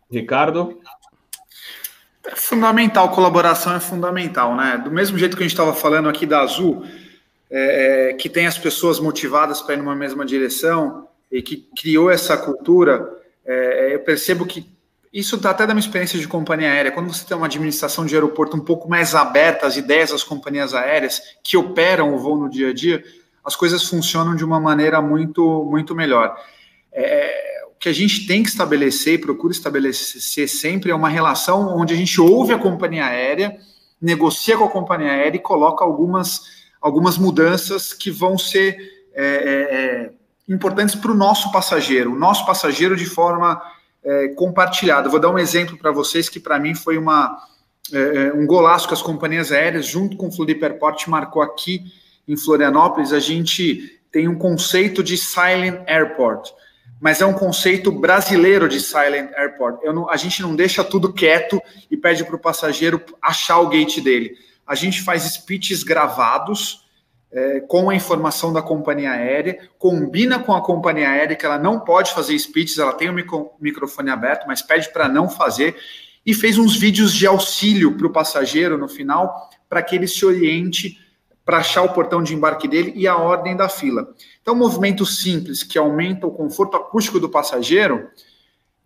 Ricardo? É fundamental, colaboração é fundamental, né? Do mesmo jeito que a gente estava falando aqui da Azul, é, é, que tem as pessoas motivadas para ir numa mesma direção e que criou essa cultura, é, eu percebo que isso está até da minha experiência de companhia aérea. Quando você tem uma administração de aeroporto um pouco mais aberta às ideias das companhias aéreas que operam o voo no dia a dia, as coisas funcionam de uma maneira muito, muito melhor. É, o que a gente tem que estabelecer e procura estabelecer sempre é uma relação onde a gente ouve a companhia aérea, negocia com a companhia aérea e coloca algumas, algumas mudanças que vão ser é, é, é importantes para o nosso passageiro, o nosso passageiro de forma é, compartilhada. Vou dar um exemplo para vocês que para mim foi uma, é, um golaço que as companhias aéreas, junto com o Floripa Airport, marcou aqui em Florianópolis, a gente tem um conceito de silent airport, mas é um conceito brasileiro de silent airport. Não, a gente não deixa tudo quieto e pede para o passageiro achar o gate dele. A gente faz speeches gravados é, com a informação da companhia aérea, combina com a companhia aérea que ela não pode fazer speeches, ela tem o micro, microfone aberto, mas pede para não fazer, e fez uns vídeos de auxílio para o passageiro no final, para que ele se oriente para achar o portão de embarque dele e a ordem da fila. Então, um movimento simples que aumenta o conforto acústico do passageiro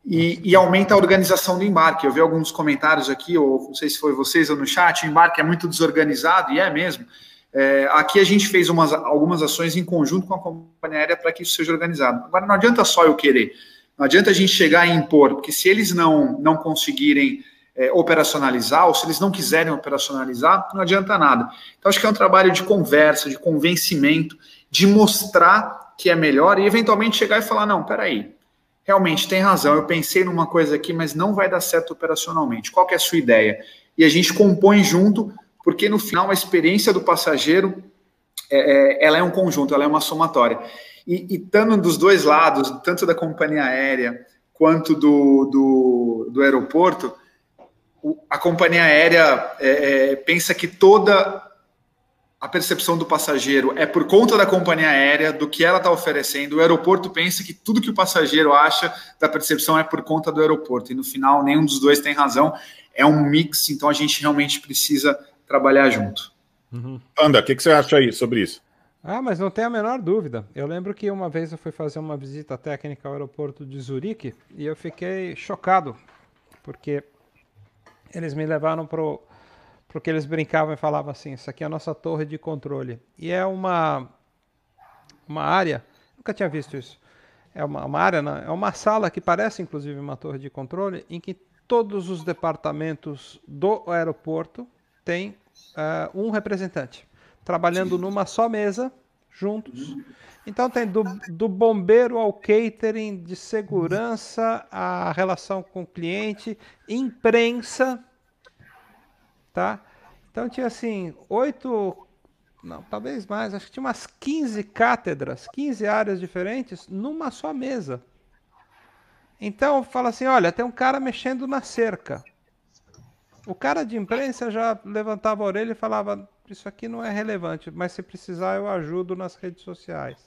e, e, aumenta a organização do embarque. Eu vi alguns comentários aqui, ou não sei se foi vocês ou no chat, o embarque é muito desorganizado, e é mesmo. É, aqui a gente fez umas, algumas ações em conjunto com a companhia aérea para que isso seja organizado. Agora, não adianta só eu querer, não adianta a gente chegar e impor, porque se eles não, não conseguirem é, operacionalizar, ou se eles não quiserem operacionalizar, não adianta nada. Então, acho que é um trabalho de conversa, de convencimento, de mostrar que é melhor e, eventualmente, chegar e falar: não, peraí, realmente tem razão, eu pensei numa coisa aqui, mas não vai dar certo operacionalmente. Qual é a sua ideia? E a gente compõe junto, porque no final a experiência do passageiro é, é, ela é um conjunto, ela é uma somatória. E, estando dos dois lados, tanto da companhia aérea quanto do, do, do aeroporto, a companhia aérea é, é, pensa que toda a percepção do passageiro é por conta da companhia aérea, do que ela está oferecendo. O aeroporto pensa que tudo que o passageiro acha da percepção é por conta do aeroporto. E no final, nenhum dos dois tem razão. É um mix, então a gente realmente precisa trabalhar junto. Uhum. Anda, o que, que, você acha aí sobre isso? Ah, mas não tem a menor dúvida. Eu lembro que uma vez eu fui fazer uma visita técnica ao aeroporto de Zurique e eu fiquei chocado, porque eles me levaram para o que eles brincavam e falavam assim: Isso aqui é a nossa torre de controle. E é uma, uma área, nunca tinha visto isso. É uma, uma área, né? é uma sala que parece inclusive uma torre de controle, em que todos os departamentos do aeroporto têm uh, um representante trabalhando numa só mesa, juntos. Então tem do, do bombeiro ao catering, de segurança, a relação com o cliente, imprensa, tá? Então tinha assim, oito, não, talvez mais, acho que tinha umas 15 cátedras, 15 áreas diferentes numa só mesa. Então fala assim, olha, tem um cara mexendo na cerca. O cara de imprensa já levantava a orelha e falava: Isso aqui não é relevante, mas se precisar eu ajudo nas redes sociais.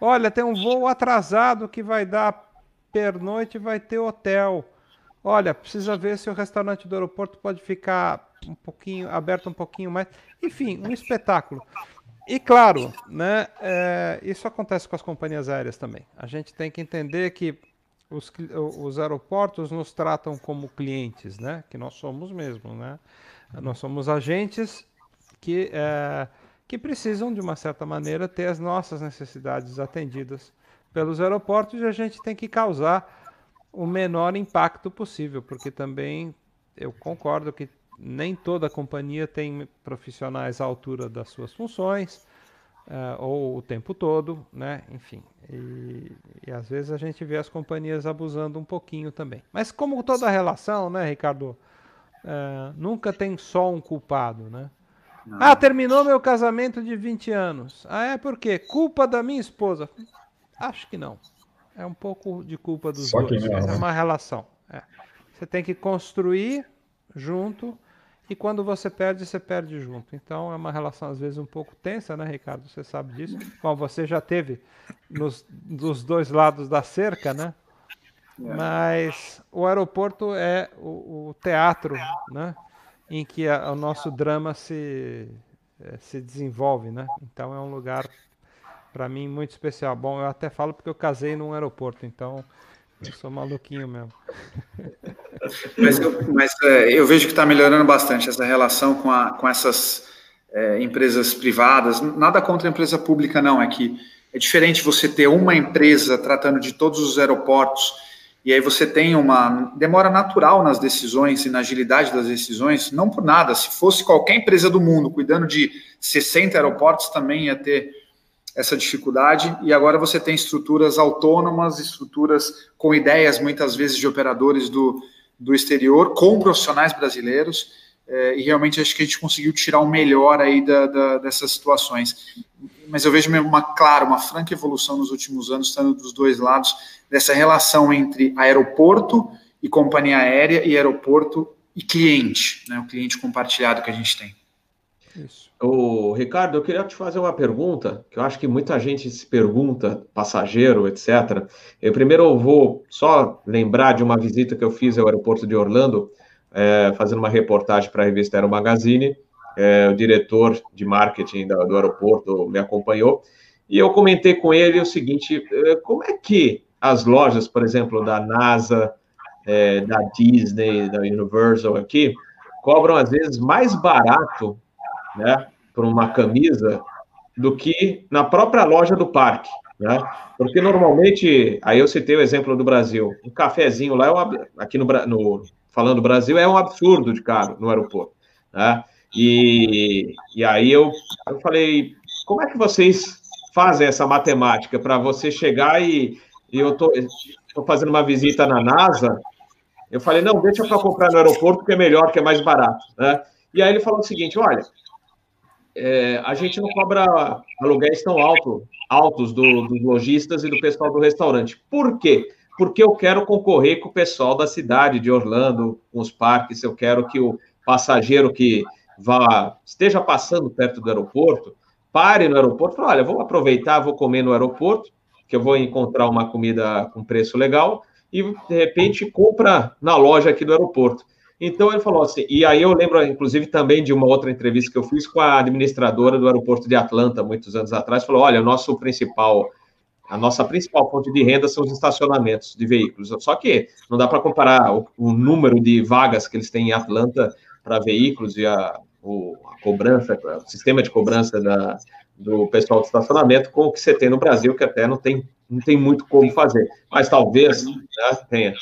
Olha, tem um voo atrasado que vai dar pernoite e vai ter hotel. Olha, precisa ver se o restaurante do aeroporto pode ficar um pouquinho aberto um pouquinho mais. Enfim, um espetáculo. E claro, né, é, isso acontece com as companhias aéreas também. A gente tem que entender que os, os aeroportos nos tratam como clientes, né? Que nós somos mesmo, né? Nós somos agentes que, é, que precisam, de uma certa maneira, ter as nossas necessidades atendidas pelos aeroportos e a gente tem que causar o menor impacto possível, porque também eu concordo que nem toda companhia tem profissionais à altura das suas funções, uh, ou o tempo todo, né? Enfim, e, e, às vezes a gente vê as companhias abusando um pouquinho também. Mas como toda relação, né, Ricardo? Uh, nunca tem só um culpado, né? Não. Ah, terminou meu casamento de 20 anos. Ah, é por quê? Culpa da minha esposa? Acho que não. É um pouco de culpa dos só dois. Não, é né? uma relação. É. Você tem que construir junto e quando você perde, você perde junto. Então é uma relação às vezes um pouco tensa, né, Ricardo? Você sabe disso. Bom, você já teve nos, dos dois lados da cerca, né? É. Mas o aeroporto é o, o teatro, né? Em que a, o nosso drama se, é, se desenvolve, né? Então é um lugar para mim muito especial. Bom, eu até falo porque eu casei num aeroporto, então eu sou maluquinho mesmo. [LAUGHS] Mas eu, mas, é, eu vejo que está melhorando bastante essa relação com, a, com essas é, empresas privadas. Nada contra a empresa pública, não. É que é diferente você ter uma empresa tratando de todos os aeroportos e aí você tem uma demora natural nas decisões e na agilidade das decisões, não por nada. Se fosse qualquer empresa do mundo cuidando de 60 aeroportos, também ia ter essa dificuldade, e agora você tem estruturas autônomas, estruturas com ideias, muitas vezes, de operadores do, do exterior, com profissionais brasileiros, é, e realmente acho que a gente conseguiu tirar o melhor aí da, da, dessas situações. Mas eu vejo uma clara, uma franca evolução nos últimos anos, estando dos dois lados, dessa relação entre aeroporto e companhia aérea e aeroporto e cliente, né, o cliente compartilhado que a gente tem. Isso. O Ricardo, eu queria te fazer uma pergunta, que eu acho que muita gente se pergunta, passageiro, etc. Eu primeiro eu vou só lembrar de uma visita que eu fiz ao aeroporto de Orlando, é, fazendo uma reportagem para a revista Aero Magazine. É, o diretor de marketing do, do aeroporto me acompanhou e eu comentei com ele o seguinte: é, como é que as lojas, por exemplo, da NASA, é, da Disney, da Universal aqui, cobram às vezes mais barato né, por uma camisa do que na própria loja do parque, né? Porque normalmente, aí eu citei o exemplo do Brasil, um cafezinho lá, é um, aqui no, no, falando do Brasil, é um absurdo de caro no aeroporto, né? E, e aí eu, eu falei, como é que vocês fazem essa matemática para você chegar e, e eu tô, tô fazendo uma visita na NASA, eu falei, não, deixa para comprar no aeroporto que é melhor, que é mais barato, né? E aí ele falou o seguinte, olha, é, a gente não cobra aluguéis tão alto, altos do, dos lojistas e do pessoal do restaurante. Por quê? Porque eu quero concorrer com o pessoal da cidade de Orlando, com os parques, eu quero que o passageiro que vá esteja passando perto do aeroporto, pare no aeroporto, fale, olha, vou aproveitar, vou comer no aeroporto, que eu vou encontrar uma comida com preço legal, e de repente compra na loja aqui do aeroporto. Então ele falou assim, e aí eu lembro, inclusive, também de uma outra entrevista que eu fiz com a administradora do aeroporto de Atlanta, muitos anos atrás, falou: olha, o nosso principal, a nossa principal fonte de renda são os estacionamentos de veículos. Só que não dá para comparar o, o, número de vagas que eles têm em Atlanta para veículos e a, o, a cobrança, o sistema de cobrança da, do pessoal de estacionamento com o que você tem no Brasil, que até não tem, não tem muito como fazer. Mas talvez né, tenha.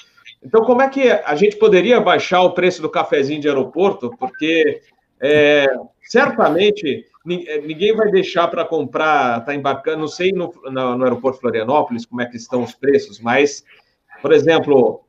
Então, como é que a gente poderia baixar o preço do cafezinho de aeroporto? Porque é, certamente é, ninguém vai deixar para comprar, tá embarcando, não sei no, no, no, aeroporto Florianópolis como é que estão os preços, mas, por exemplo,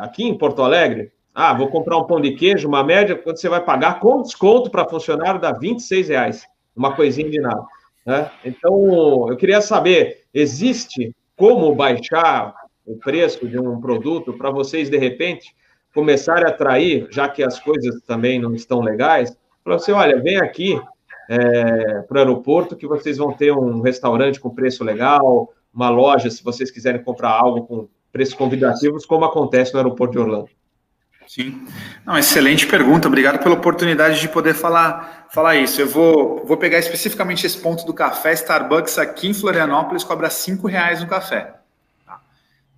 aqui em Porto Alegre, ah, vou comprar um pão de queijo, uma média, quando você vai pagar com desconto para funcionário, dá 26 reais, uma coisinha de nada. Né? Então, eu queria saber, existe como baixar o preço de um produto para vocês, de repente, começarem a atrair, já que as coisas também não estão legais, para você, olha, vem aqui é, para o aeroporto que vocês vão ter um restaurante com preço legal, uma loja, se vocês quiserem comprar algo com preços convidativos, como acontece no aeroporto de Orlando. Sim. Não, excelente pergunta. Obrigado pela oportunidade de poder falar, falar isso. Eu vou, vou pegar especificamente esse ponto do café. Starbucks aqui em Florianópolis cobra cinco reais no café.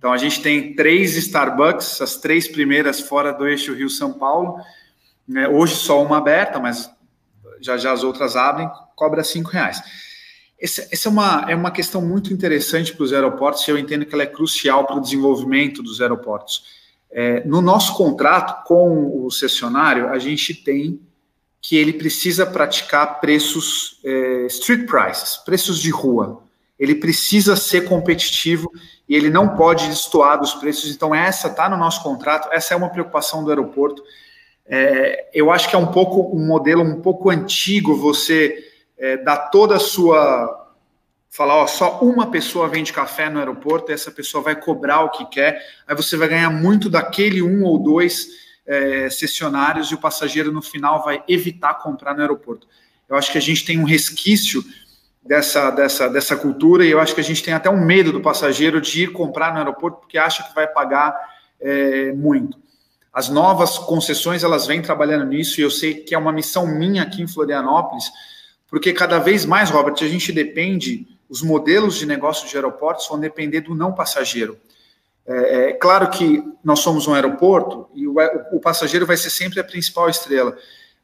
Então a gente tem três Starbucks, as três primeiras fora do eixo Rio-São Paulo. Né? Hoje só uma aberta, mas já já as outras abrem, cobra cinco reais. Essa, essa é, uma, é uma questão muito interessante para os aeroportos e eu entendo que ela é crucial para o desenvolvimento dos aeroportos. É, no nosso contrato com o cessionário, a gente tem que ele precisa praticar preços é, street prices, preços de rua. Ele precisa ser competitivo e ele não pode destoar dos preços. Então, essa está no nosso contrato, essa é uma preocupação do aeroporto. É, eu acho que é um pouco um modelo um pouco antigo você é, dar toda a sua. Falar, ó, só uma pessoa vende café no aeroporto, e essa pessoa vai cobrar o que quer, aí você vai ganhar muito daquele um ou dois é, e o passageiro no final vai evitar comprar no aeroporto. Eu acho que a gente tem um resquício dessa, dessa, dessa cultura e eu acho que a gente tem até um medo do passageiro de ir comprar no aeroporto porque acha que vai pagar é, muito. As novas concessões elas vêm trabalhando nisso e eu sei que é uma missão minha aqui em Florianópolis, porque cada vez mais, Robert, a gente depende, os modelos de negócio de aeroportos vão depender do não passageiro. É, é claro que nós somos um aeroporto e o, o passageiro vai ser sempre a principal estrela,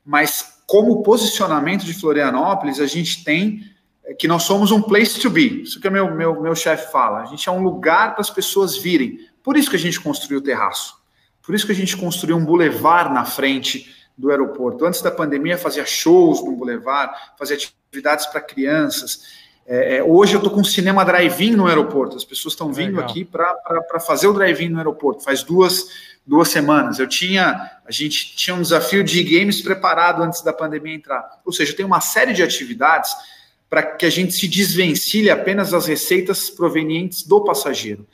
mas como posicionamento de Florianópolis, a gente tem é que nós somos um place to be. Isso que o meu, meu, meu chefe fala. A gente é um lugar para as pessoas virem. Por isso que a gente construiu o terraço. Por isso que a gente construiu um bulevar na frente do aeroporto. Antes da pandemia, fazia shows no bulevar, fazia atividades para crianças. É, é, hoje eu estou com um cinema drive-in no aeroporto. As pessoas estão vindo Legal. aqui para fazer o drive-in no aeroporto. Faz duas, duas semanas. Eu tinha, a gente tinha um desafio de games preparado antes da pandemia entrar. Ou seja, tem uma série de atividades para que a gente se desvencilhe apenas das receitas provenientes do passageiro.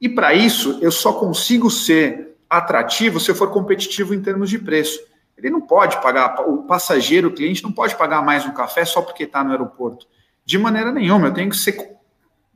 E para isso, eu só consigo ser atrativo se eu for competitivo em termos de preço. Ele não pode pagar, o passageiro, o cliente, não pode pagar mais um café só porque está no aeroporto. De maneira nenhuma, eu tenho que ser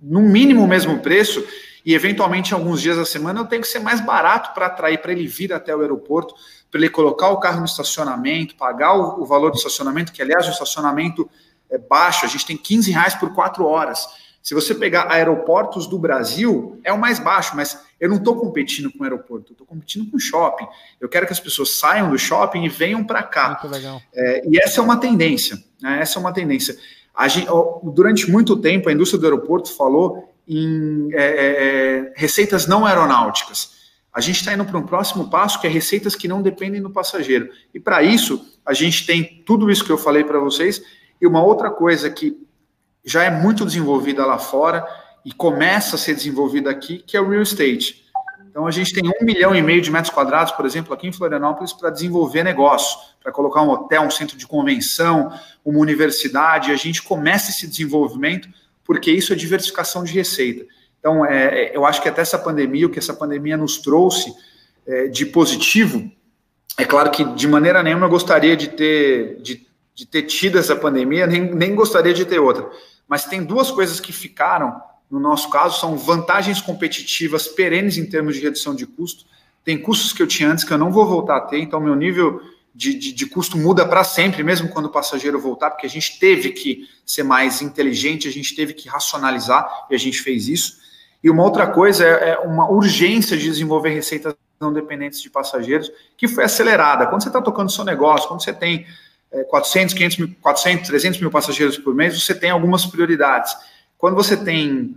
no mínimo o mesmo preço e, eventualmente, alguns dias da semana, eu tenho que ser mais barato para atrair, para ele vir até o aeroporto, para ele colocar o carro no estacionamento, pagar o, valor do estacionamento, que, aliás, o estacionamento é baixo, a gente tem 15 reais por quatro horas. Se você pegar aeroportos do Brasil, é o mais baixo, mas eu não estou competindo com o aeroporto, eu estou competindo com o shopping. Eu quero que as pessoas saiam do shopping e venham para cá. É, e essa é uma tendência. Né? Essa é uma tendência. Gente, durante muito tempo, a indústria do aeroporto falou em é, é, é receitas não aeronáuticas. A gente está indo para um próximo passo, que é receitas que não dependem do passageiro. E para isso, a gente tem tudo isso que eu falei para vocês e uma outra coisa que já é muito desenvolvida lá fora e começa a ser desenvolvida aqui, que é o real estate. Então a gente tem um milhão e meio de metros quadrados, por exemplo, aqui em Florianópolis, para desenvolver negócio, para colocar um hotel, um centro de convenção, uma universidade. A gente começa esse desenvolvimento porque isso é diversificação de receita. Então, é, é eu acho que até essa pandemia, o que essa pandemia nos trouxe é, de positivo, é claro que de maneira nenhuma eu gostaria de ter, de de ter tido essa pandemia, nem, nem gostaria de ter outra. Mas tem duas coisas que ficaram, no nosso caso, são vantagens competitivas perenes em termos de redução de custo. tem custos que eu tinha antes que eu não vou voltar a ter, então meu nível de, de, de custo muda para sempre, mesmo quando o passageiro voltar, porque a gente teve que ser mais inteligente, a gente teve que racionalizar e a gente fez isso. E uma outra coisa é, é uma urgência de desenvolver receitas não dependentes de passageiros, que foi acelerada. Quando você está tocando seu negócio, quando você tem 400, 500 mil, 400, 300 mil passageiros por mês, você tem algumas prioridades. Quando você tem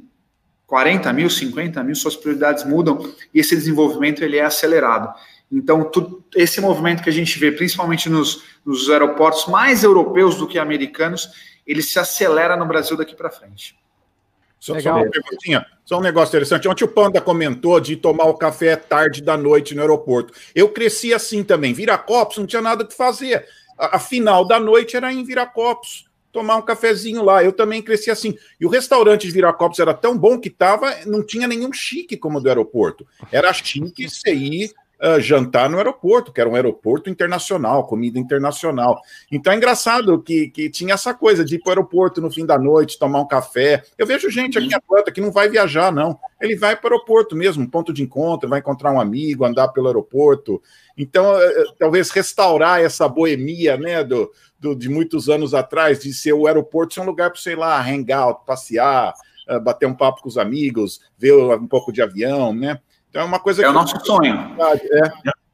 40 mil, 50 mil, suas prioridades mudam e esse desenvolvimento ele é acelerado. Então, tu, esse movimento que a gente vê, principalmente nos, nos aeroportos mais europeus do que americanos, ele se acelera no Brasil daqui para frente. Só, Legal. só uma perguntinha, só um negócio interessante. Ontem o Panda comentou de tomar o café tarde da noite no aeroporto. Eu cresci assim também. Viracopos, não tinha nada que fazer. A, final da noite era em Viracopos tomar um cafezinho lá. Eu também cresci assim. E o restaurante de Viracopos era tão bom que tava, não tinha nenhum chique como o do aeroporto. Era chique você ir uh, jantar no aeroporto, que era um aeroporto internacional, comida internacional. Então é engraçado que, que tinha essa coisa de ir para o aeroporto no fim da noite, tomar um café. Eu vejo gente aqui em Atlanta que não vai viajar, não. Ele vai para o aeroporto mesmo, ponto de encontro, vai encontrar um amigo, andar pelo aeroporto. Então, uh, talvez restaurar essa boemia, né, do, do, de muitos anos atrás, de ser o aeroporto ser um lugar para, sei lá, hangout, passear, uh, bater um papo com os amigos, ver um pouco de avião, né? Então é uma coisa é que. É o nosso sonho.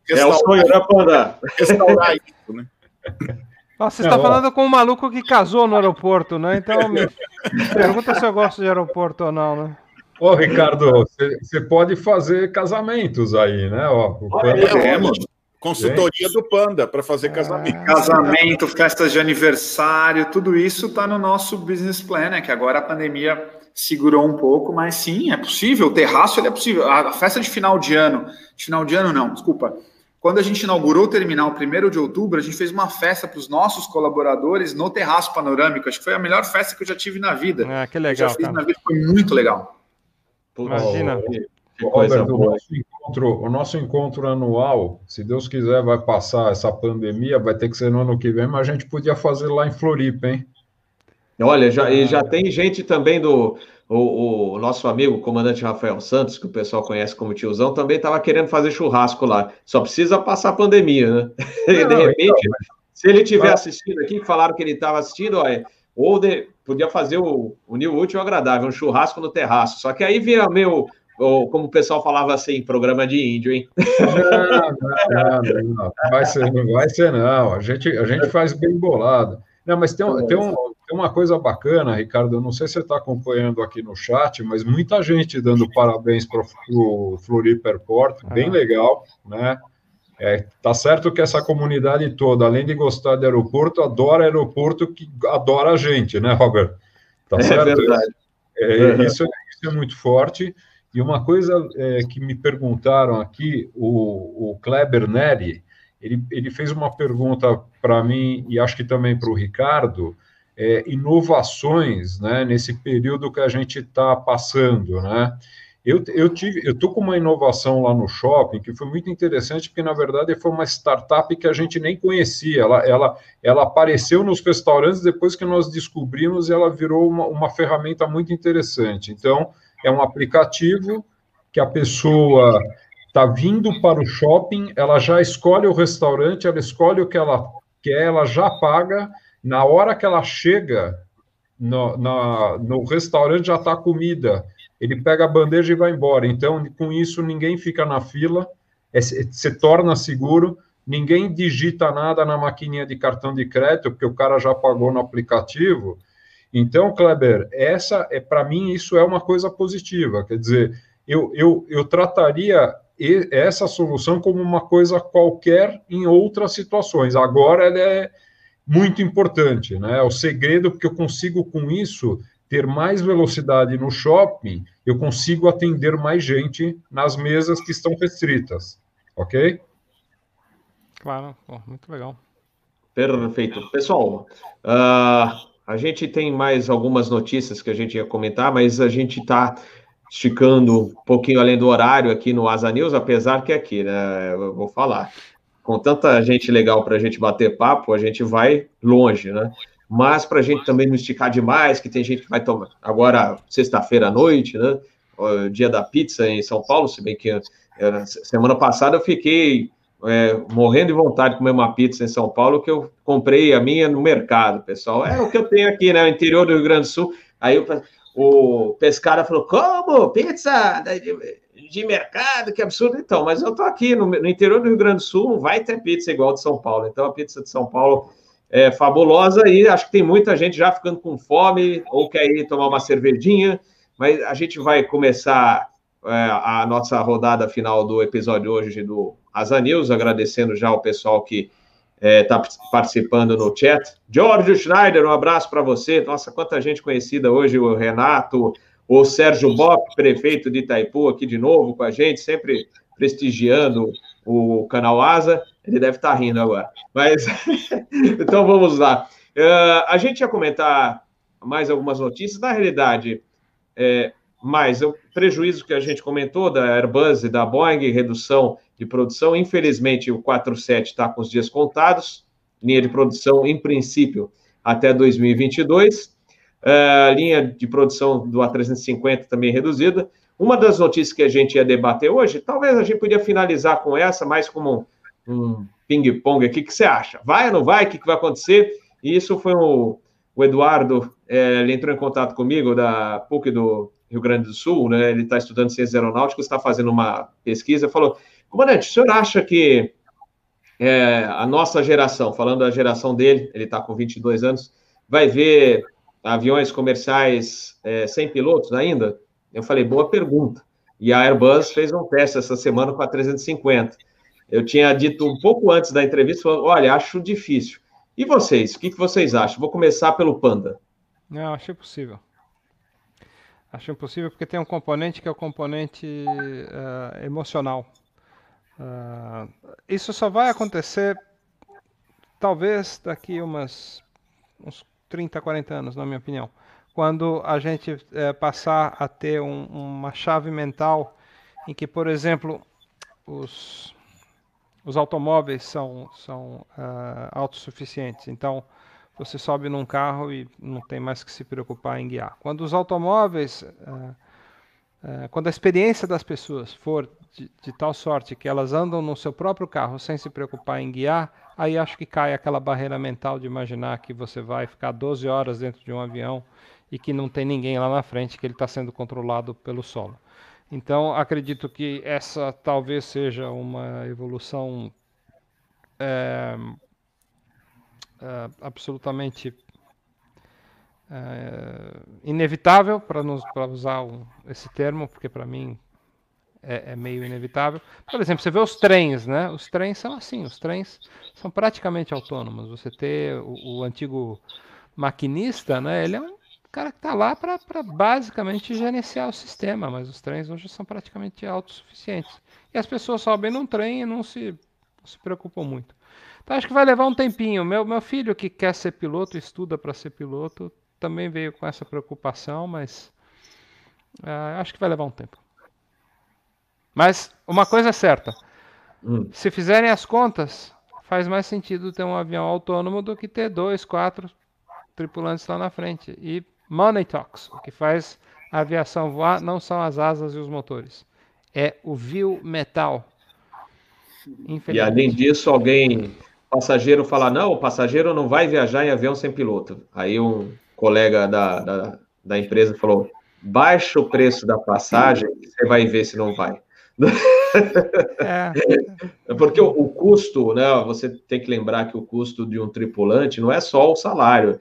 É, é o sonho, né, Panda? Restaurar isso, né? Nossa, você está falando com um maluco que casou no aeroporto, né? Então me [LAUGHS] pergunta se eu gosto de aeroporto ou não, né? Ô, Ricardo, você pode fazer casamentos aí, né? Ó, o Panda... é, é, Consultoria Gente. do Panda para fazer casamento. Ah, casamento, festas de aniversário, tudo isso está no nosso business plan, né? Que agora a pandemia segurou um pouco, mas sim, é possível. O terraço ele é possível. A festa de final de ano, de final de ano não, desculpa. Quando a gente inaugurou o terminal primeiro de outubro, a gente fez uma festa para os nossos colaboradores no terraço panorâmico. Acho que foi a melhor festa que eu já tive na vida. Ah, que legal. já fiz na vida, foi muito legal. Imagina. Coisa Robert. O nosso, encontro, o nosso encontro anual, se Deus quiser, vai passar essa pandemia, vai ter que ser no ano que vem, mas a gente podia fazer lá em Floripa, hein? Olha, já, e já tem gente também do. O, o, nosso amigo, o comandante Rafael Santos, que o pessoal conhece como tiozão, também estava querendo fazer churrasco lá. Só precisa passar a pandemia, né? [LAUGHS] Não, de repente, então, se ele estiver assistindo aqui, falaram que ele estava assistindo, olha, ou de, podia fazer o, o New Útil Agradável, um churrasco no terraço. Só que aí vira meu ou como o pessoal falava assim, programa de índio, hein? Não, não, não, não, vai ser, não vai ser, não. A gente, a gente faz bem bolado. Não, mas tem, [LAUGHS] tem, um, tem uma coisa bacana, Ricardo, eu não sei se você está acompanhando aqui no chat, mas muita gente dando parabéns para o Floripa Airport, bem legal, né? É, tá certo que essa comunidade toda, além de gostar de aeroporto, adora aeroporto que adora a gente, né, Robert? Tá é certo? Verdade. É, uhum. isso, isso é muito forte. E uma coisa é, que me perguntaram aqui, o, o Kleber Neri, ele, ele fez uma pergunta para mim e acho que também para o Ricardo, é, inovações né, nesse período que a gente está passando, né? Eu, eu tive, eu com uma inovação lá no shopping que foi muito interessante, porque na verdade foi uma startup que a gente nem conhecia. Ela, ela, ela apareceu nos restaurantes depois que nós descobrimos e ela virou uma, uma ferramenta muito interessante. Então, é um aplicativo que a pessoa está vindo para o shopping, ela já escolhe o restaurante, ela escolhe o que ela quer, ela já paga. Na hora que ela chega no, na, no restaurante, já está comida. Ele pega a bandeja e vai embora. Então, com isso, ninguém fica na fila, é, se torna seguro, ninguém digita nada na maquininha de cartão de crédito, porque o cara já pagou no aplicativo. Então, Kleber, essa é para mim isso é uma coisa positiva. Quer dizer, eu, eu, eu trataria essa solução como uma coisa qualquer em outras situações. Agora ela é muito importante, né? O segredo porque eu consigo com isso ter mais velocidade no shopping, eu consigo atender mais gente nas mesas que estão restritas, ok? Claro, muito legal. Perfeito. Pessoal, uh, a gente tem mais algumas notícias que a gente ia comentar, mas a gente está esticando um pouquinho além do horário aqui no Asa News, apesar que aqui, né, eu vou falar, com tanta gente legal para a gente bater papo, a gente vai longe, né? Mas para a gente também não esticar demais, que tem gente que vai tomar agora sexta-feira à noite, né? dia da pizza em São Paulo, se bem que Eu, semana passada eu fiquei é, morrendo de vontade de comer uma pizza em São Paulo, que eu comprei a minha no mercado, pessoal. É o que eu tenho aqui, né? No interior do Rio Grande do Sul. Aí eu, o pescada falou: como? Pizza de, mercado, que absurdo. Então, mas eu tô aqui no, no, interior do Rio Grande do Sul, não vai ter pizza igual de São Paulo. Então, a pizza de São Paulo é fabulosa e acho que tem muita gente já ficando com fome ou quer ir tomar uma cervejinha. Mas a gente vai começar é, a nossa rodada final do episódio hoje do Asa News, agradecendo já o pessoal que está é, participando no chat. George Schneider, um abraço para você. Nossa, quanta gente conhecida hoje, o Renato, o Sérgio Bock, prefeito de Itaipu, aqui de novo com a gente, sempre prestigiando o canal Asa. Ele deve estar rindo agora. Mas [LAUGHS] então vamos lá. Uh, a gente ia comentar mais algumas notícias. Na realidade, é, mais o prejuízo que a gente comentou da Airbus e da Boeing, redução de produção. Infelizmente, o 47 está com os dias contados, linha de produção, em princípio, até 2022. Uh, linha de produção do A350 também reduzida. Uma das notícias que a gente ia debater hoje, talvez a gente podia finalizar com essa, mais como um, um ping-pong aqui. O que você acha? Vai ou não vai? O que, que vai acontecer? E isso foi o, o Eduardo, é, ele entrou em contato comigo, da PUC do Rio Grande do Sul, né? Ele está estudando ciências aeronáuticas, está fazendo uma pesquisa, falou: comandante, o senhor acha que é, a nossa geração, falando da geração dele, ele está com 22 anos, vai ver aviões comerciais é, sem pilotos ainda? Eu falei: boa pergunta. E a Airbus fez um teste essa semana com a 350. Eu tinha dito um pouco antes da entrevista, olha, acho difícil. E vocês, o que, vocês acham? Vou começar pelo Panda. Não, achei possível. Acho impossível porque tem um componente que é o componente uh, emocional. Uh, isso só vai acontecer talvez daqui umas, uns 30, 40 anos, na minha opinião. Quando a gente uh, passar a ter um, uma chave mental em que, por exemplo, os, os automóveis são, são autossuficientes. Então, você sobe num carro e não tem mais que se preocupar em guiar. Quando os automóveis, uh, uh, quando a experiência das pessoas for de, de, tal sorte que elas andam no seu próprio carro sem se preocupar em guiar, aí acho que cai aquela barreira mental de imaginar que você vai ficar 12 horas dentro de um avião e que não tem ninguém lá na frente, que ele está sendo controlado pelo solo. Então, acredito que essa talvez seja uma evolução é, uh, absolutamente uh, inevitável, para usar um, esse termo, porque para mim é, é, meio inevitável. Por exemplo, você vê os trens, né? Os trens são assim, os trens são praticamente autônomos. Você ter o, o antigo maquinista, né? Ele é um cara que está lá para basicamente gerenciar o sistema, mas os trens hoje são praticamente autossuficientes. E as pessoas sobem num trem e não se, não se preocupam muito. Então acho que vai levar um tempinho. Meu, meu filho que quer ser piloto, estuda para ser piloto, também veio com essa preocupação, mas uh, acho que vai levar um tempo. Mas uma coisa é certa: hum. se fizerem as contas, faz mais sentido ter um avião autônomo do que ter dois, quatro tripulantes lá na frente. E money talks. O que faz a aviação voar não são as asas e os motores, é o view metal. E além disso, alguém passageiro fala, não, o passageiro não vai viajar em avião sem piloto. Aí um colega da, da, da empresa falou, baixa o preço da passagem e você vai ver se não vai. É. [LAUGHS] Porque o, o, custo, né? Você tem que lembrar que o custo de um tripulante não é só o salário,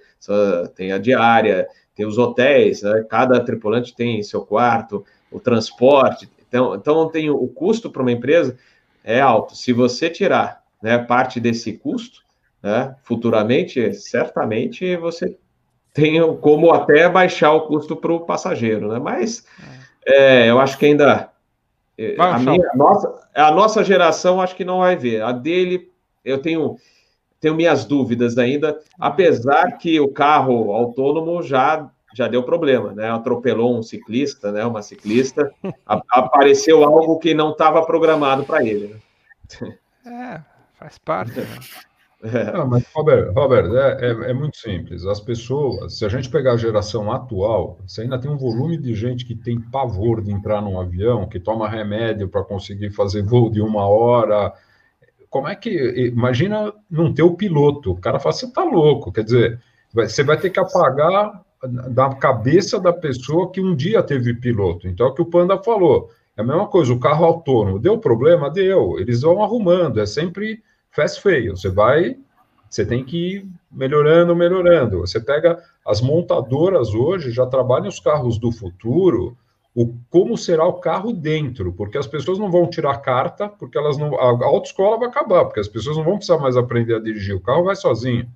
tem a diária, tem os hotéis, né? cada tripulante tem seu quarto, o transporte. Então, então tem o custo para uma empresa é alto. Se você tirar né, parte desse custo, né, futuramente, certamente você tem como até baixar o custo para o passageiro, né? Mas é, eu acho que ainda é, a, minha, a, nossa, a nossa geração acho que não vai ver. A dele, eu tenho tenho minhas dúvidas ainda, apesar que o carro autônomo já já deu problema, né? Atropelou um ciclista, né? Uma ciclista, [LAUGHS] apareceu algo que não estava programado para ele. Né? É, Faz parte. Né? [LAUGHS] Não, mas, Robert, Robert é, é, é, muito simples. As pessoas, se a gente pegar a geração atual, você ainda tem um volume de gente que tem pavor de entrar num avião, que toma remédio para conseguir fazer voo de uma hora. Como é que. Imagina não ter o piloto. O cara fala, você está louco. Quer dizer, você vai ter que apagar da cabeça da pessoa que um dia teve piloto. Então, é o que o Panda falou. É a mesma coisa, o carro autônomo. Deu problema? Deu. Eles vão arrumando. É sempre fast fail. Você vai, você tem que ir melhorando, melhorando. Você pega as montadoras hoje já trabalham os carros do futuro, o como será o carro dentro, porque as pessoas não vão tirar carta, porque elas não a autoescola vai acabar, porque as pessoas não vão precisar mais aprender a dirigir, o carro vai sozinho.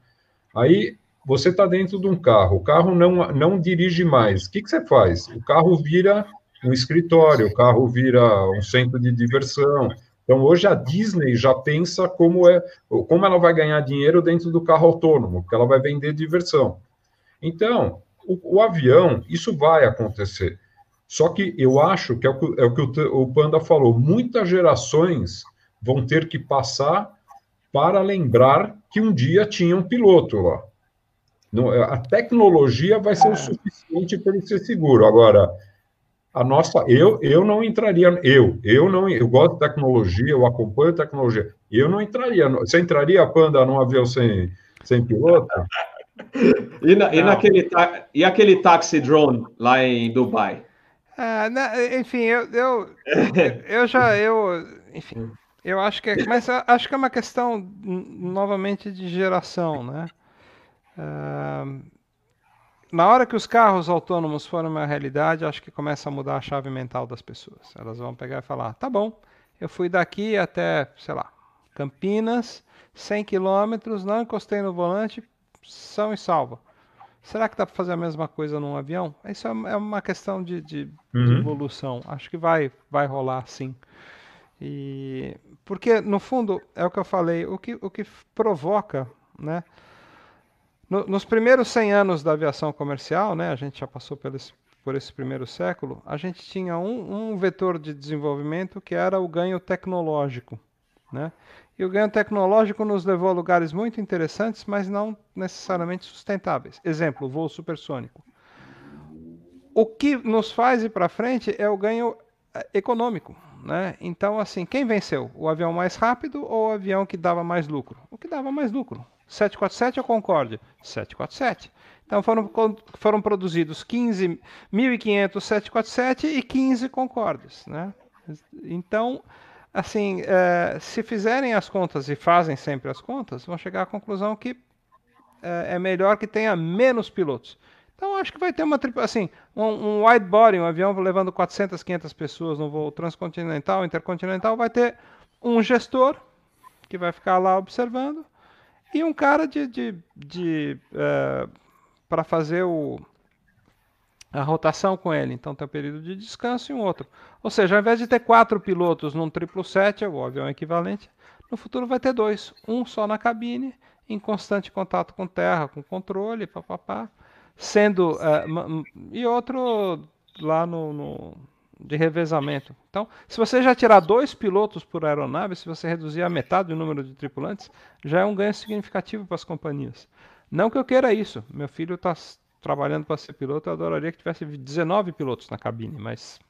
Aí você está dentro de um carro, o carro não não dirige mais. O que, que você faz? O carro vira um escritório, o carro vira um centro de diversão, então, hoje a Disney já pensa como, é, como ela vai ganhar dinheiro dentro do carro autônomo, porque ela vai vender diversão. Então, o, o avião, isso vai acontecer. Só que eu acho que é o que, é o, que o, o Panda falou: muitas gerações vão ter que passar para lembrar que um dia tinha um piloto lá. A tecnologia vai ser o suficiente para ele ser seguro. Agora, a nossa, eu, eu não entraria, eu, eu não, eu gosto de tecnologia, eu acompanho tecnologia, eu não entraria, você entraria, Panda, num avião sem, sem piloto? e, na, e, naquele, e aquele taxi drone lá em Dubai? Ah, enfim, eu, eu, [LAUGHS] eu já, eu, enfim, eu acho que é, mas acho que é uma questão, novamente, de geração, né? Uh, na hora que os carros autônomos forem uma realidade, acho que começa a mudar a chave mental das pessoas. Elas vão pegar e falar: tá bom, eu fui daqui até, sei lá, Campinas, 100 quilômetros, não encostei no volante, são e salvo. Será que dá para fazer a mesma coisa num avião? Isso é, é uma questão de, de, uhum. de evolução. Acho que vai, vai rolar sim. E porque no fundo é o que eu falei, o que, o que provoca, né? No, nos primeiros 100 anos da aviação comercial, né, a gente já passou por esse, primeiro século, a gente tinha um, um, vetor de desenvolvimento que era o ganho tecnológico. Né? E o ganho tecnológico nos levou a lugares muito interessantes, mas não necessariamente sustentáveis. Exemplo, voo supersônico. O que nos faz ir para frente é o ganho eh, econômico. Né? Então, assim, quem venceu? O avião mais rápido ou o avião que dava mais lucro? O que dava mais lucro. 747 ou Concorde? 747. Então foram, foram produzidos 15.500 747 e 15 Concordes. Né? Então, assim, é, se fizerem as contas e fazem sempre as contas, vão chegar à conclusão que é, é melhor que tenha menos pilotos. Então acho que vai ter uma assim, um, um wide body, um avião levando 400, 500 pessoas no voo transcontinental, intercontinental, vai ter um gestor que vai ficar lá observando e um cara de, de, de uh, para fazer o, a rotação com ele. Então tem um período de descanso e um outro. Ou seja, ao invés de ter quatro pilotos num 777, o avião equivalente, no futuro vai ter dois. Um só na cabine, em constante contato com terra, com controle, papapá, sendo. Uh, e outro lá no, no de revezamento. Então, se você já tirar dois pilotos por aeronave, se você reduzir a metade do número de tripulantes, já é um ganho significativo para as companhias. Não que eu queira isso. Meu filho está trabalhando para ser piloto, eu adoraria que tivesse 19 pilotos na cabine, mas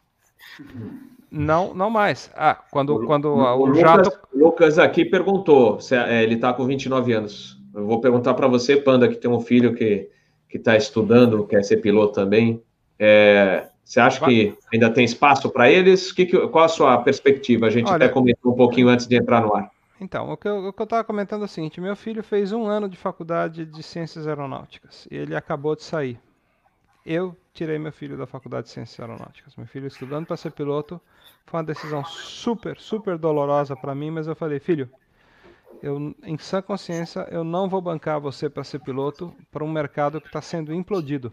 não, não mais. Ah, quando o, quando o, o jato. Lucas, Lucas aqui perguntou se é, ele está com 29 anos. Eu vou perguntar para você, Panda, que tem um filho que que está estudando, quer ser piloto também. É, você acha que ainda tem espaço para eles? Que, que, qual a sua perspectiva? A gente Olha, até comentou um pouquinho antes de entrar no ar. Então, o que eu estava comentando é o seguinte: meu filho fez um ano de faculdade de ciências aeronáuticas e ele acabou de sair. Eu tirei meu filho da faculdade de ciências aeronáuticas. Meu filho estudando para ser piloto foi uma decisão super, super dolorosa para mim, mas eu falei, filho, eu, em sã consciência, eu não vou bancar você para ser piloto para um mercado que está sendo implodido.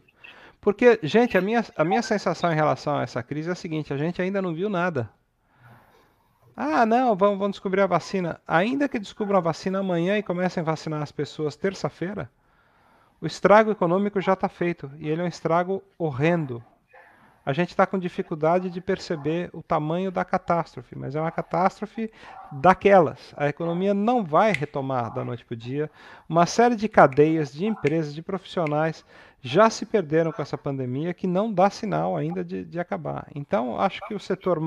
Porque, gente, a minha, a minha sensação em relação a essa crise é a seguinte: a gente ainda não viu nada. Ah, não, vamos, vamos descobrir a vacina. Ainda que descubram a vacina amanhã e comecem a vacinar as pessoas terça-feira, o estrago econômico já está feito. E ele é um estrago horrendo. A gente está com dificuldade de perceber o tamanho da catástrofe, mas é uma catástrofe daquelas. A economia não vai retomar da noite para o dia. Uma série de cadeias, de empresas, de profissionais já se perderam com essa pandemia que não dá sinal ainda de, de acabar. Então, acho que o setor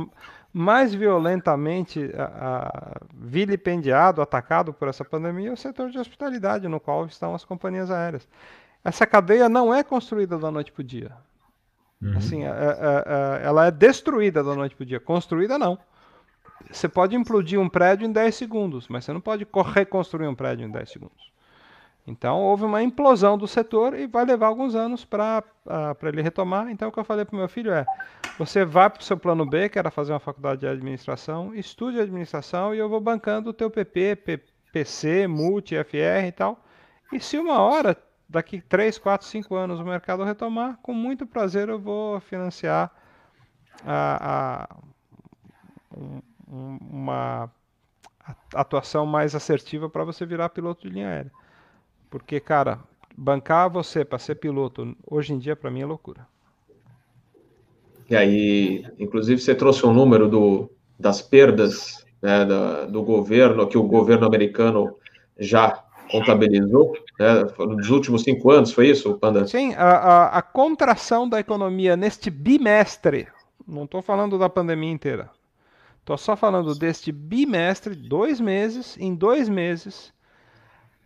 mais violentamente a, a, vilipendiado, atacado por essa pandemia é o setor de hospitalidade, no qual estão as companhias aéreas. Essa cadeia não é construída da noite para o dia. Uhum. Assim, é, é, é, ela é destruída da noite para o dia. Construída, não. Você pode implodir um prédio em 10 segundos, mas você não pode reconstruir um prédio em 10 segundos. Então, houve uma implosão do setor e vai levar alguns anos para uh, ele retomar. Então, o que eu falei para o meu filho é: você vai para o seu plano B, que era fazer uma faculdade de administração, estude administração e eu vou bancando o teu PP, P, PC, Multi, FR e tal. E se uma hora daqui 3, 4, 5 anos o mercado retomar, com muito prazer eu vou financiar a, a um, uma atuação mais assertiva para você virar piloto de linha aérea. Porque, cara, bancar você para ser piloto hoje em dia para mim é loucura. E aí, inclusive, você trouxe um número do, das perdas né, da, do governo, que o governo americano já contabilizou né, nos últimos cinco anos, foi isso, Panda? Sim, a, a, a contração da economia neste bimestre, não estou falando da pandemia inteira, estou só falando deste bimestre, dois meses, em dois meses,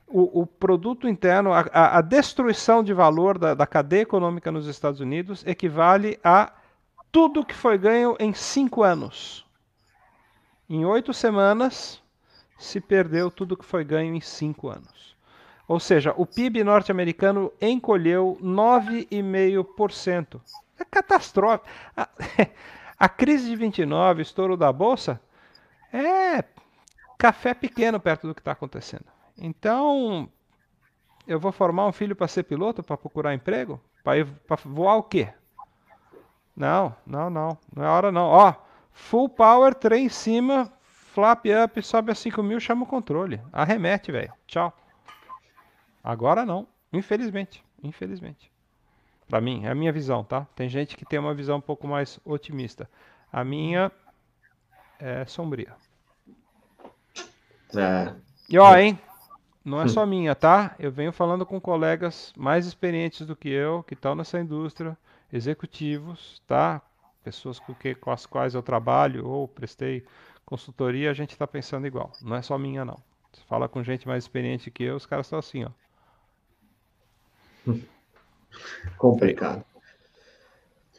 o, o produto interno, a, a, destruição de valor da, da cadeia econômica nos Estados Unidos equivale a tudo que foi ganho em cinco anos. Em oito semanas, se perdeu tudo que foi ganho em cinco anos. Ou seja, o PIB norte-americano encolheu 9,5%. É catastrófico. A, [LAUGHS] a crise de 29, estouro da bolsa, é café pequeno perto do que está acontecendo. Então, eu vou formar um filho para ser piloto, para procurar emprego? Para voar o quê? Não, não, não. Não é hora não. Ó, full power, trem em cima, flap up, sobe a 5 mil, chama o controle. Arremete, velho. Tchau. Agora não. Infelizmente. Infelizmente. Para mim, é a minha visão, tá? Tem gente que tem uma visão um pouco mais otimista. A minha é sombria. É. E ó, hein? Não é só minha, tá? Eu venho falando com colegas mais experientes do que eu, que estão nessa indústria, executivos, tá? Pessoas com, que, com as quais eu trabalho ou prestei consultoria, a gente está pensando igual. Não é só minha, não. Você fala com gente mais experiente que eu, os caras estão assim, ó. [LAUGHS] Complicado.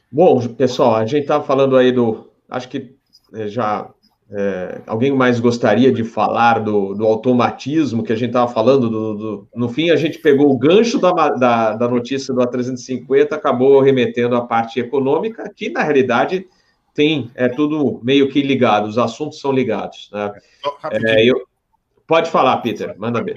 Bom, pessoal, a gente estava falando aí do. Acho que eh, já. É, alguém mais gostaria de falar do, do automatismo que a gente estava falando? Do, do, no fim, a gente pegou o gancho da, da, da notícia do A350, acabou remetendo à parte econômica, que na realidade tem, é tudo meio que ligado, os assuntos são ligados. Né? É, eu... Pode falar, Peter, manda ver.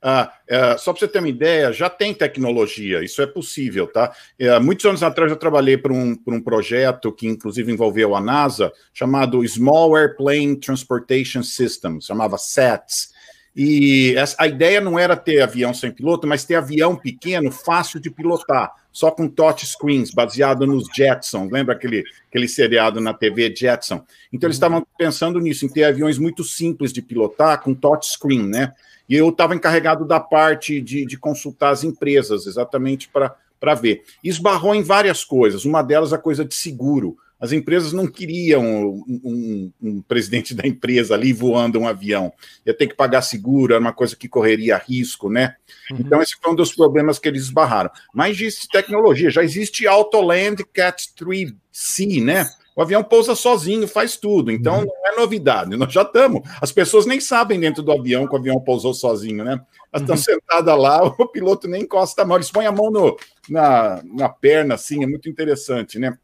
Ah, é, só para você ter uma ideia, já tem tecnologia, isso é possível, tá? É, muitos anos atrás eu trabalhei para um, por um projeto que inclusive envolveu a NASA, chamado Small Airplane Transportation System, chamava SATS. E essa, a ideia não era ter avião sem piloto, mas ter avião pequeno, fácil de pilotar, só com touch screens, baseado nos Jetsons. Lembra aquele, aquele seriado na TV Jetson? Então eles estavam pensando nisso, em ter aviões muito simples de pilotar, com touch screen, né? E eu estava encarregado da parte de, de consultar as empresas, exatamente para ver. Esbarrou em várias coisas, uma delas a coisa de seguro. As empresas não queriam um, um, um, presidente da empresa ali voando um avião. Ia ter que pagar seguro, era uma coisa que correria risco, né? Uhum. Então, esse foi um dos problemas que eles esbarraram. Mas existe tecnologia, já existe Autoland Cat 3C, né? O avião pousa sozinho, faz tudo. Então, uhum. não é novidade. Nós já estamos. As pessoas nem sabem dentro do avião que o avião pousou sozinho, né? Elas estão uhum. sentadas lá, [LAUGHS] o piloto nem encosta a mão, eles põem a mão no, na, na perna, assim, é muito interessante, né?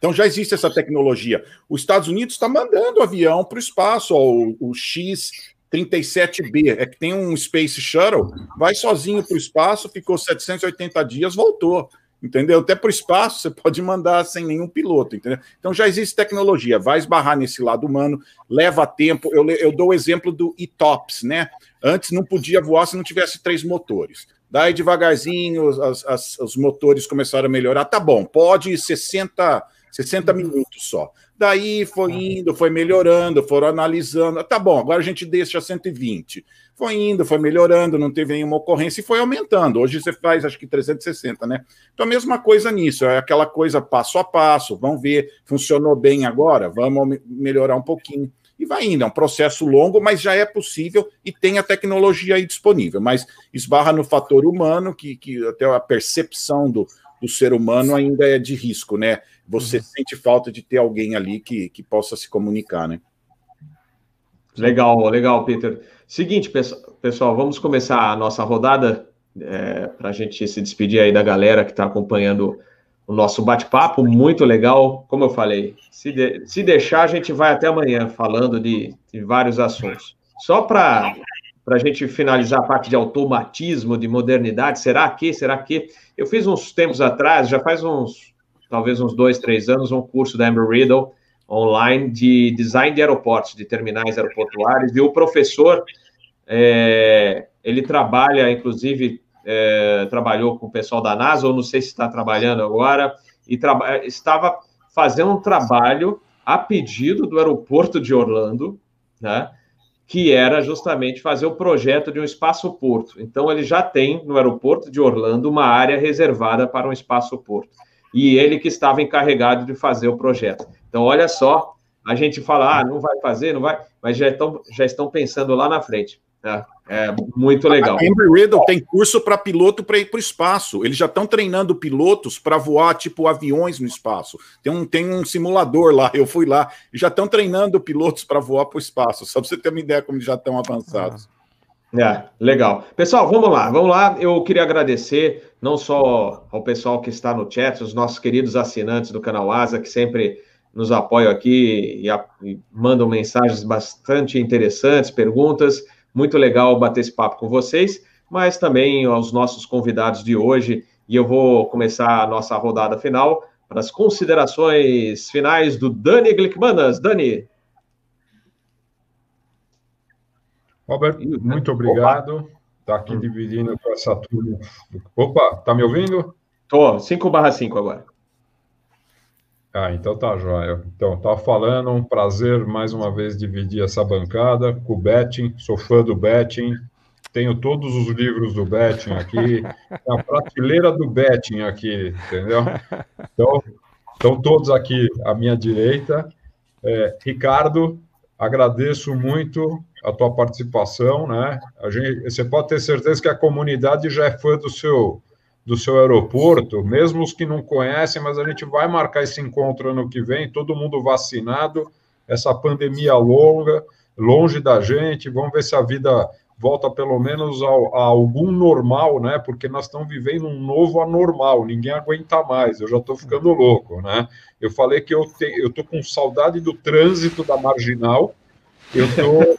Então já existe essa tecnologia. Os Estados Unidos está mandando avião para o espaço, ó, o, o X-37B, é que tem um Space Shuttle, vai sozinho para o espaço, ficou 780 dias, voltou. Entendeu? Até para o espaço você pode mandar sem nenhum piloto, entendeu? Então já existe tecnologia, vai esbarrar nesse lado humano, leva tempo. Eu, eu dou o exemplo do ETOPS, né? Antes não podia voar se não tivesse três motores. Daí, devagarzinho, as, as, os motores começaram a melhorar. Tá bom, pode 60, 60 minutos só. Daí foi indo, foi melhorando, foram analisando. Tá bom, agora a gente deixa 120. Foi indo, foi melhorando, não teve nenhuma ocorrência e foi aumentando. Hoje você faz, acho que 360, né? Então, a mesma coisa nisso, é aquela coisa passo a passo. Vamos ver, funcionou bem agora? Vamos melhorar um pouquinho e vai indo. É um processo longo, mas já é possível e tem a tecnologia aí disponível. Mas esbarra no fator humano, que, que até a percepção do, do ser humano ainda é de risco, né? Você uhum. sente falta de ter alguém ali que, que possa se comunicar, né? Legal, legal, Peter. Seguinte, pessoal, vamos começar a nossa rodada é, para a gente se despedir aí da galera que está acompanhando o nosso bate-papo, muito legal. Como eu falei, se, de, se deixar, a gente vai até amanhã falando de, de vários assuntos. Só para a gente finalizar a parte de automatismo, de modernidade, será que, será que? Eu fiz uns tempos atrás, já faz uns, talvez uns dois, três anos, um curso da Amber Riddle online de design de aeroportos, de terminais aeroportuários, e o professor, é, ele trabalha, inclusive, é, trabalhou com o pessoal da NASA, ou não sei se está trabalhando agora, e estava fazendo um trabalho a pedido do aeroporto de Orlando, né? que era justamente fazer o projeto de um espaço-porto. Então, ele já tem no aeroporto de Orlando uma área reservada para um espaço-porto. E ele que estava encarregado de fazer o projeto. Então, olha só, a gente fala, ah, não vai fazer, não vai, mas já estão, já estão pensando lá na frente. É, é muito legal. A Embry Riddle tem curso para piloto para ir para o espaço. Eles já estão treinando pilotos para voar tipo aviões no espaço. Tem um, tem um simulador lá, eu fui lá, e já estão treinando pilotos para voar para o espaço. Só para você ter uma ideia como já estão avançados. É, legal. Pessoal, vamos lá, vamos lá. Eu queria agradecer não só ao pessoal que está no chat, os nossos queridos assinantes do canal Asa, que sempre nos apoiam aqui e, a, e mandam mensagens bastante interessantes, perguntas. Muito legal bater esse papo com vocês, mas também aos nossos convidados de hoje. E eu vou começar a nossa rodada final para as considerações finais do Dani Glickmanas. Dani. Robert, muito obrigado. Está aqui hum. dividindo com essa turma. Opa, tá me ouvindo? Tô, 5 barra 5 agora. Ah, então tá joia. Então, tá falando, um prazer mais uma vez dividir essa bancada com o Betting, sou fã do Betting, tenho todos os livros do Betting aqui, [LAUGHS] a prateleira do Betting aqui, entendeu? Então, estão todos aqui à minha direita. É, Ricardo, agradeço muito a tua participação, né? A gente, você pode ter certeza que a comunidade já é fã do seu do seu aeroporto, mesmo os que não conhecem, mas a gente vai marcar esse encontro ano que vem, todo mundo vacinado, essa pandemia longa, longe da gente, vamos ver se a vida volta pelo menos ao, a algum normal, né? Porque nós estamos vivendo um novo anormal, ninguém aguenta mais, eu já estou ficando louco, né? Eu falei que eu, te, eu com saudade do trânsito da marginal, eu, tô,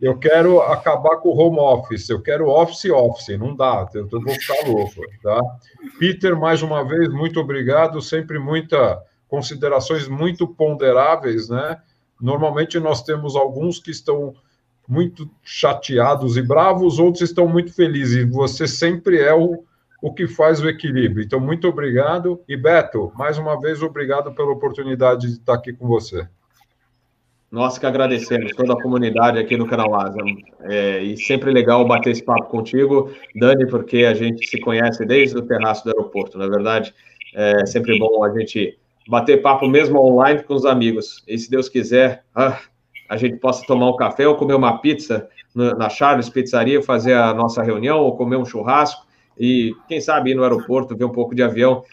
eu, quero, acabar com o home office, eu quero office office, não dá, eu vou ficar louco, tá? Peter, mais uma vez, muito obrigado, sempre muita considerações muito ponderáveis, né? Normalmente nós temos alguns que estão muito chateados e bravos, outros estão muito felizes, você sempre é o, o que faz o equilíbrio. Então, muito obrigado. E Beto, mais uma vez, obrigado pela oportunidade de estar aqui com você. Nós que agradecemos toda a comunidade aqui no canal Asa. É, e sempre legal bater esse papo contigo, Dani, porque a gente se conhece desde o terraço do aeroporto, na é verdade. É sempre bom a gente bater papo mesmo online com os amigos. E se Deus quiser, ah, a gente possa tomar um café ou comer uma pizza na Charles Pizzaria, fazer a nossa reunião ou comer um churrasco e quem sabe ir no aeroporto, ver um pouco de avião,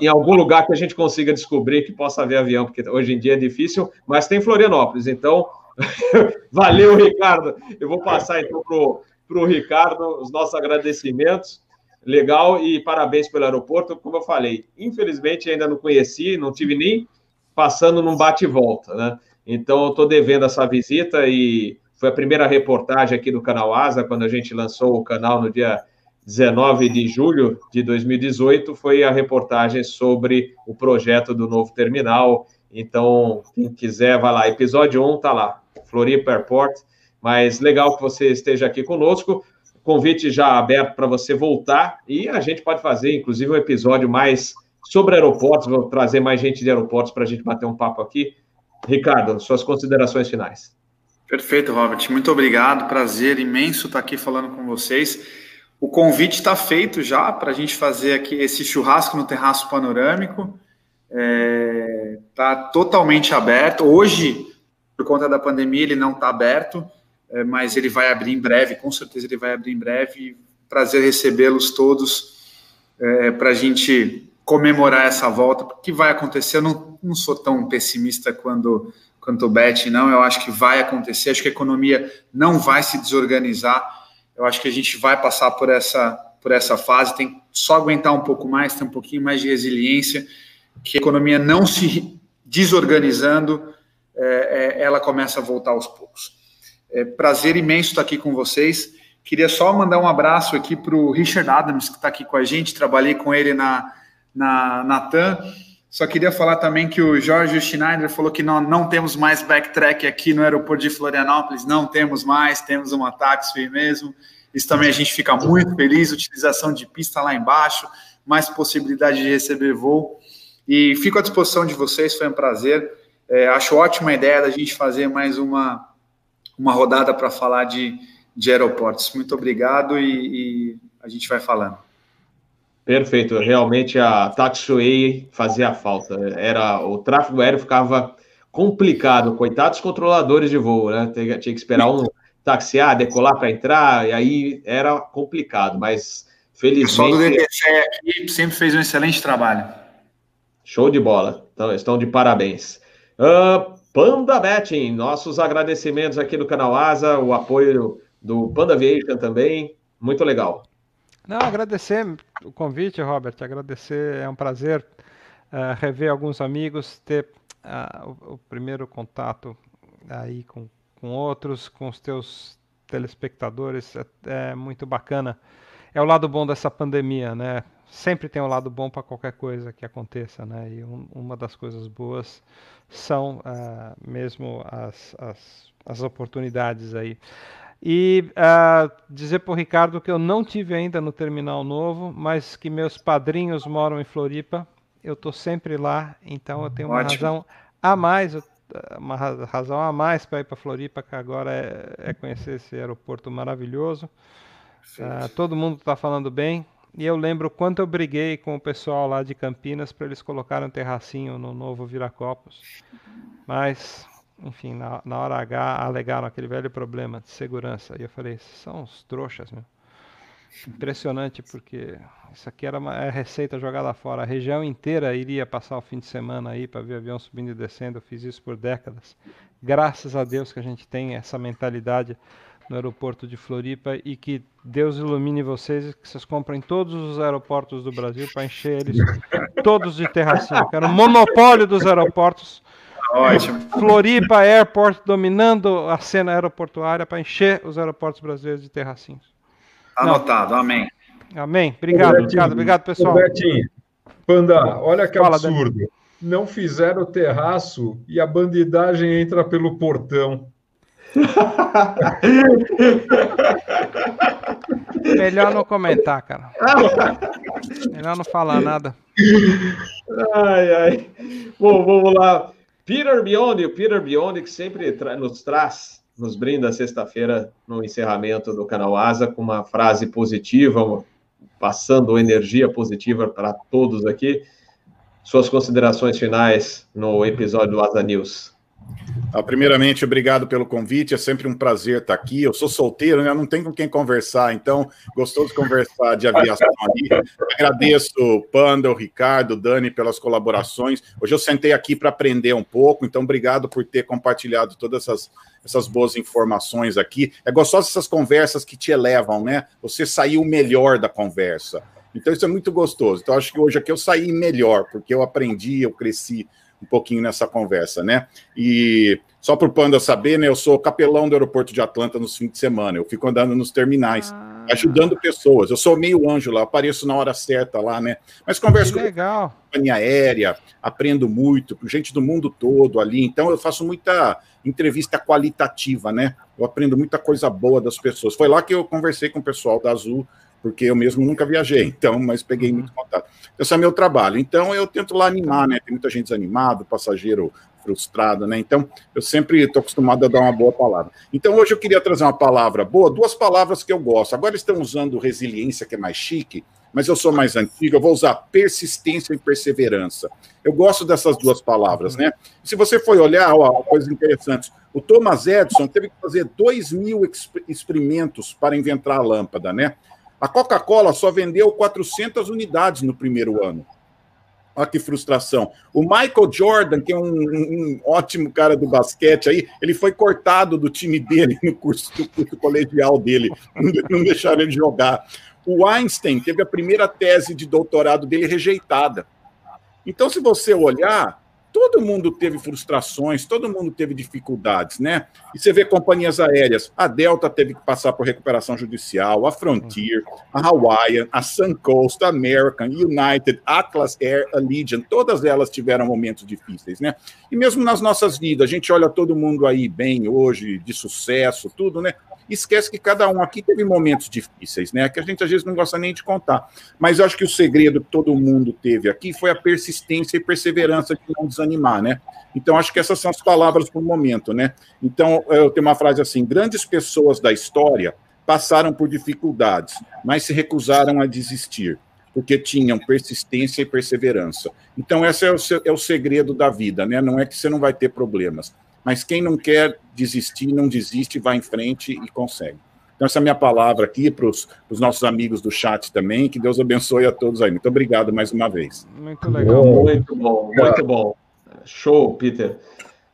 em algum lugar que a gente consiga descobrir que possa haver avião, porque hoje em dia é difícil, mas tem Florianópolis, então [LAUGHS] valeu, Ricardo. Eu vou passar então para o Ricardo os nossos agradecimentos. Legal e parabéns pelo aeroporto. Como eu falei, infelizmente ainda não conheci, não tive nem passando num bate-volta, né? Então, estou devendo essa visita e foi a primeira reportagem aqui do canal Asa, quando a gente lançou o canal no dia 19 de julho de 2018 foi a reportagem sobre o projeto do novo terminal. Então, quem quiser, vai lá. Episódio 1 tá lá, Floripa Airport. Mas legal que você esteja aqui conosco. convite já aberto para você voltar e a gente pode fazer, inclusive, um episódio mais sobre aeroportos. Vou trazer mais gente de aeroportos para a gente bater um papo aqui. Ricardo, suas considerações finais. Perfeito, Robert. Muito obrigado. Prazer imenso estar aqui falando com vocês. O convite está feito já para a gente fazer aqui esse churrasco no terraço panorâmico. Está é, tá totalmente aberto. Hoje, por conta da pandemia, ele não está aberto, é, mas ele vai abrir em breve. Com certeza, ele vai abrir em breve. Prazer recebê-los todos é, para a gente comemorar essa volta. O que vai acontecer? Eu não, não sou tão pessimista quando, quanto o Bet, não. Eu acho que vai acontecer. Acho que a economia não vai se desorganizar eu acho que a gente vai passar por essa, por essa fase, tem só aguentar um pouco mais, ter um pouquinho mais de resiliência, que a economia não se desorganizando, é, é, ela começa a voltar aos poucos. É, prazer imenso estar aqui com vocês. Queria só mandar um abraço aqui para o Richard Adams, que está aqui com a gente. Trabalhei com ele na, na, na TAM. Só queria falar também que o Jorge Schneider falou que não, não temos mais backtrack aqui no aeroporto de Florianópolis. Não temos mais, temos uma táxi mesmo. Isso também a gente fica muito feliz. Utilização de pista lá embaixo, mais possibilidade de receber voo. E fico à disposição de vocês, foi um prazer. É, acho ótima a ideia da gente fazer mais uma, uma rodada para falar de, de aeroportos. Muito obrigado e, e a gente vai falando. Perfeito, realmente a taxiway fazia falta. Era o tráfego aéreo ficava complicado, coitados controladores de voo, né? Tinha, tinha que esperar um taxiar, decolar para entrar, e aí era complicado, mas felizmente. O pessoal do DTC aqui sempre fez um excelente trabalho. Show de bola, então, estão de parabéns. Uh, Panda Betting, nossos agradecimentos aqui do canal Asa, o apoio do Panda Aviation também, muito legal. Não, agradecer o convite, Robert, agradecer, é um prazer uh, rever alguns amigos, ter uh, o, o, primeiro contato aí com, com outros, com os teus telespectadores, é, é muito bacana. É o lado bom dessa pandemia, né? Sempre tem um lado bom para qualquer coisa que aconteça, né? E um, uma das coisas boas são uh, mesmo as, as, as oportunidades aí. E uh, dizer para o Ricardo que eu não tive ainda no Terminal Novo, mas que meus padrinhos moram em Floripa. Eu estou sempre lá, então eu tenho uma Ótimo. razão a mais, uma razão a mais para ir para Floripa, que agora é, é, conhecer esse aeroporto maravilhoso. Uh, todo mundo está falando bem. E eu lembro quanto eu briguei com o pessoal lá de Campinas para eles colocarem um terracinho no novo Viracopos. Mas enfim, na, na hora H alegaram aquele velho problema de segurança. E eu falei, são os trouxas, meu. Impressionante, porque isso aqui era uma é receita jogada fora. A região inteira iria passar o fim de semana aí para ver avião subindo e descendo. Eu fiz isso por décadas. Graças a Deus que a gente tem essa mentalidade no aeroporto de Floripa e que Deus ilumine vocês e que vocês comprem todos os aeroportos do Brasil para encher eles todos de terracinho. Eu quero o monopólio dos aeroportos Ótimo. Floripa Airport dominando a cena aeroportuária para encher os aeroportos brasileiros de terracinhos. Anotado, Não. amém. Amém. Obrigado, obrigado, obrigado, pessoal. Betinho, Panda, olha que Fala, absurdo. Dani. Não fizeram o terraço e a bandidagem entra pelo portão. [LAUGHS] Melhor não comentar, cara. Melhor não falar nada. Ai, ai. Bom, vamos lá. Peter Biondi, o Peter Biondi que sempre tra nos traz, nos brinda sexta-feira no encerramento do canal Asa com uma frase positiva, passando energia positiva para todos aqui. Suas considerações finais no episódio do Asa News. Ah, primeiramente, obrigado pelo convite. É sempre um prazer estar aqui. Eu sou solteiro, né? não tenho com quem conversar, então gostoso de conversar de aviação ali. Agradeço o Panda, o Ricardo, o Dani pelas colaborações. Hoje eu sentei aqui para aprender um pouco, então obrigado por ter compartilhado todas essas, essas boas informações aqui. É gostoso essas conversas que te elevam, né? Você saiu melhor da conversa. Então isso é muito gostoso. Então acho que hoje aqui eu saí melhor, porque eu aprendi, eu cresci um pouquinho nessa conversa, né? E só para o Panda saber, né? Eu sou capelão do aeroporto de Atlanta nos fins de semana. Eu fico andando nos terminais. Ah. ajudando pessoas. Eu sou meio anjo lá, apareço na hora certa lá, né? Mas converso que legal. com companhia aérea, aprendo muito, com gente do mundo todo ali. Então eu faço muita entrevista qualitativa, né? Eu aprendo muita coisa boa das pessoas. Foi lá que eu conversei com o pessoal da Azul, porque eu mesmo nunca viajei, então, mas peguei muito contato. Esse é meu trabalho. Então eu tento lá animar, né? Tem muita gente desanimada, passageiro frustrado, né? Então, eu sempre estou acostumado a dar uma boa palavra. Então, hoje eu queria trazer uma palavra boa, duas palavras que eu gosto. Agora estão usando resiliência, que é mais chique, mas eu sou mais antigo, eu vou usar persistência e perseverança. Eu gosto dessas duas palavras, né? Se você for olhar, ó, coisas interessantes. O Thomas Edison teve que fazer 2 mil experimentos para inventar a lâmpada, né? A Coca-Cola só vendeu 400 unidades no primeiro ano. Olha que frustração. O Michael Jordan, que é um, um, ótimo cara do basquete aí, ele foi cortado do time dele no curso, no curso colegial dele. Não deixaram ele jogar. O Einstein teve a primeira tese de doutorado dele rejeitada. Então, se você olhar, todo mundo teve frustrações, todo mundo teve dificuldades, né? E você vê companhias aéreas, a Delta teve que passar por recuperação judicial, a Frontier, a Hawaiian, a Suncoast, a American, United, Atlas Air, Allegiant, todas elas tiveram momentos difíceis, né? E mesmo nas nossas vidas, a gente olha todo mundo aí bem hoje, de sucesso, tudo, né? Esquece que cada um aqui teve momentos difíceis, né? Que a gente às vezes não gosta nem de contar. Mas eu acho que o segredo que todo mundo teve aqui foi a persistência e perseverança de não desanimar, né? Então acho que essas são as palavras para o momento, né? Então eu tenho uma frase assim: grandes pessoas da história passaram por dificuldades, mas se recusaram a desistir porque tinham persistência e perseverança. Então, esse é o, é o segredo da vida, né? Não é que você não vai ter problemas, mas quem não quer desistir, não desiste, vai em frente e consegue. Então, essa é a minha palavra aqui para os nossos amigos do chat também. Que Deus abençoe a todos aí. Muito obrigado mais uma vez. Muito legal. Muito bom, muito bom. Show, Peter.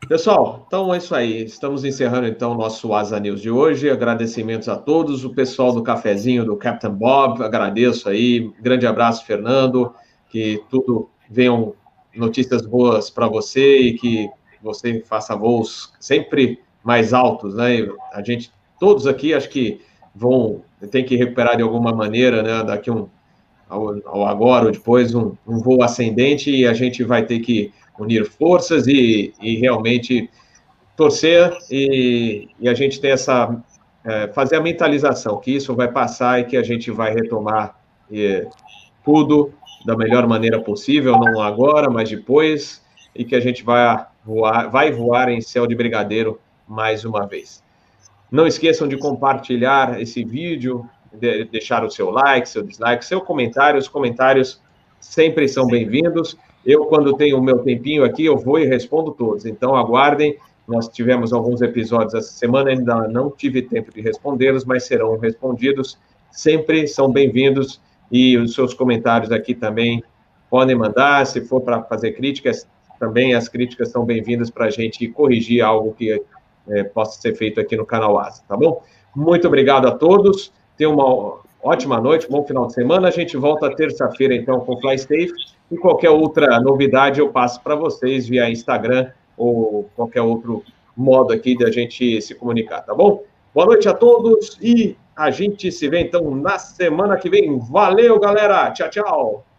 Pessoal, então é isso aí. Estamos encerrando então o nosso Asa News de hoje. Agradecimentos a todos, o pessoal do cafezinho do Captain Bob, agradeço aí. Grande abraço, Fernando. Que tudo venham notícias boas para você e que você faça voos sempre mais altos, né? A gente, todos aqui, acho que vão, tem que recuperar de alguma maneira, né? Daqui um, ao, ao agora ou depois, um, um, voo ascendente e a gente vai ter que unir forças e, e realmente torcer e, e, a gente tem essa, é, fazer a mentalização que isso vai passar e que a gente vai retomar e, tudo da melhor maneira possível, não agora, mas depois, e que a gente vai voar, vai voar em céu de brigadeiro mais uma vez. Não esqueçam de compartilhar esse vídeo, de deixar o seu like, seu dislike, seu comentário. Os comentários sempre são bem-vindos. Eu, quando tenho o meu tempinho aqui, eu vou e respondo todos. Então, aguardem. Nós tivemos alguns episódios essa semana, ainda não tive tempo de respondê-los, mas serão respondidos. Sempre são bem-vindos. E os seus comentários aqui também podem mandar. Se for para fazer críticas, também as críticas são bem-vindas para a gente corrigir algo que é, possa ser feito aqui no canal Asa, tá bom? Muito obrigado a todos, tenham uma ótima noite, bom final de semana. A gente volta terça-feira, então, com Fly Safe. E qualquer outra novidade eu passo para vocês via Instagram ou qualquer outro modo aqui da gente se comunicar, tá bom? Boa noite a todos e a gente se vê então na semana que vem. Valeu, galera! Tchau, tchau!